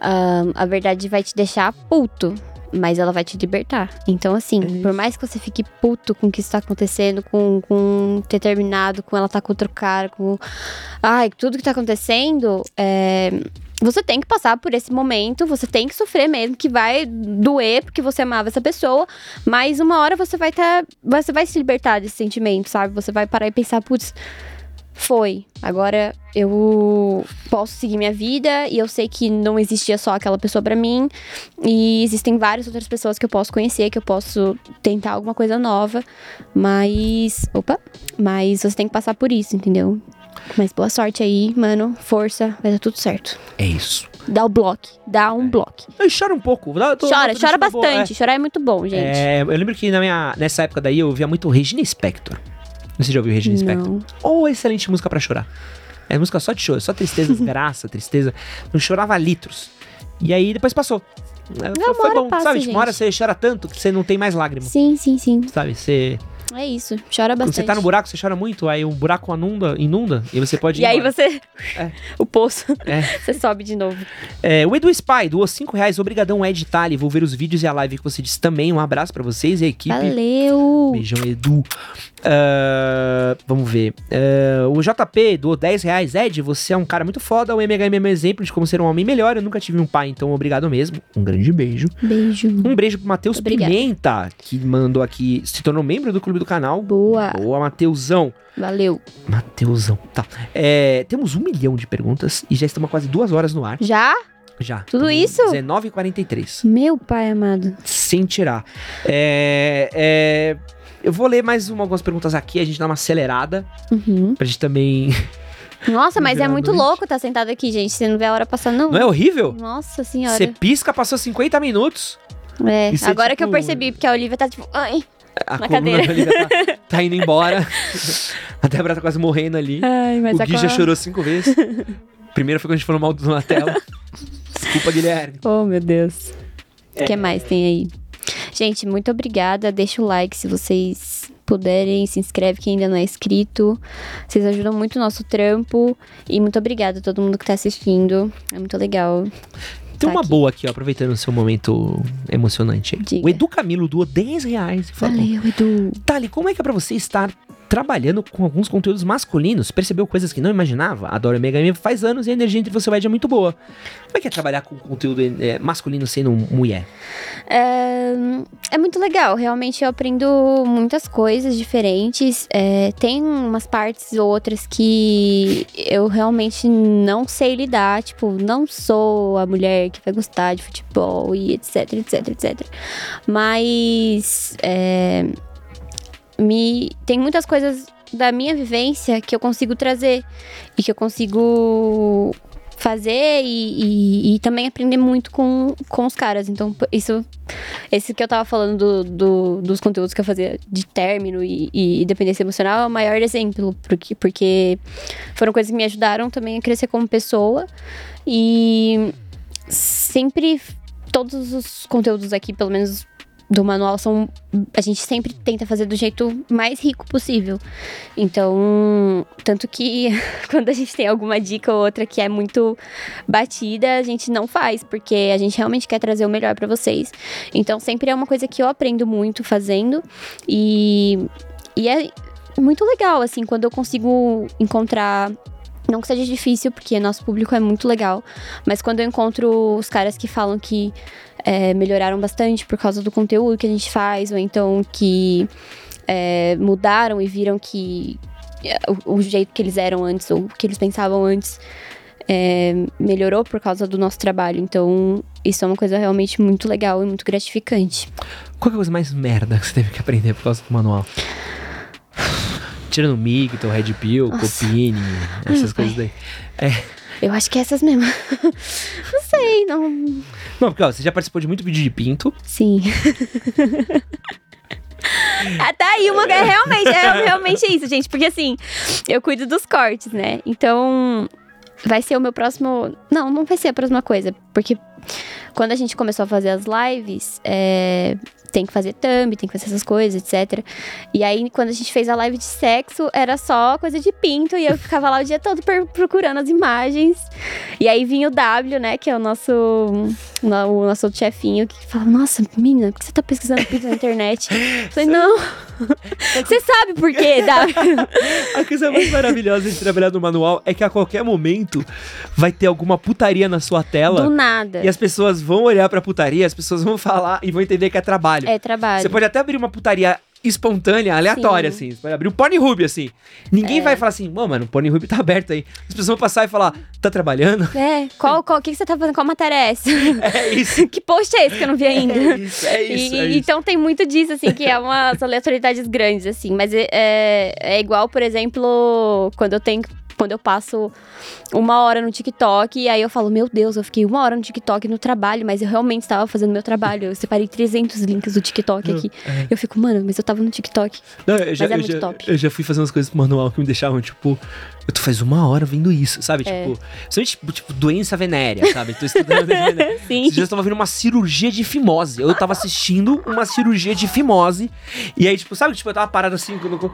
B: a verdade vai te deixar puto, mas ela vai te libertar. Então, assim,
A: É
B: por mais que você fique puto com o que está acontecendo, com, com ter terminado, com ela tá com outro cara, com. Ai, tudo que tá acontecendo, é. Você tem que passar por esse momento, você tem que sofrer mesmo, que vai doer porque você amava essa pessoa, mas uma hora você vai estar. você vai se libertar desse sentimento, sabe? Você vai parar e pensar, putz, foi. Agora eu posso seguir minha vida e eu sei que não existia só aquela pessoa pra mim e existem várias outras pessoas que eu posso conhecer, que eu posso tentar alguma coisa nova, mas, opa, mas você tem que passar por isso, entendeu? Mas boa sorte aí, mano. Força, vai dar tudo certo.
A: É isso.
B: Dá o bloco, dá um bloco.
A: Eu choro um pouco. Eu tô-
B: Chora,
A: tô
B: chora
A: boa,
B: bastante. Chorar é muito bom,
A: É,
B: gente.
A: É, eu lembro que na minha, nessa época daí eu via muito Regina Spector. Você já ouviu Regina Spector?
B: Não.
A: Oh, excelente música pra chorar. É música só de choro, só tristeza, desgraça, tristeza. Eu chorava litros. E aí depois passou.
B: Não,
A: foi bom,
B: passa,
A: sabe? Tipo, uma hora
B: gente.
A: você chora tanto que você não tem mais lágrimas.
B: Sim, sim, sim.
A: Sabe? Você,
B: É isso. Chora
A: quando
B: bastante.
A: você tá no buraco, você chora muito, aí o buraco inunda, inunda e você pode
B: E aí
A: embora.
B: você.
A: É.
B: O poço.
A: É.
B: Você sobe de novo.
A: É, o Edu Spy doou 5 reais. Obrigadão, Ed Tali. Vou ver os vídeos e a live que você disse também. Um abraço pra vocês e a equipe.
B: Valeu!
A: Beijão, Edu. Ah, vamos ver. Ah, o JP doou 10 reais. Ed, você é um cara muito foda. O MHM é meu exemplo de como ser um homem melhor. Eu nunca tive um pai, então obrigado mesmo. Um grande beijo.
B: Beijo.
A: Um beijo pro Matheus. Pimenta, que mandou aqui, se tornou membro do clube do canal.
B: Boa.
A: Boa, Mateusão.
B: Valeu.
A: Mateusão, tá. É, temos um milhão de perguntas e já estamos quase duas horas no ar.
B: Já?
A: Já.
B: Tudo isso?
A: 19h43.
B: Meu pai amado.
A: Sem tirar. É, é, eu vou ler mais uma- algumas perguntas aqui, a gente dá uma acelerada,
B: Uhum.
A: pra gente também...
B: Nossa, mas é muito louco tá sentado aqui, gente. Você não vê a hora passar, não.
A: Não é horrível?
B: Nossa senhora.
A: Você pisca, passou 50 minutos.
B: É,
A: é
B: agora que eu
A: tipo-
B: percebi, porque a Olivia tá tipo. Ai,
A: A
B: Na
A: coluna
B: cadeira.
A: tá, tá indo embora. A Débora tá quase morrendo ali.
B: Ai mas
A: o Gui já chorou cinco vezes. Primeiro foi quando a gente falou mal do Donatello. Desculpa, Guilherme.
B: Oh, meu Deus. O
A: É.
B: que mais tem aí? Gente, muito obrigada. Deixa o like se vocês puderem. Se inscreve quem ainda não é inscrito. Vocês ajudam muito o nosso trampo. E muito obrigada a todo mundo que tá assistindo. É muito legal.
A: Tem
B: Tá
A: uma
B: aqui.
A: boa aqui, ó, aproveitando o seu momento emocionante.
B: Diga.
A: O Edu Camilo doou 10 reais falou:
B: Valeu, Edu.
A: Tali, como é que é pra você estar trabalhando com alguns conteúdos masculinos? Percebeu coisas que não imaginava? Adoro MHM faz anos e a energia entre você Ed é muito boa. Como é que é trabalhar com conteúdo é, masculino sendo mulher?
B: É, é muito legal, realmente eu aprendo muitas coisas diferentes. É, tem umas partes ou outras que eu realmente não sei lidar, tipo, não sou a mulher que vai gostar de futebol e etc, etc, etc. Mas é, me tem muitas coisas da minha vivência que eu consigo trazer e que eu consigo fazer e, e- e também aprender muito com, com os caras. Então, isso. Esse que eu tava falando do, do- dos conteúdos que eu fazia de término e, e dependência emocional é o maior exemplo, porque, porque foram coisas que me ajudaram também a crescer como pessoa. E sempre, todos os conteúdos aqui, pelo menos do manual são. A gente sempre tenta fazer do jeito mais rico possível. Então, tanto que quando a gente tem alguma dica ou outra que é muito batida, a gente não faz, porque a gente realmente quer trazer o melhor para vocês. Então, sempre é uma coisa que eu aprendo muito fazendo. E, e é muito legal, assim, quando eu consigo encontrar não que seja difícil, porque nosso público é muito legal, mas quando eu encontro os caras que falam que é, melhoraram bastante por causa do conteúdo que a gente faz, ou então que é, mudaram e viram que é, o, o, jeito que eles eram antes, ou o que eles pensavam antes, é, melhorou por causa do nosso trabalho. Então, isso é uma coisa realmente muito legal e muito gratificante.
A: Qual é a coisa mais merda que você teve que aprender por causa do manual? Tirando Migton, Red Pill. Copini, essas coisas daí. É.
B: Eu acho que é essas mesmo. não sei, não.
A: Não, porque ó, você já participou de muito vídeo de pinto.
B: Sim. Ah, tá aí uma. É realmente, é realmente isso, gente. Porque assim, eu cuido dos cortes, né? Então, vai ser o meu próximo. Não, não vai ser a próxima coisa. Porque quando a gente começou a fazer as lives, é, tem que fazer thumb, tem que fazer essas coisas, etc. E aí, quando a gente fez a live de sexo, era só coisa de pinto e eu ficava lá o dia todo procurando as imagens. E aí vinha o W, né, que é o nosso, o nosso chefinho, que fala: Nossa, menina, por que você tá pesquisando pinto na internet? Eu falei: Não. Você sabe por quê, W?
A: A coisa mais maravilhosa de trabalhar no manual é que a qualquer momento vai ter alguma putaria na sua tela.
B: Do nada.
A: E as pessoas vão olhar pra putaria, as pessoas vão falar e vão entender que é trabalho trabalho.
B: É trabalho.
A: Você pode até abrir uma putaria espontânea, aleatória, Sim. assim. Você pode abrir o Pornhub, assim. Ninguém é. vai falar assim, mano, o Pornhub tá aberto aí. As pessoas vão passar e falar, tá trabalhando?
B: É, qual, qual, o que, que você tá fazendo? Qual matéria é essa?
A: É isso.
B: que post é esse que eu não vi ainda?
A: É isso, é isso,
B: e,
A: é isso.
B: Então tem muito disso, assim, que é umas aleatoriedades grandes, assim. Mas é, é, é igual, por exemplo, quando eu tenho quando eu passo uma hora no TikTok e aí eu falo, meu Deus, eu fiquei uma hora no TikTok no trabalho, mas eu realmente estava fazendo meu trabalho. Eu separei 300 links do TikTok aqui. É. Eu fico, mano, mas eu tava no TikTok.
A: Não, eu já, mas é muito já, top. Eu já fui fazendo as coisas manual que me deixavam, tipo, eu tô faz uma hora vendo isso, sabe? É. Tipo, principalmente, tipo, tipo, doença venérea, sabe? Tô estudando venérea.
B: Sim.
A: Esses dias eu tava vendo uma cirurgia de fimose. Eu tava assistindo uma cirurgia de fimose. E aí, tipo, sabe? Tipo, eu tava parado assim. Quando, por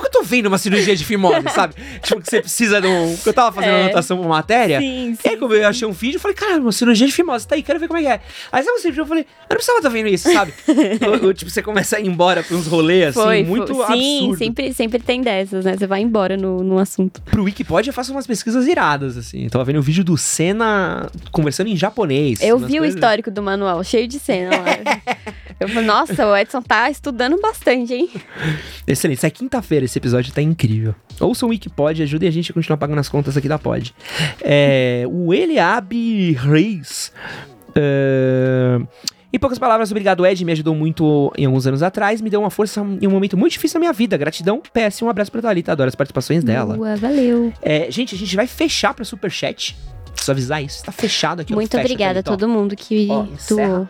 A: que eu tô vendo uma cirurgia de fimose, sabe? tipo, que você precisa de um. Eu tava fazendo é. anotação pra matéria.
B: Sim, sim.
A: E aí, como eu achei um vídeo, eu falei, cara, uma cirurgia de fimose, tá aí, quero ver como é que é. Aí sabe você eu falei, eu não precisava estar tá vendo isso, sabe? eu, eu, tipo, você começa a ir embora pra uns rolês, assim, foi, muito foi. absurdo.
B: Sim, sempre, sempre tem dessas, né? Você vai embora no, no assunto.
A: Pro Wikipedia eu faço umas pesquisas iradas, assim. Eu tava vendo um vídeo do Senna conversando em japonês.
B: Eu vi o histórico do manual, cheio de cena lá. eu falei, nossa, o Edson tá estudando bastante, hein?
A: Excelente. Isso é quinta-feira, esse episódio tá incrível. Ouçam o Wikipod, ajudem a gente a continuar pagando as contas aqui da Pod. É, o Eliab Reis. É, em poucas palavras, obrigado, Ed. Me ajudou muito em alguns anos atrás. Me deu uma força em um momento muito difícil na minha vida. Gratidão. PS, um abraço pra Thalita. Adoro as participações dela.
B: Boa, valeu.
A: É, gente, a gente vai fechar pra Superchat. Preciso avisar isso. Tá fechado aqui.
B: Muito obrigada a todo mundo que
A: ó, doou.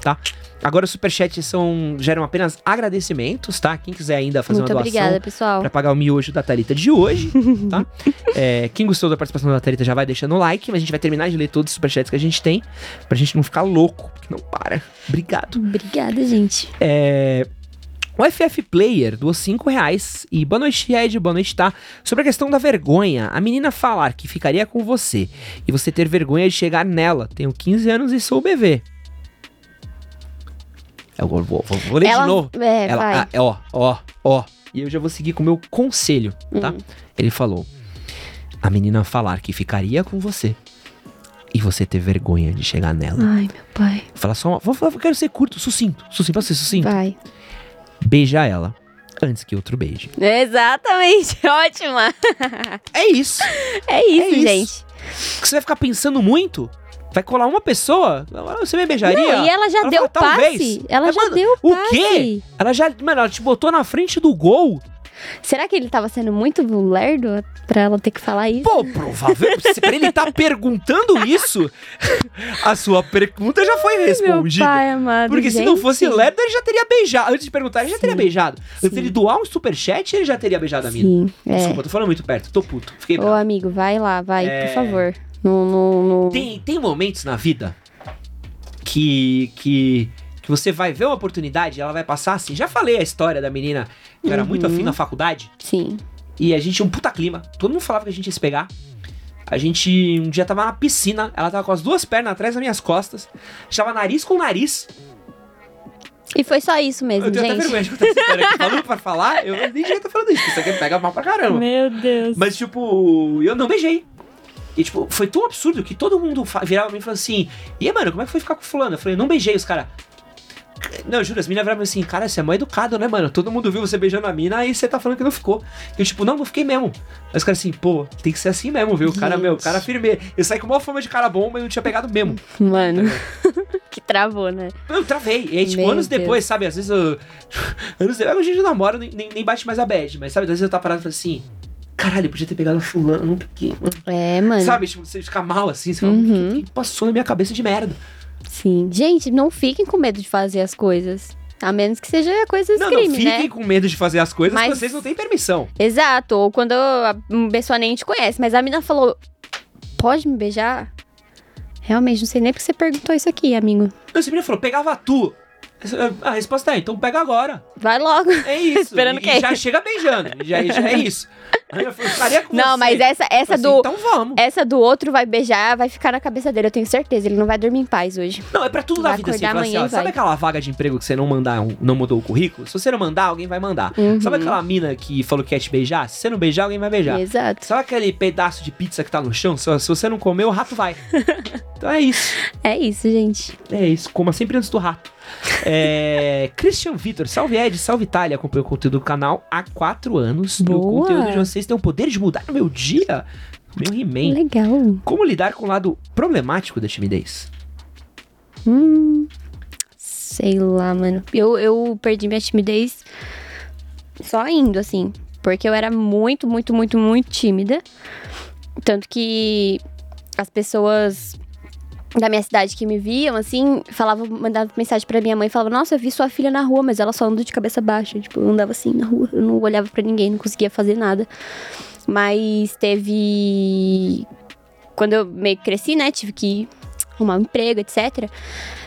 A: Tá? Agora os superchats são, geram apenas agradecimentos, tá? Quem quiser ainda fazer
B: Muito
A: uma doação
B: obrigada, pessoal.
A: pra pagar o miojo da Thalita de hoje, tá? É, quem gostou da participação da Thalita já vai deixando o like, mas a gente vai terminar de ler todos os superchats que a gente tem, pra gente não ficar louco, porque não para. Obrigado.
B: Obrigada, gente.
A: É... O FF Player doou 5 reais. E boa noite, Ed, boa noite, tá? Sobre a questão da vergonha, a menina falar que ficaria com você e você ter vergonha de chegar nela. Tenho 15 anos e sou bebê. Eu vou, vou, vou ler
B: Ela,
A: de novo.
B: É,
A: Ela, ah, ó, ó, ó. E eu já vou seguir com o meu conselho, tá?
B: Hum.
A: Ele falou: a menina falar que ficaria com você e você ter vergonha de chegar nela.
B: Ai, meu pai.
A: Fala só, vou, vou, quero ser curto, sucinto, sucinto, pra ser sucinto.
B: Vai.
A: Beija ela antes que outro beije.
B: Exatamente, ótima.
A: É isso.
B: É isso,
A: É isso.
B: gente.
A: Você vai ficar pensando muito? Vai colar uma pessoa? Você me beijaria?
B: Não, e ela já
A: Ela
B: deu
A: fala, "Talvez."
B: passe. Ela
A: Mas,
B: já
A: mano,
B: deu
A: O
B: passe.
A: quê? Ela já, mano, ela te botou na frente do gol.
B: Será que ele tava sendo muito lerdo pra ela ter que falar isso?
A: Pô, provavelmente, se pra ele tá perguntando isso, a sua pergunta já foi
B: Meu
A: respondida.
B: pai amado,
A: Porque se não
B: gente.
A: fosse lerdo, ele já teria beijado. Antes de perguntar, ele já teria beijado. Antes dele doar um superchat, ele já teria beijado a mina.
B: Sim, é.
A: Desculpa, tô falando muito perto, tô puto. Fiquei
B: Ô,
A: bravo.
B: amigo, vai lá, vai,
A: É.
B: por favor. No, no, no-
A: Tem, tem momentos na vida que, que Que você vai ver uma oportunidade, ela vai passar assim. Já falei a história da menina que era muito
B: Uhum.
A: afim na faculdade.
B: Sim.
A: E a gente tinha um puta clima. Todo mundo falava que a gente ia se pegar. A gente um dia tava na piscina, ela tava com as duas pernas atrás das minhas costas. Estava nariz com nariz.
B: E foi só isso mesmo,
A: eu tenho até
B: gente.
A: vergonha de contar essa história aqui. Falando pra falar, eu nem devia estar falando isso, isso aqui pega mal pra caramba.
B: Meu Deus.
A: Mas, tipo, eu não beijei. E, tipo, foi tão absurdo que todo mundo virava pra mim e falava assim: E aí, mano, como é que foi ficar com fulano? Eu falei: Não beijei os caras. Não, eu juro, as meninas viravam assim: Cara, você é mó educado, né, mano? Todo mundo viu você beijando a mina e você tá falando que não ficou. Eu, tipo, não, não fiquei mesmo. Aí os caras assim: Pô, tem que ser assim mesmo, viu? O cara, meu, o cara firme. Eu saí com uma fama de cara bom, mas não tinha pegado mesmo.
B: Mano. que travou, né?
A: Eu travei. E aí, tipo,
B: Meu
A: anos
B: Deus.
A: depois, sabe? Às vezes eu. anos depois, a gente namora, nem, nem, nem bate mais a bad, mas sabe? Às vezes eu tava parado e assim: Caralho, podia ter pegado a fulano, mano.
B: É, mano.
A: Sabe, tipo, você fica mal assim, você fala,
B: Uhum.
A: o que, que passou na minha cabeça de merda?
B: Sim. Gente, não fiquem com medo de fazer as coisas. A menos que seja coisas
A: Não,
B: crime,
A: não, fiquem
B: né?
A: com medo de fazer as coisas,
B: Mas-
A: vocês não têm permissão.
B: Exato. Ou quando a pessoa nem te conhece. Mas a mina falou: Pode me beijar? Realmente, não sei nem porque você perguntou isso aqui, amigo.
A: Não, esse menino falou, pegava tu. A resposta é, então pega agora.
B: Vai logo.
A: É isso.
B: Esperando
A: e,
B: o quê?
A: e já chega beijando. Já, já é isso. Eu com
B: Não,
A: você.
B: mas essa, essa
A: Assim,
B: do.
A: Então vamos.
B: Essa do outro vai beijar, vai ficar na cabeça dele, eu tenho certeza. Ele não vai dormir em paz hoje.
A: Não, é pra tudo
B: Vai
A: na vida assim. assim,
B: amanhã
A: ó,
B: e
A: sabe aquela vaga de emprego que você não mandar, não mudou o currículo? Se você não mandar, alguém vai mandar.
B: Uhum.
A: Sabe aquela mina que falou que quer te beijar? Se você não beijar, alguém vai beijar.
B: Exato.
A: Sabe aquele pedaço de pizza que tá no chão? Se, se você não comer, o rato vai. então é isso.
B: É isso, gente.
A: É isso, coma sempre antes do rato. É, Christian Vitor, salve Ed, salve Itália, acompanho o conteúdo do canal há quatro anos. E o
B: Boa.
A: conteúdo de vocês tem o poder de mudar o meu dia. Meu He-Man.
B: Legal.
A: Como lidar com o lado problemático da timidez?
B: Hum. Sei lá, mano. Eu, eu perdi minha timidez só indo, assim. Porque eu era muito, muito, muito, muito tímida. Tanto que as pessoas da minha cidade que me viam, assim, falavam, mandavam mensagem pra minha mãe falavam, nossa, eu vi sua filha na rua, mas ela só anda de cabeça baixa. Tipo, eu andava assim na rua, eu não olhava pra ninguém, não conseguia fazer nada. Mas teve. Quando eu meio que cresci, né? Tive que arrumar um emprego, etc.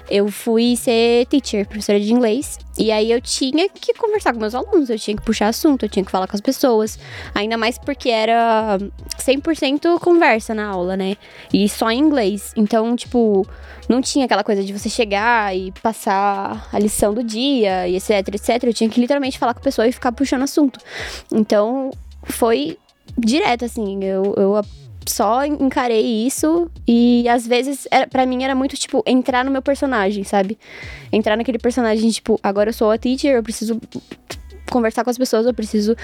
B: Eu fui ser teacher, professora de inglês. E aí eu tinha que conversar com meus alunos, eu tinha que puxar assunto, eu tinha que falar com as pessoas. Ainda mais porque era 100% conversa na aula, né? E só em inglês. Então, tipo, não tinha aquela coisa de você chegar e passar a lição do dia e etc, etc. Eu tinha que literalmente falar com a pessoa e ficar puxando assunto. Então, foi direto, assim. Eu, eu só encarei isso e às vezes, era, pra mim, era muito, tipo, entrar no meu personagem, sabe? Entrar naquele personagem, tipo, agora eu sou a teacher, eu preciso conversar com as pessoas, eu preciso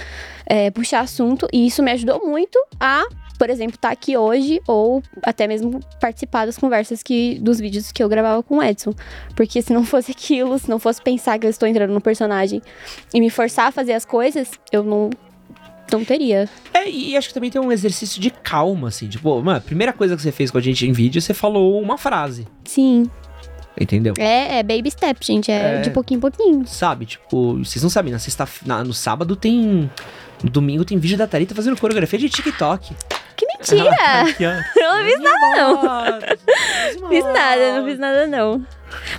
B: é, puxar assunto. E isso me ajudou muito a, por exemplo, estar aqui hoje ou até mesmo participar das conversas que, dos vídeos que eu gravava com o Edson. Porque se não fosse aquilo, se não fosse pensar que eu estou entrando no personagem e me forçar a fazer as coisas, eu não, não teria.
A: É, e acho que também tem um exercício de calma, assim. Tipo, mano, a primeira coisa que você fez com a gente em vídeo, você falou uma frase.
B: Sim.
A: Entendeu?
B: É, é baby step, gente. É,
A: É.
B: de pouquinho em pouquinho.
A: Sabe? Tipo, vocês não sabem, na sexta, na- no sábado tem. Domingo tem vídeo da Thalita fazendo coreografia de TikTok.
B: Que mentira! Eu não fiz nada, não.
A: não.
B: Fiz nada, não fiz nada, não.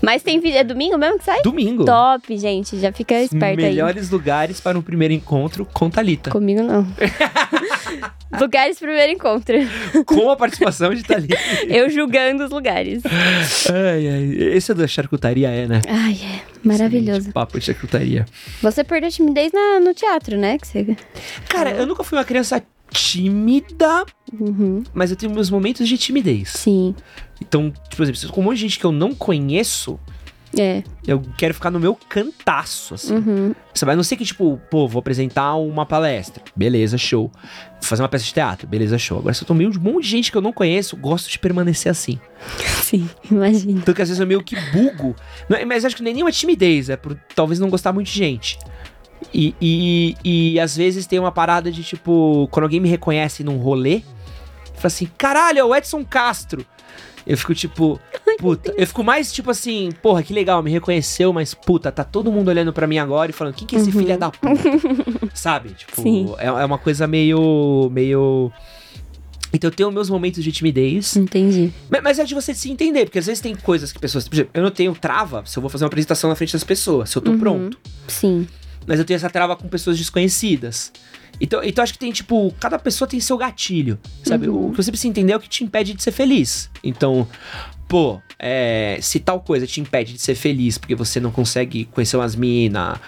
B: Mas tem vídeo. É domingo mesmo que sai?
A: Domingo.
B: Top, gente. Já fica esperto aí.
A: Melhores lugares para um primeiro encontro com Thalita.
B: Comigo não. lugares primeiro encontro.
A: com a participação de Thalita.
B: Eu julgando os lugares.
A: ai, ai. Esse é da charcutaria, é, né?
B: Ai, é. Maravilhoso.
A: Papo de charcutaria.
B: Você perdeu a timidez na- no teatro, né? Que você...
A: Cara, eu nunca fui uma criança tímida,
B: Uhum.
A: mas eu tenho meus momentos de timidez.
B: Sim.
A: Então, tipo, por exemplo, com um monte de gente que eu não conheço,
B: É.
A: eu quero ficar no meu cantaço, assim.
B: Uhum.
A: Sabe? A não ser que, tipo, pô, vou apresentar uma palestra. Beleza, show. Vou fazer uma peça de teatro. Beleza, show. Agora, se eu tô meio de um monte de gente que eu não conheço, gosto de permanecer assim.
B: Sim, imagina.
A: Então, que às vezes eu meio que bugo. Não é- mas acho que nem nenhuma timidez, é por talvez não gostar muito de gente. E, e, e às vezes tem uma parada de, tipo, quando alguém me reconhece num rolê, fala assim, caralho, é o Edson Castro. Eu fico tipo, puta. Eu fico mais tipo assim, porra, que legal, me reconheceu, mas puta, tá todo mundo olhando pra mim agora e falando, quem que é esse filho da puta? Sabe? Tipo, é, é uma coisa meio. meio. Então eu tenho meus momentos de timidez.
B: Entendi.
A: Ma- Mas é de você se entender, porque às vezes tem coisas que pessoas. Por exemplo, eu não tenho trava se eu vou fazer uma apresentação na frente das pessoas, se eu tô
B: Uhum.
A: pronto.
B: Sim.
A: Mas eu tenho essa trava com pessoas desconhecidas. Então, então acho que tem, tipo, cada pessoa tem seu gatilho, sabe?
B: Uhum.
A: O que você precisa entender é o que te impede de ser feliz. Então, pô, é, se tal coisa te impede de ser feliz porque você não consegue conhecer umas minas,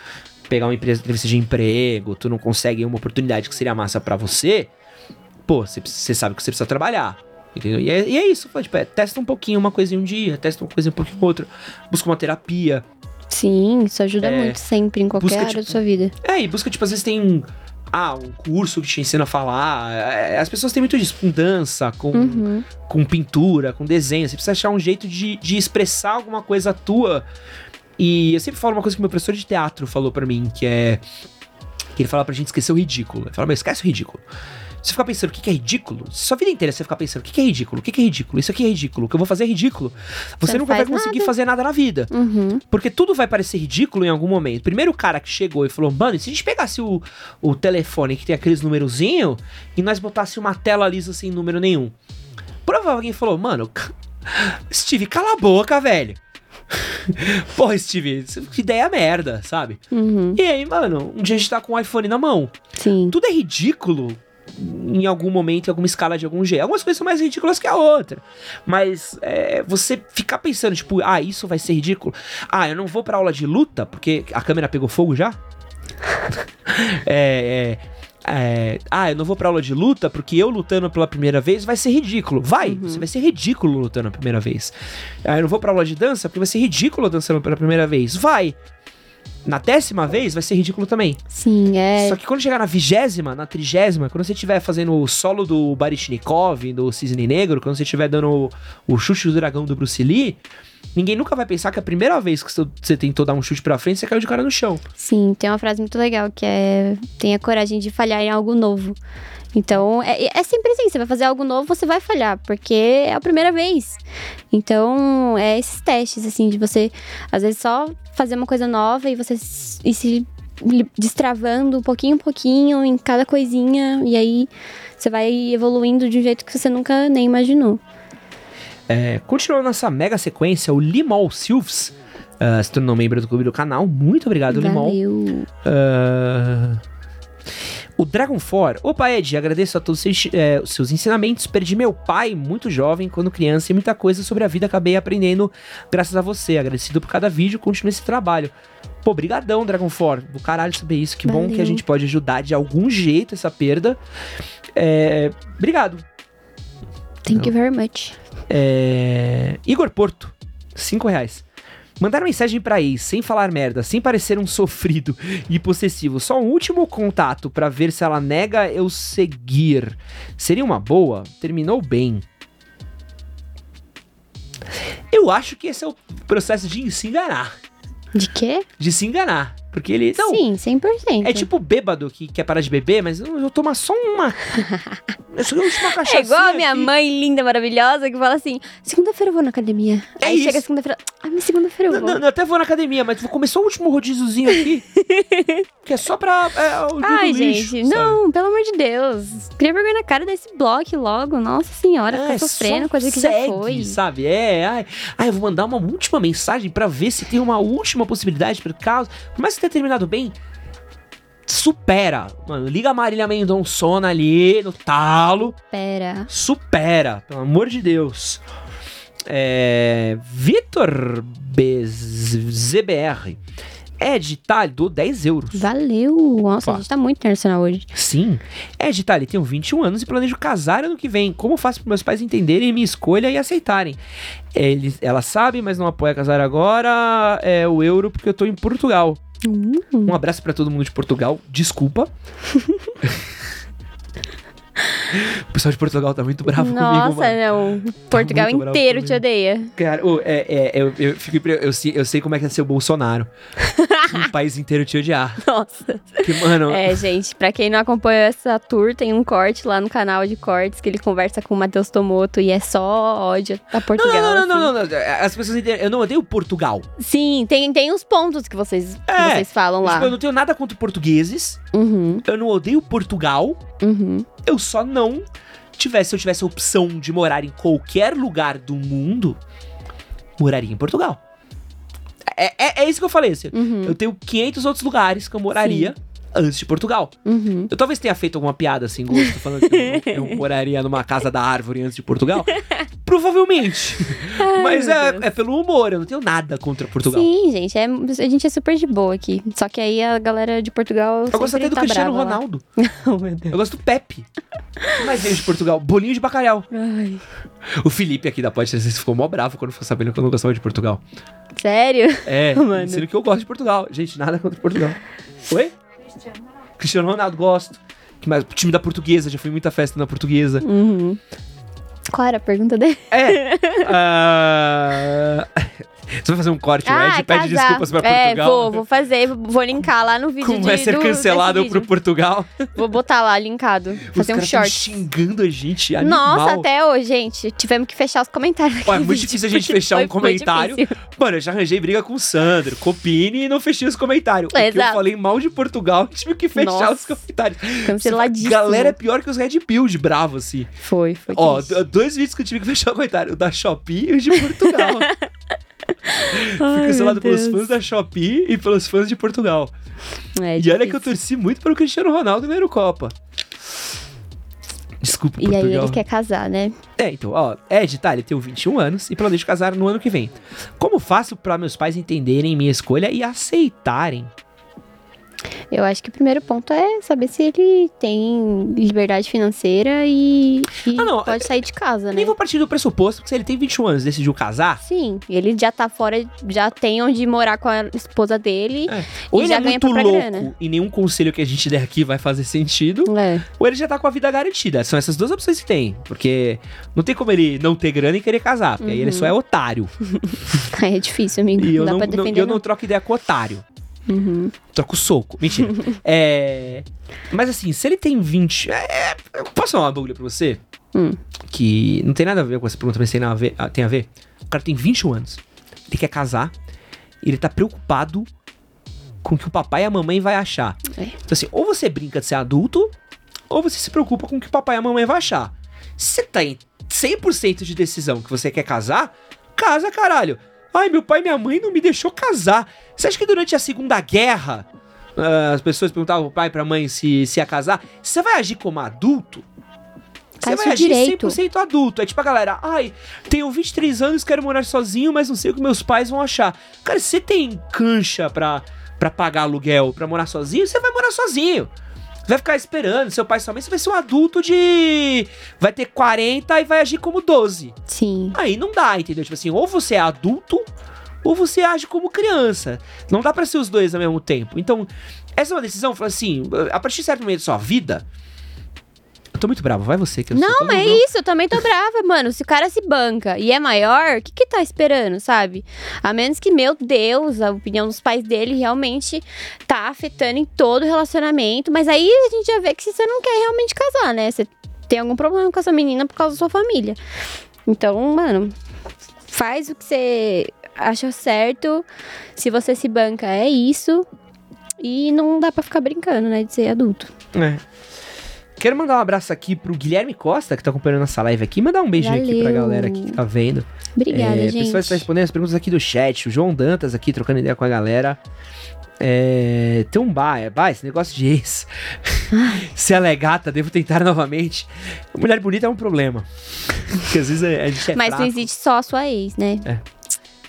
A: pegar uma empresa, entrevista de emprego, tu não consegue uma oportunidade que seria massa pra você, pô, você, você sabe que você precisa trabalhar. Entendeu? E é, e é isso, tipo, é, testa um pouquinho uma coisinha um dia, testa uma coisinha um pouquinho outra, busca uma terapia.
B: Sim, isso ajuda
A: É,
B: muito sempre, em qualquer
A: busca,
B: área
A: tipo,
B: da sua vida.
A: É, e busca, tipo, às vezes tem um. Ah, um curso que te ensina a falar. É, As pessoas têm muito disso, com dança, com,
B: Uhum.
A: com pintura, com desenho. Você precisa achar um jeito de, de expressar alguma coisa tua. E eu sempre falo uma coisa que meu professor de teatro falou pra mim, que é. Que ele fala pra gente esquecer o ridículo. Ele fala, mas esquece o ridículo. Você ficar pensando o que é ridículo, sua vida inteira você ficar pensando o que é ridículo, o que é ridículo, isso aqui é ridículo, o que eu vou fazer é ridículo. Você,
B: Você
A: nunca vai conseguir
B: nada.
A: fazer nada na vida.
B: Uhum.
A: Porque tudo vai parecer ridículo em algum momento. Primeiro o cara que chegou e falou, mano, e se a gente pegasse o, o telefone que tem aqueles numerozinho e nós botasse uma tela lisa sem número nenhum? Provavelmente alguém falou, mano, Steve, cala a boca, velho. Porra, Steve, que ideia merda, sabe?
B: Uhum.
A: E aí, mano, um dia a gente tá com o iPhone na mão.
B: Sim.
A: Tudo é ridículo em algum momento, em alguma escala de algum jeito. Algumas coisas são mais ridículas que a outra. Mas é, você ficar pensando, tipo, ah, isso vai ser ridículo. Ah, eu não vou pra aula de luta porque a câmera pegou fogo já? é, é, é, ah, eu não vou pra aula de luta porque eu lutando pela primeira vez vai ser ridículo. Vai, você vai ser ridículo lutando a primeira vez. Ah, eu não vou pra aula de dança porque vai ser ridículo dançando pela primeira vez. Vai. Na décima vez vai ser ridículo também.
B: Sim, é.
A: Só que quando chegar na vigésima, na trigésima, quando você estiver fazendo o solo do Baryshnikov, do Cisne Negro, quando você estiver dando o, o chute do dragão do Bruce Lee, ninguém nunca vai pensar que a primeira vez que você- tentou dar um chute pra frente, você caiu de cara no chão.
B: Sim, tem uma frase muito legal que é tenha coragem de falhar em algo novo. Então, é, é sempre assim, você vai fazer algo novo, você vai falhar, porque é a primeira vez. Então, é esses testes, assim, de você, às vezes, só fazer uma coisa nova e você ir se destravando pouquinho em pouquinho em cada coisinha, e aí você vai evoluindo de um jeito que você nunca nem imaginou.
A: É, continuando nossa mega sequência, o Limol Silves ah, se tornou membro do clube do canal. Muito obrigado, Limol.
B: Valeu.
A: O Dragon 4. Opa, Ed, agradeço a todos os seus, os seus ensinamentos. Perdi meu pai muito jovem, quando criança, e muita coisa sobre a vida acabei aprendendo graças a você. Agradecido por cada vídeo, continue esse trabalho. Pô, brigadão, Dragon 4. Do caralho saber isso. Que bom que a
B: Valeu.
A: gente pode ajudar de algum jeito essa perda. É, obrigado.
B: Thank you very much.
A: É, Igor Porto, 5 reais. Mandar mensagem pra ex, sem falar merda, sem parecer um sofrido e possessivo. Só um último contato pra ver se ela nega eu seguir. Seria uma boa? Terminou bem. Eu acho que esse é o processo de se enganar.
B: De quê?
A: De se enganar. Porque ele. Não,
B: Sim, 100%.
A: é tipo bêbado que quer parar de beber, mas eu eu vou tomar só uma. Eu só uma cachaça.
B: É igual a minha mãe linda, maravilhosa, que fala assim: segunda-feira eu vou na academia.
A: É
B: Aí chega
A: isso.
B: segunda-feira, ai, mas segunda-feira eu vou.
A: não, eu até vou na academia, mas vou comer só o último rodíziozinho aqui. que é só pra. É, o
B: Ai,
A: lixo,
B: gente,
A: sabe?
B: não, pelo amor de Deus. Cria vergonha na cara desse bloco logo. Nossa senhora,
A: É,
B: fica sofrendo,
A: só
B: coisa que
A: segue,
B: já foi.
A: sabe? É, ai, ai, eu vou mandar uma última mensagem pra ver se tem uma última possibilidade por causa. Por mais tenha terminado bem, supera. Mano, liga a Marília Mendonçona ali no talo.
B: Pera.
A: Supera, pelo amor de Deus. É, Vitor BZBR. Ed Tali, do 10 euros.
B: Valeu. Nossa,
A: Opa.
B: a gente tá muito internacional hoje.
A: Sim. Ed Tali, tenho 21 anos e planejo casar ano que vem. Como faço para meus pais entenderem minha escolha e aceitarem? Eles, ela sabe, mas não apoia casar agora. É o euro porque eu tô em Portugal.
B: Hum.
A: Um abraço pra todo mundo de Portugal. Desculpa. o pessoal de Portugal tá muito bravo comigo,
B: Nossa,
A: mano.
B: não. Portugal
A: muito bravo
B: inteiro
A: comigo.
B: te odeia.
A: Cara, ô, é, é, eu, eu, fico eu, sei- eu sei como é que é ser o Bolsonaro. o país inteiro te odiar.
B: Nossa.
A: Porque, mano,
B: É, gente, pra quem não acompanha essa tour, tem um corte lá no canal de cortes que ele conversa com o Matheus Tomoto e é só ódio a
A: Não,
B: Portugal.
A: não, não,
B: assim.
A: não, não, não, não. As pessoas entendem. Eu não odeio Portugal.
B: Sim, tem, tem os pontos que vocês, que
A: É.
B: vocês falam lá.
A: Tipo, eu não tenho nada contra portugueses.
B: Uhum,
A: Eu não odeio Portugal.
B: uhum.
A: Eu só não, tivesse, se eu tivesse a opção de morar em qualquer lugar do mundo, moraria em Portugal. É, é, é isso que eu falei, assim.
B: Uhum.
A: Eu tenho 500 outros lugares que eu moraria antes de Portugal.
B: Uhum.
A: Eu talvez tenha feito alguma piada assim, gosto, falando que eu, eu moraria numa casa da árvore antes de Portugal. Provavelmente. Mas
B: meu
A: é, é pelo humor, eu não tenho nada contra Portugal.
B: Sim, gente, é, a gente é super de boa aqui. Só que aí a galera de Portugal.
A: Eu gosto até do
B: tá
A: Cristiano. Ronaldo.
B: Oh, meu Deus.
A: Eu gosto do Pepe. Mas veio de Portugal. Bolinho de bacalhau.
B: Ai.
A: O Felipe aqui da Podcast ficou mó bravo quando ficou sabendo que eu não gostava de Portugal.
B: Sério?
A: É,
B: Mano.
A: dizendo que eu gosto de Portugal. Gente, nada contra Portugal. Oi? Cristiano Ronaldo, gosto. Que mais? Time da portuguesa, já fui muita festa na portuguesa.
B: Uhum. Qual era a pergunta dele?
A: É. ah, Você vai fazer um corte, o Ed pede desculpas pra
B: é,
A: Portugal.
B: vou, vou fazer, vou linkar lá no vídeo
A: Como
B: de,
A: vai ser
B: do-
A: cancelado pro. Portugal.
B: Vou botar lá, linkado. Fazer um short.
A: xingando a gente, animal.
B: Nossa, até hoje, gente. Tivemos que fechar os comentários.
A: Ó, é muito difícil a gente fechar
B: foi
A: um comentário. Mano, eu já arranjei briga com o Sandro, com o Pini e não fechei os comentários. Porque eu falei mal de Portugal, tive que fechar
B: Nossa.
A: os comentários.
B: Canceladíssimo.
A: Galera é pior que os Red Build, bravo, assim.
B: Foi, foi.
A: Ó, dois vídeos que eu tive que fechar o comentário. O da Shopee e o de Portugal. Fui cancelado pelos fãs da Shopee e pelos fãs de Portugal.
B: É
A: e olha que eu
B: difícil.
A: torci muito pelo Cristiano Ronaldo na Eurocopa. Desculpa,
B: E aí
A: Portugal.
B: ele quer casar, né?
A: É, então, ó, Ed, tá, ele tem 21 anos e planeja casar no ano que vem. Como faço pra meus pais entenderem minha escolha e aceitarem?
B: Eu acho que o primeiro ponto é saber se ele tem liberdade financeira e, e
A: Ah, não,
B: pode sair de casa, né?
A: Nem vou partir do pressuposto que se ele tem 21 anos e decidiu casar,
B: Sim, ele já tá fora, já tem onde morar com a esposa dele.
A: é, ou ele
B: já
A: é muito louco
B: grana.
A: e nenhum conselho que a gente der aqui vai fazer sentido,
B: É.
A: ou ele já tá com a vida garantida. São essas duas opções que tem. Porque não tem como ele não ter grana e querer casar, porque aí ele só é otário.
B: Aí é difícil, amigo.
A: E eu
B: não
A: não,
B: dá pra
A: não- eu não troco ideia com otário.
B: Uhum.
A: Troco soco. Mentira. é. Mas assim, se ele tem 20. É, é, eu posso falar uma bagulho pra você?
B: Hum.
A: Que não tem nada a ver com essa pergunta, mas tem, a ver, ah, tem a ver. O cara tem 21 anos. Ele quer casar. E ele tá preocupado com o que o papai e a mamãe vai achar.
B: É.
A: Então assim, ou você brinca de ser adulto, ou você se preocupa com o que o papai e a mamãe vai achar. Se você tá em 100% de decisão que você quer casar, casa, caralho. Ai, meu pai e minha mãe não me deixou casar. Você acha que durante a Segunda Guerra ah, as pessoas perguntavam pro pai e pra mãe se, se ia casar? Você vai agir como adulto? Você vai agir
B: direito.
A: 100% adulto. É tipo a galera, ai, tenho 23 anos, quero morar sozinho, mas não sei o que meus pais vão achar. Cara, você tem cancha pra, pra pagar aluguel, pra morar sozinho, você vai morar sozinho. Vai ficar esperando seu pai e sua mãe, você vai ser um adulto de... Vai ter 40 e vai agir como 12.
B: Sim.
A: Aí não dá, entendeu? Tipo assim, ou você é adulto, ou você age como criança. Não dá pra ser os dois ao mesmo tempo. Então, essa é uma decisão, assim, a partir de certo momento da sua vida... Eu tô muito bravo, vai você que eu
B: Não, é isso, eu também tô brava, mano. Se o cara se banca e é maior, o que que tá esperando, sabe? A menos que, meu Deus, a opinião dos pais dele realmente tá afetando em todo o relacionamento. Mas aí a gente já vê que você não quer realmente casar, né? Você tem algum problema com essa menina por causa da sua família. Então, mano, faz o que você acha certo. Se você se banca, é isso. E não dá pra ficar brincando, né? De ser adulto.
A: É. Quero mandar um abraço aqui pro Guilherme Costa, que tá acompanhando nossa live aqui. Mandar um beijo aqui pra
B: Valeu.
A: galera aqui que tá vendo.
B: Obrigada,
A: é,
B: gente.
A: Pessoal está respondendo as perguntas aqui do chat. O João Dantas aqui trocando ideia com a galera. É, tem um bar, é bar, esse negócio de ex. Se ela é gata, devo tentar novamente. Mulher bonita é um problema. Porque às vezes a, a gente é
B: Mas não existe só a sua ex, né?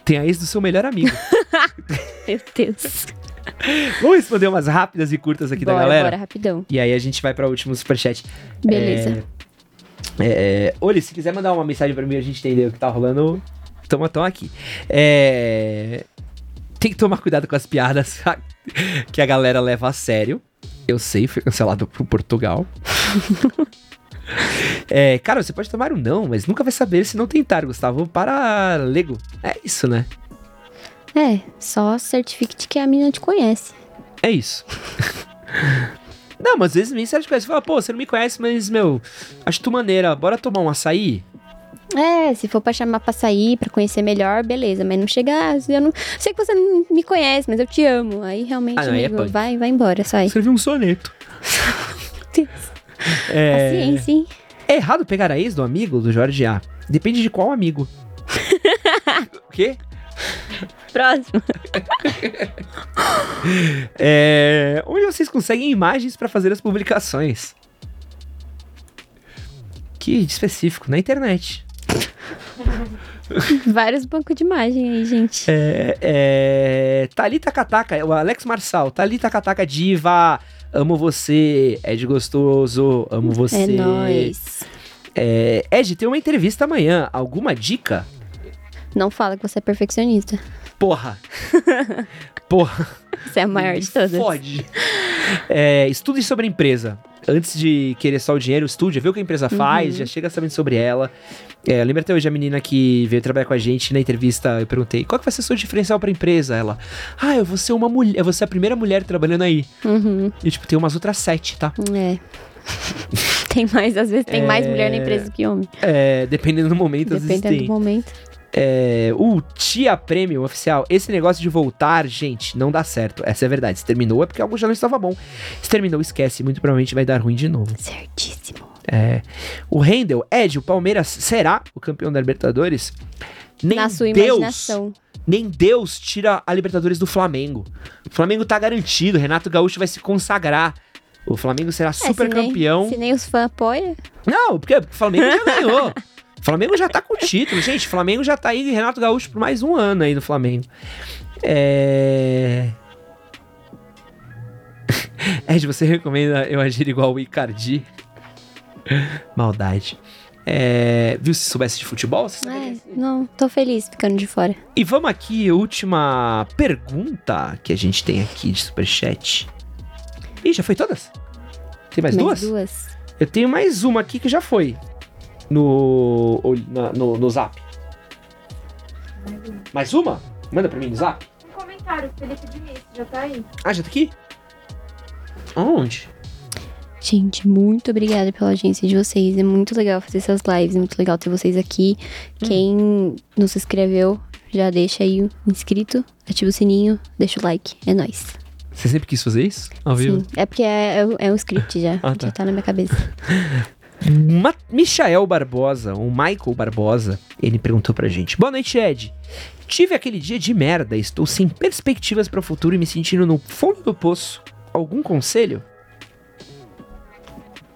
A: Tem a ex do seu melhor amigo.
B: Meu Deus.
A: Vamos responder umas rápidas e curtas aqui
B: bora,
A: da galera?
B: bora, rapidão.
A: E aí a gente vai pra último superchat.
B: Beleza.
A: É, é, Oli, se quiser mandar uma mensagem pra mim, a gente entender o que tá rolando, tamo, tamo aqui. É, Tem que tomar cuidado com as piadas que a galera leva a sério. Eu sei, foi cancelado por Portugal. É, cara, você pode tomar um não, mas nunca vai saber se não tentar, Gustavo. Para Lego. É isso, né?
B: É, só certifique de que a menina te conhece.
A: É isso. não, mas às vezes nem conhece. Você fala, pô, você não me conhece, mas, meu, acho tu maneira. Bora tomar um açaí?
B: É, se for pra chamar pra sair, pra conhecer melhor, beleza. Mas não chega, ah, eu não... Sei que você não me conhece, mas eu te amo. Aí realmente,
A: Ah, não, aí é
B: amigo,
A: punk.
B: vai, vai embora, sai.
A: Escrevi um soneto.
B: Deus.
A: É...
B: Paciência, hein?
A: É errado pegar a ex do amigo do Jorge A? Depende de qual amigo. o quê?
B: Próximo.
A: É, onde vocês conseguem imagens pra fazer as publicações? Que específico, na internet.
B: Vários bancos de imagem aí, gente.
A: É, é, Thalita Kataka, o Alex Marçal. Thalita Kataka Diva, amo você. Ed Gostoso, amo você.
B: É nóis.
A: É, Ed, tem uma entrevista amanhã. Alguma dica?
B: Não fala que você é perfeccionista.
A: Porra. Porra.
B: Você é a maior de todas.
A: Fode. É, estude sobre a empresa. Antes de querer só o dinheiro, estude, vê o que a empresa faz,
B: Uhum.
A: já chega sabendo sobre ela. É, lembra até hoje a menina que veio trabalhar com a gente na entrevista, eu perguntei, qual que vai ser o seu diferencial pra empresa? Ela, ah, eu vou ser uma mulher, eu vou ser a primeira mulher trabalhando aí.
B: Uhum.
A: E tipo, tem umas outras sete, tá?
B: É. tem mais, às vezes tem mais
A: É.
B: mulher na empresa do que homem.
A: É, dependendo do momento, às vezes
B: Dependendo
A: tem.
B: do momento.
A: É, o Tia Premium oficial, esse negócio de voltar, gente, não dá certo. Essa é a verdade. Se terminou é porque algo já não estava bom. Se terminou, esquece. Muito provavelmente vai dar ruim de novo.
B: Certíssimo.
A: É, o Rendel, Ed, o Palmeiras será o campeão da Libertadores? Nem
B: Na sua
A: Deus,
B: imaginação.
A: nem Deus tira a Libertadores do Flamengo. O Flamengo tá garantido, Renato Gaúcho vai se consagrar. O Flamengo será
B: É,
A: super
B: se nem-
A: campeão.
B: Se nem os fãs apoiam.
A: Não, porque o Flamengo já ganhou. Flamengo já tá com o título, gente. Flamengo já tá aí, Renato Gaúcho, por mais um ano aí no Flamengo. É. Ed, você recomenda eu agir igual o Icardi? Maldade. É, viu se soubesse de futebol? Você?
B: É, não, tô feliz ficando de fora.
A: E vamos aqui, última pergunta que a gente tem aqui de superchat. Ih, já foi todas? Tem mais duas?
B: duas?
A: Eu tenho mais uma aqui que já foi. No, na- no, no zap. Mais uma? Manda pra mim no zap.
D: Um comentário, Felipe Diniz, já tá aí.
A: Ah, já tá aqui? Onde?
B: Gente, muito obrigada pela audiência de vocês. É muito legal fazer essas lives, é muito legal ter vocês aqui. Quem não se inscreveu, já deixa aí o inscrito, ativa o sininho, deixa o like. É nóis.
A: Você sempre quis fazer isso? Ao vivo?
B: Sim, é porque é, é, é um script já.
A: Ah, tá.
B: Já tá na minha cabeça.
A: Ma Michael Barbosa, o Michael Barbosa, ele perguntou pra gente: Boa noite, Ed. Tive aquele dia de merda, estou sem perspectivas para o futuro e me sentindo no fundo do poço. Algum conselho?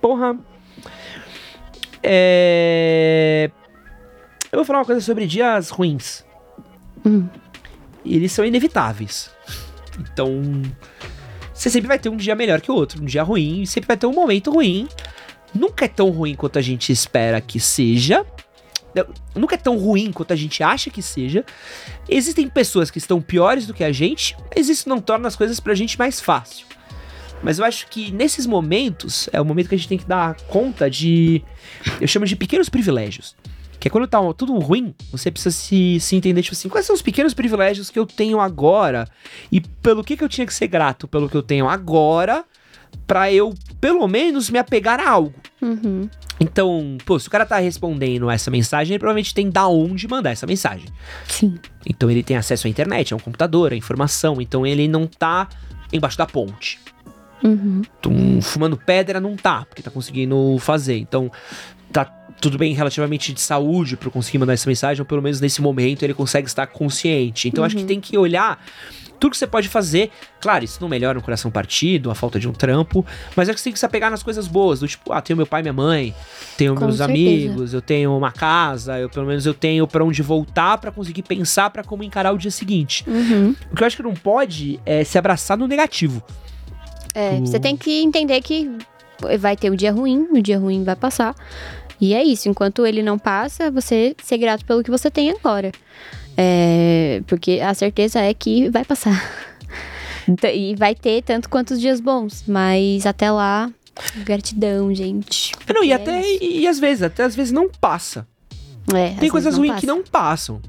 A: Porra. É. Eu vou falar uma coisa sobre dias ruins.
B: Hum.
A: Eles são inevitáveis. Então. Você sempre vai ter um dia melhor que o outro, um dia ruim, sempre vai ter um momento ruim nunca é tão ruim quanto a gente espera que seja. Nunca é tão ruim quanto a gente acha que seja. Existem pessoas que estão piores do que a gente, mas isso não torna as coisas pra gente mais fácil. Mas eu acho que nesses momentos é o momento que a gente tem que dar conta de. Eu chamo de pequenos privilégios. Que é quando tá tudo ruim, você precisa se, se entender, tipo assim, quais são os pequenos privilégios que eu tenho agora e pelo que, que eu tinha que ser grato pelo que eu tenho agora pra eu, pelo menos, me apegar a algo.
B: Uhum.
A: Então, pô, se o cara tá respondendo essa mensagem, ele provavelmente tem da onde mandar essa mensagem.
B: Sim.
A: Então ele tem acesso à internet, a um computador, a informação. Então ele não tá embaixo da ponte.
B: Uhum.
A: Então, fumando pedra não tá, porque tá conseguindo fazer. Então, tá tudo bem relativamente de saúde pra eu conseguir mandar essa mensagem, ou pelo menos nesse momento ele consegue estar consciente. Então, acho que tem que olhar tudo que você pode fazer. Claro, isso não melhora um coração partido, a falta de um trampo, mas é que você tem que se apegar nas coisas boas, do tipo, ah, tenho meu pai e minha mãe, tenho
B: Com
A: meus
B: certeza.
A: amigos, eu tenho uma casa, eu pelo menos eu tenho pra onde voltar pra conseguir pensar pra como encarar o dia seguinte.
B: Uhum.
A: O que eu acho que não pode é se abraçar no negativo.
B: É,
A: O-
B: você tem que entender que vai ter o dia ruim, o dia ruim vai passar. E é isso, enquanto ele não passa, você ser grato pelo que você tem agora. É, porque a certeza é que vai passar. E vai ter tanto quanto os dias bons. Mas até lá, gratidão, gente.
A: Não, e
B: É
A: até
B: isso.
A: e, às vezes, até às vezes não passa.
B: É,
A: Tem coisas ruins
B: passa.
A: que não passam.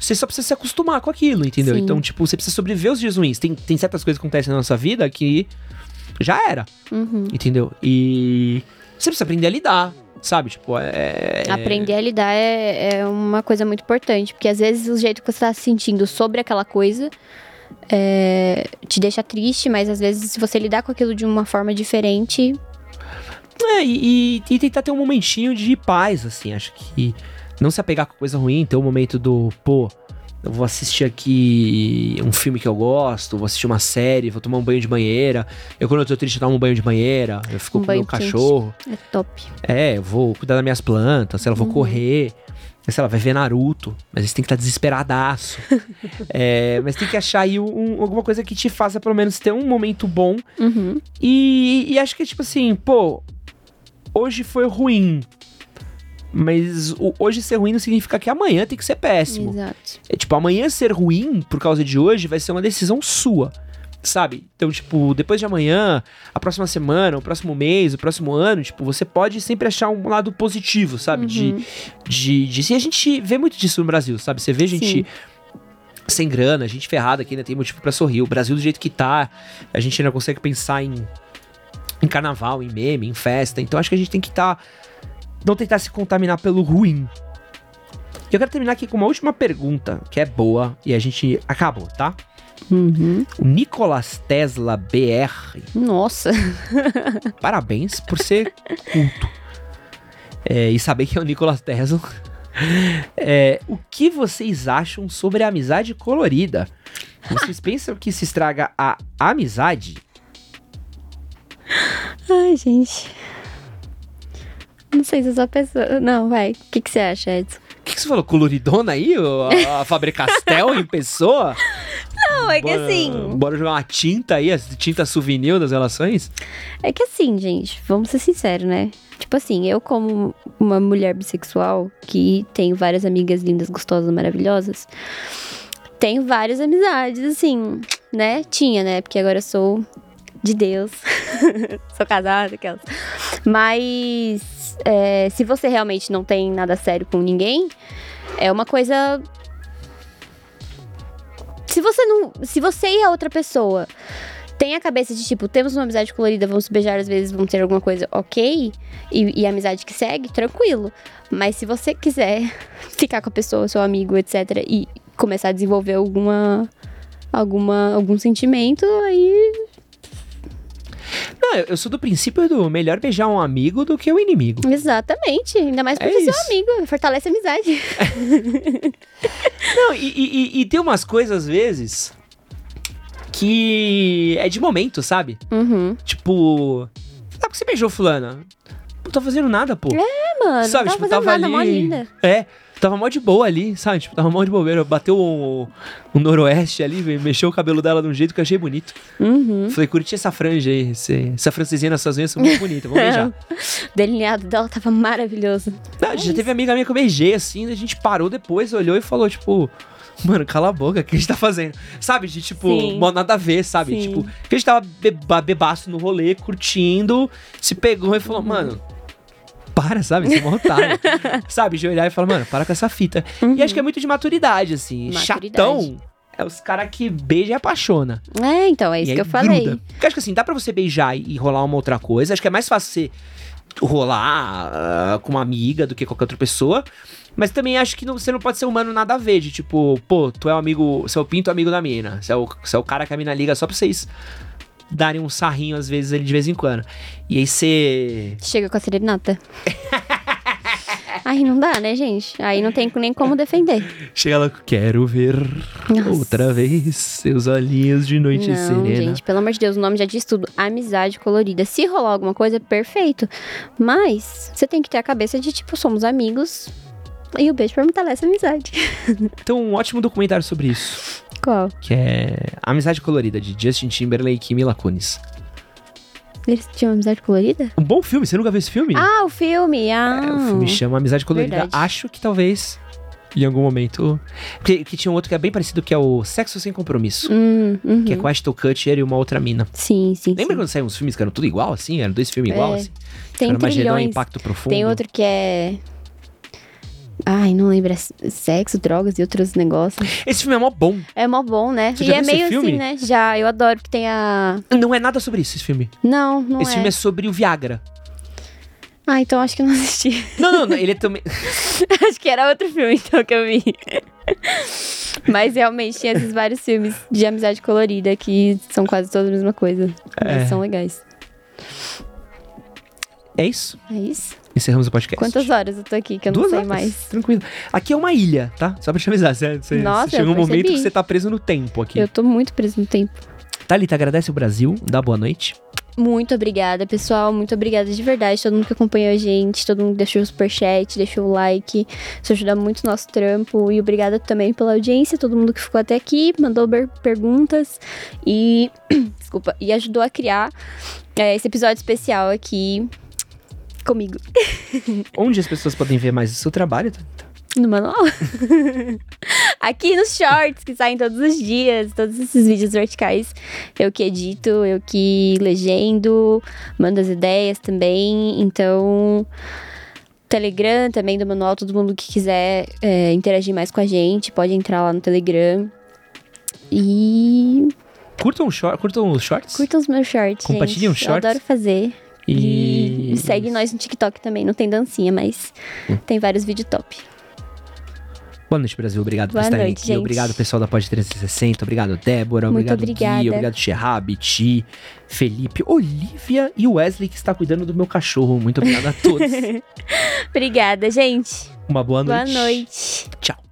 A: Você só precisa se acostumar com aquilo, entendeu?
B: Sim.
A: Então, tipo, você precisa sobreviver os dias ruins. Tem, tem certas coisas que acontecem na nossa vida que já era,
B: Uhum.
A: entendeu? E você precisa aprender a lidar, sabe? Tipo, é.
B: Aprender a lidar é, é uma coisa muito importante, porque às vezes o jeito que você tá se sentindo sobre aquela coisa é, te deixa triste, mas às vezes se você lidar com aquilo de uma forma diferente,
A: É, e, e- e tentar ter um momentinho de paz, assim. Acho que não se apegar com coisa ruim, ter um momento do, pô, eu vou assistir aqui um filme que eu gosto, vou assistir uma série, vou tomar um banho de banheira. Eu, quando eu tô triste, eu tomo um banho de banheira, eu fico
B: Um
A: com o meu
B: quente.
A: cachorro.
B: É top.
A: É, eu vou cuidar das minhas plantas, sei lá, vou correr. Sei lá, vai ver Naruto, mas você tem que estar desesperadaço. É, mas tem que achar aí um- alguma coisa que te faça, pelo menos, ter um momento bom
B: Uhum.
A: e, e acho que, tipo assim, pô, hoje foi ruim. Mas o- hoje ser ruim não significa que amanhã tem que ser péssimo.
B: Exato.
A: É, tipo, amanhã ser ruim por causa de hoje vai ser uma decisão sua. Sabe? Então, tipo, depois de amanhã, a próxima semana, o próximo mês, o próximo ano, tipo, você pode sempre achar um lado positivo, sabe? De, de, de. E a gente vê muito disso no Brasil, sabe? Você vê gente
B: Sim.
A: sem grana, gente ferrada que ainda tem motivo pra sorrir. O Brasil do jeito que tá, a gente ainda consegue pensar em, em carnaval, em meme, em festa. Então acho que a gente tem que estar. Não tentar se contaminar pelo ruim. E eu quero terminar aqui com uma última pergunta, que é boa, e a gente acabou, tá?
B: Uhum.
A: O Nicolas Tesla BR,
B: Nossa.
A: parabéns por ser culto. É, e saber que é o Nicolas Tesla. É, o que vocês acham sobre a amizade colorida? Vocês pensam que se estraga a amizade?
B: Ai, gente. Não sei se eu sou a pessoa. Não, vai. O que, que você acha, Edson?
A: O que, que você falou? Coloridona aí? A, a Faber-Castell em pessoa?
B: Não, é que
A: Bora-
B: assim.
A: Bora jogar uma tinta aí, a tinta souvenir das relações?
B: É que assim, gente, vamos ser sinceros, né? Tipo assim, eu como uma mulher bissexual que tenho várias amigas lindas, gostosas, maravilhosas, tenho várias amizades, assim, né? Tinha, né? Porque agora eu sou de Deus. sou casada, aquelas. Mas é, se você realmente não tem nada sério com ninguém, é uma coisa. Se você não. Se você e a outra pessoa tem a cabeça de tipo, temos uma amizade colorida, vamos beijar às vezes, vamos ter alguma coisa, ok. E, e a amizade que segue, tranquilo. Mas se você quiser ficar com a pessoa, seu amigo, etc., e começar a desenvolver alguma. alguma algum sentimento, aí.
A: Não, eu- eu sou do princípio do melhor beijar um amigo do que o inimigo.
B: Exatamente. Ainda mais
A: É
B: porque seu
A: isso.
B: amigo. Fortalece a amizade.
A: Não, e, e- e- tem umas coisas, às vezes, que é de momento, sabe?
B: Uhum.
A: Tipo, ah, por que você beijou fulana? Não tô fazendo nada, pô.
B: É, mano.
A: sabe,
B: não
A: tipo,
B: tava nada,
A: ali. É, tava mó de boa ali, sabe? Tipo, tava mó de bobeira. Bateu um, um noroeste ali, mexeu o cabelo dela de um jeito que eu achei bonito.
B: Uhum.
A: Falei, curti essa franja aí. esse- essa francesinha nas suas unhas são muito bonita, vamos beijar.
B: O delineado dela tava maravilhoso.
A: Não, já teve amiga minha que eu beijei assim, a gente parou depois, olhou e falou, tipo. Mano, cala a boca, o que a gente tá fazendo? Sabe, de tipo,
B: Sim.
A: mó nada a ver, sabe?
B: Sim.
A: Tipo, que a gente tava beba- bebaço no rolê, curtindo, se pegou e falou,
B: Uhum.
A: mano, para, sabe? Você é um otário. sabe, de olhar e falar, mano, para com essa fita. E acho que é muito de maturidade, assim.
B: Maturidade.
A: Chatão é os caras que beija e apaixona.
B: É, então, é
A: E
B: isso
A: aí
B: que eu falei.
A: gruda. Porque acho que assim, dá pra você beijar e e rolar uma outra coisa. Acho que é mais fácil você rolar ah, com uma amiga do que qualquer outra pessoa. Mas também acho que não- você não pode ser humano nada a ver. De tipo, pô, tu é um amigo. Você é o pinto amigo da mina. Você é o, você é o cara que a mina liga só pra vocês darem um sarrinho às vezes ali de vez em quando. E aí você.
B: Chega com a serenata. Aí não dá, né, gente? Aí não tem nem como defender.
A: Chega lá, quero ver
B: Nossa.
A: outra vez seus olhinhos de noite
B: Não,
A: serena.
B: gente, pelo amor de Deus, o nome já diz tudo. Amizade colorida. Se rolar alguma coisa, perfeito. Mas você tem que ter a cabeça de, tipo, somos amigos. E o beijo fortalece a amizade.
A: Então, um ótimo documentário sobre isso.
B: Qual?
A: Que é Amizade Colorida, de Justin Timberlake e Mila Kunis.
B: Eles tinham amizade colorida?
A: Um bom filme, você nunca viu esse filme?
B: Ah, o filme! Ah,
A: É, o filme chama Amizade Colorida.
B: Verdade.
A: Acho que talvez em algum momento. Porque que tinha um outro que é bem parecido, que é o Sexo Sem Compromisso.
B: Hum, uhum.
A: Que é com Ashton Kutcher e uma outra mina.
B: Sim, sim.
A: Lembra
B: sim.
A: quando saíram uns filmes que eram tudo igual, assim? Eram dois filmes igual,
B: É,
A: assim?
B: Tem
A: Era
B: trilhões.
A: Impacto Profundo.
B: Tem outro que é. Ai, não lembro. é Sexo, drogas e outros negócios.
A: Esse filme é mó bom.
B: É mó bom, né?
A: Você
B: e
A: já
B: é
A: esse
B: meio
A: filme?
B: assim, né? Já, eu adoro que tem a.
A: Não é nada sobre isso, esse filme.
B: Não, não
A: esse
B: é.
A: filme é sobre o Viagra.
B: Ah, então acho que eu não assisti.
A: Não, não, não ele é também.
B: acho que era outro filme, então, que eu vi. Mas realmente tinha esses vários filmes de amizade colorida que são quase todos a mesma coisa.
A: É.
B: Mas são legais.
A: É isso?
B: É isso?
A: Encerramos o podcast.
B: Quantas horas eu tô aqui que eu não
A: Duas
B: sei
A: horas.
B: mais?
A: Tranquilo. Aqui é uma ilha, tá? Só pra te avisar. Você, você,
B: Nossa,
A: chega
B: eu
A: um momento que você tá preso no tempo aqui.
B: Eu tô muito preso no tempo.
A: Thalita, agradece o Brasil, dá boa noite.
B: Muito obrigada, pessoal. Muito obrigada de verdade. Todo mundo que acompanhou a gente, todo mundo que deixou o superchat, deixou o like. Isso ajuda muito o nosso trampo. E obrigada também pela audiência, todo mundo que ficou até aqui, mandou perguntas e. Desculpa. E ajudou a criar é, esse episódio especial aqui comigo.
A: Onde as pessoas podem ver mais o seu trabalho? Thalita?
B: No manual? Aqui nos shorts que saem todos os dias, todos esses vídeos verticais. Eu que edito, eu que legendo, mando as ideias também. Então, Telegram também do manual, todo mundo que quiser é, interagir mais com a gente, pode entrar lá no Telegram. E
A: Curtam, short, curtam os shorts?
B: curtam os meus shorts,
A: Compartilhem os shorts.
B: Eu adoro fazer.
A: E...
B: E segue nós no TikTok também. Não tem dancinha, mas
A: Hum.
B: tem vários vídeos top.
A: Boa noite, Brasil. Obrigado
B: Boa
A: por estarem
B: noite,
A: aqui.
B: gente.
A: Obrigado, pessoal da Pod 360. Obrigado, Débora.
B: Muito
A: obrigado,
B: obrigada.
A: Gui. Obrigado, Sherab, Ti, Felipe, Olivia e Wesley, que está cuidando do meu cachorro. Muito obrigado a todos.
B: Obrigada, gente.
A: Uma boa noite.
B: Boa noite.
A: Tchau.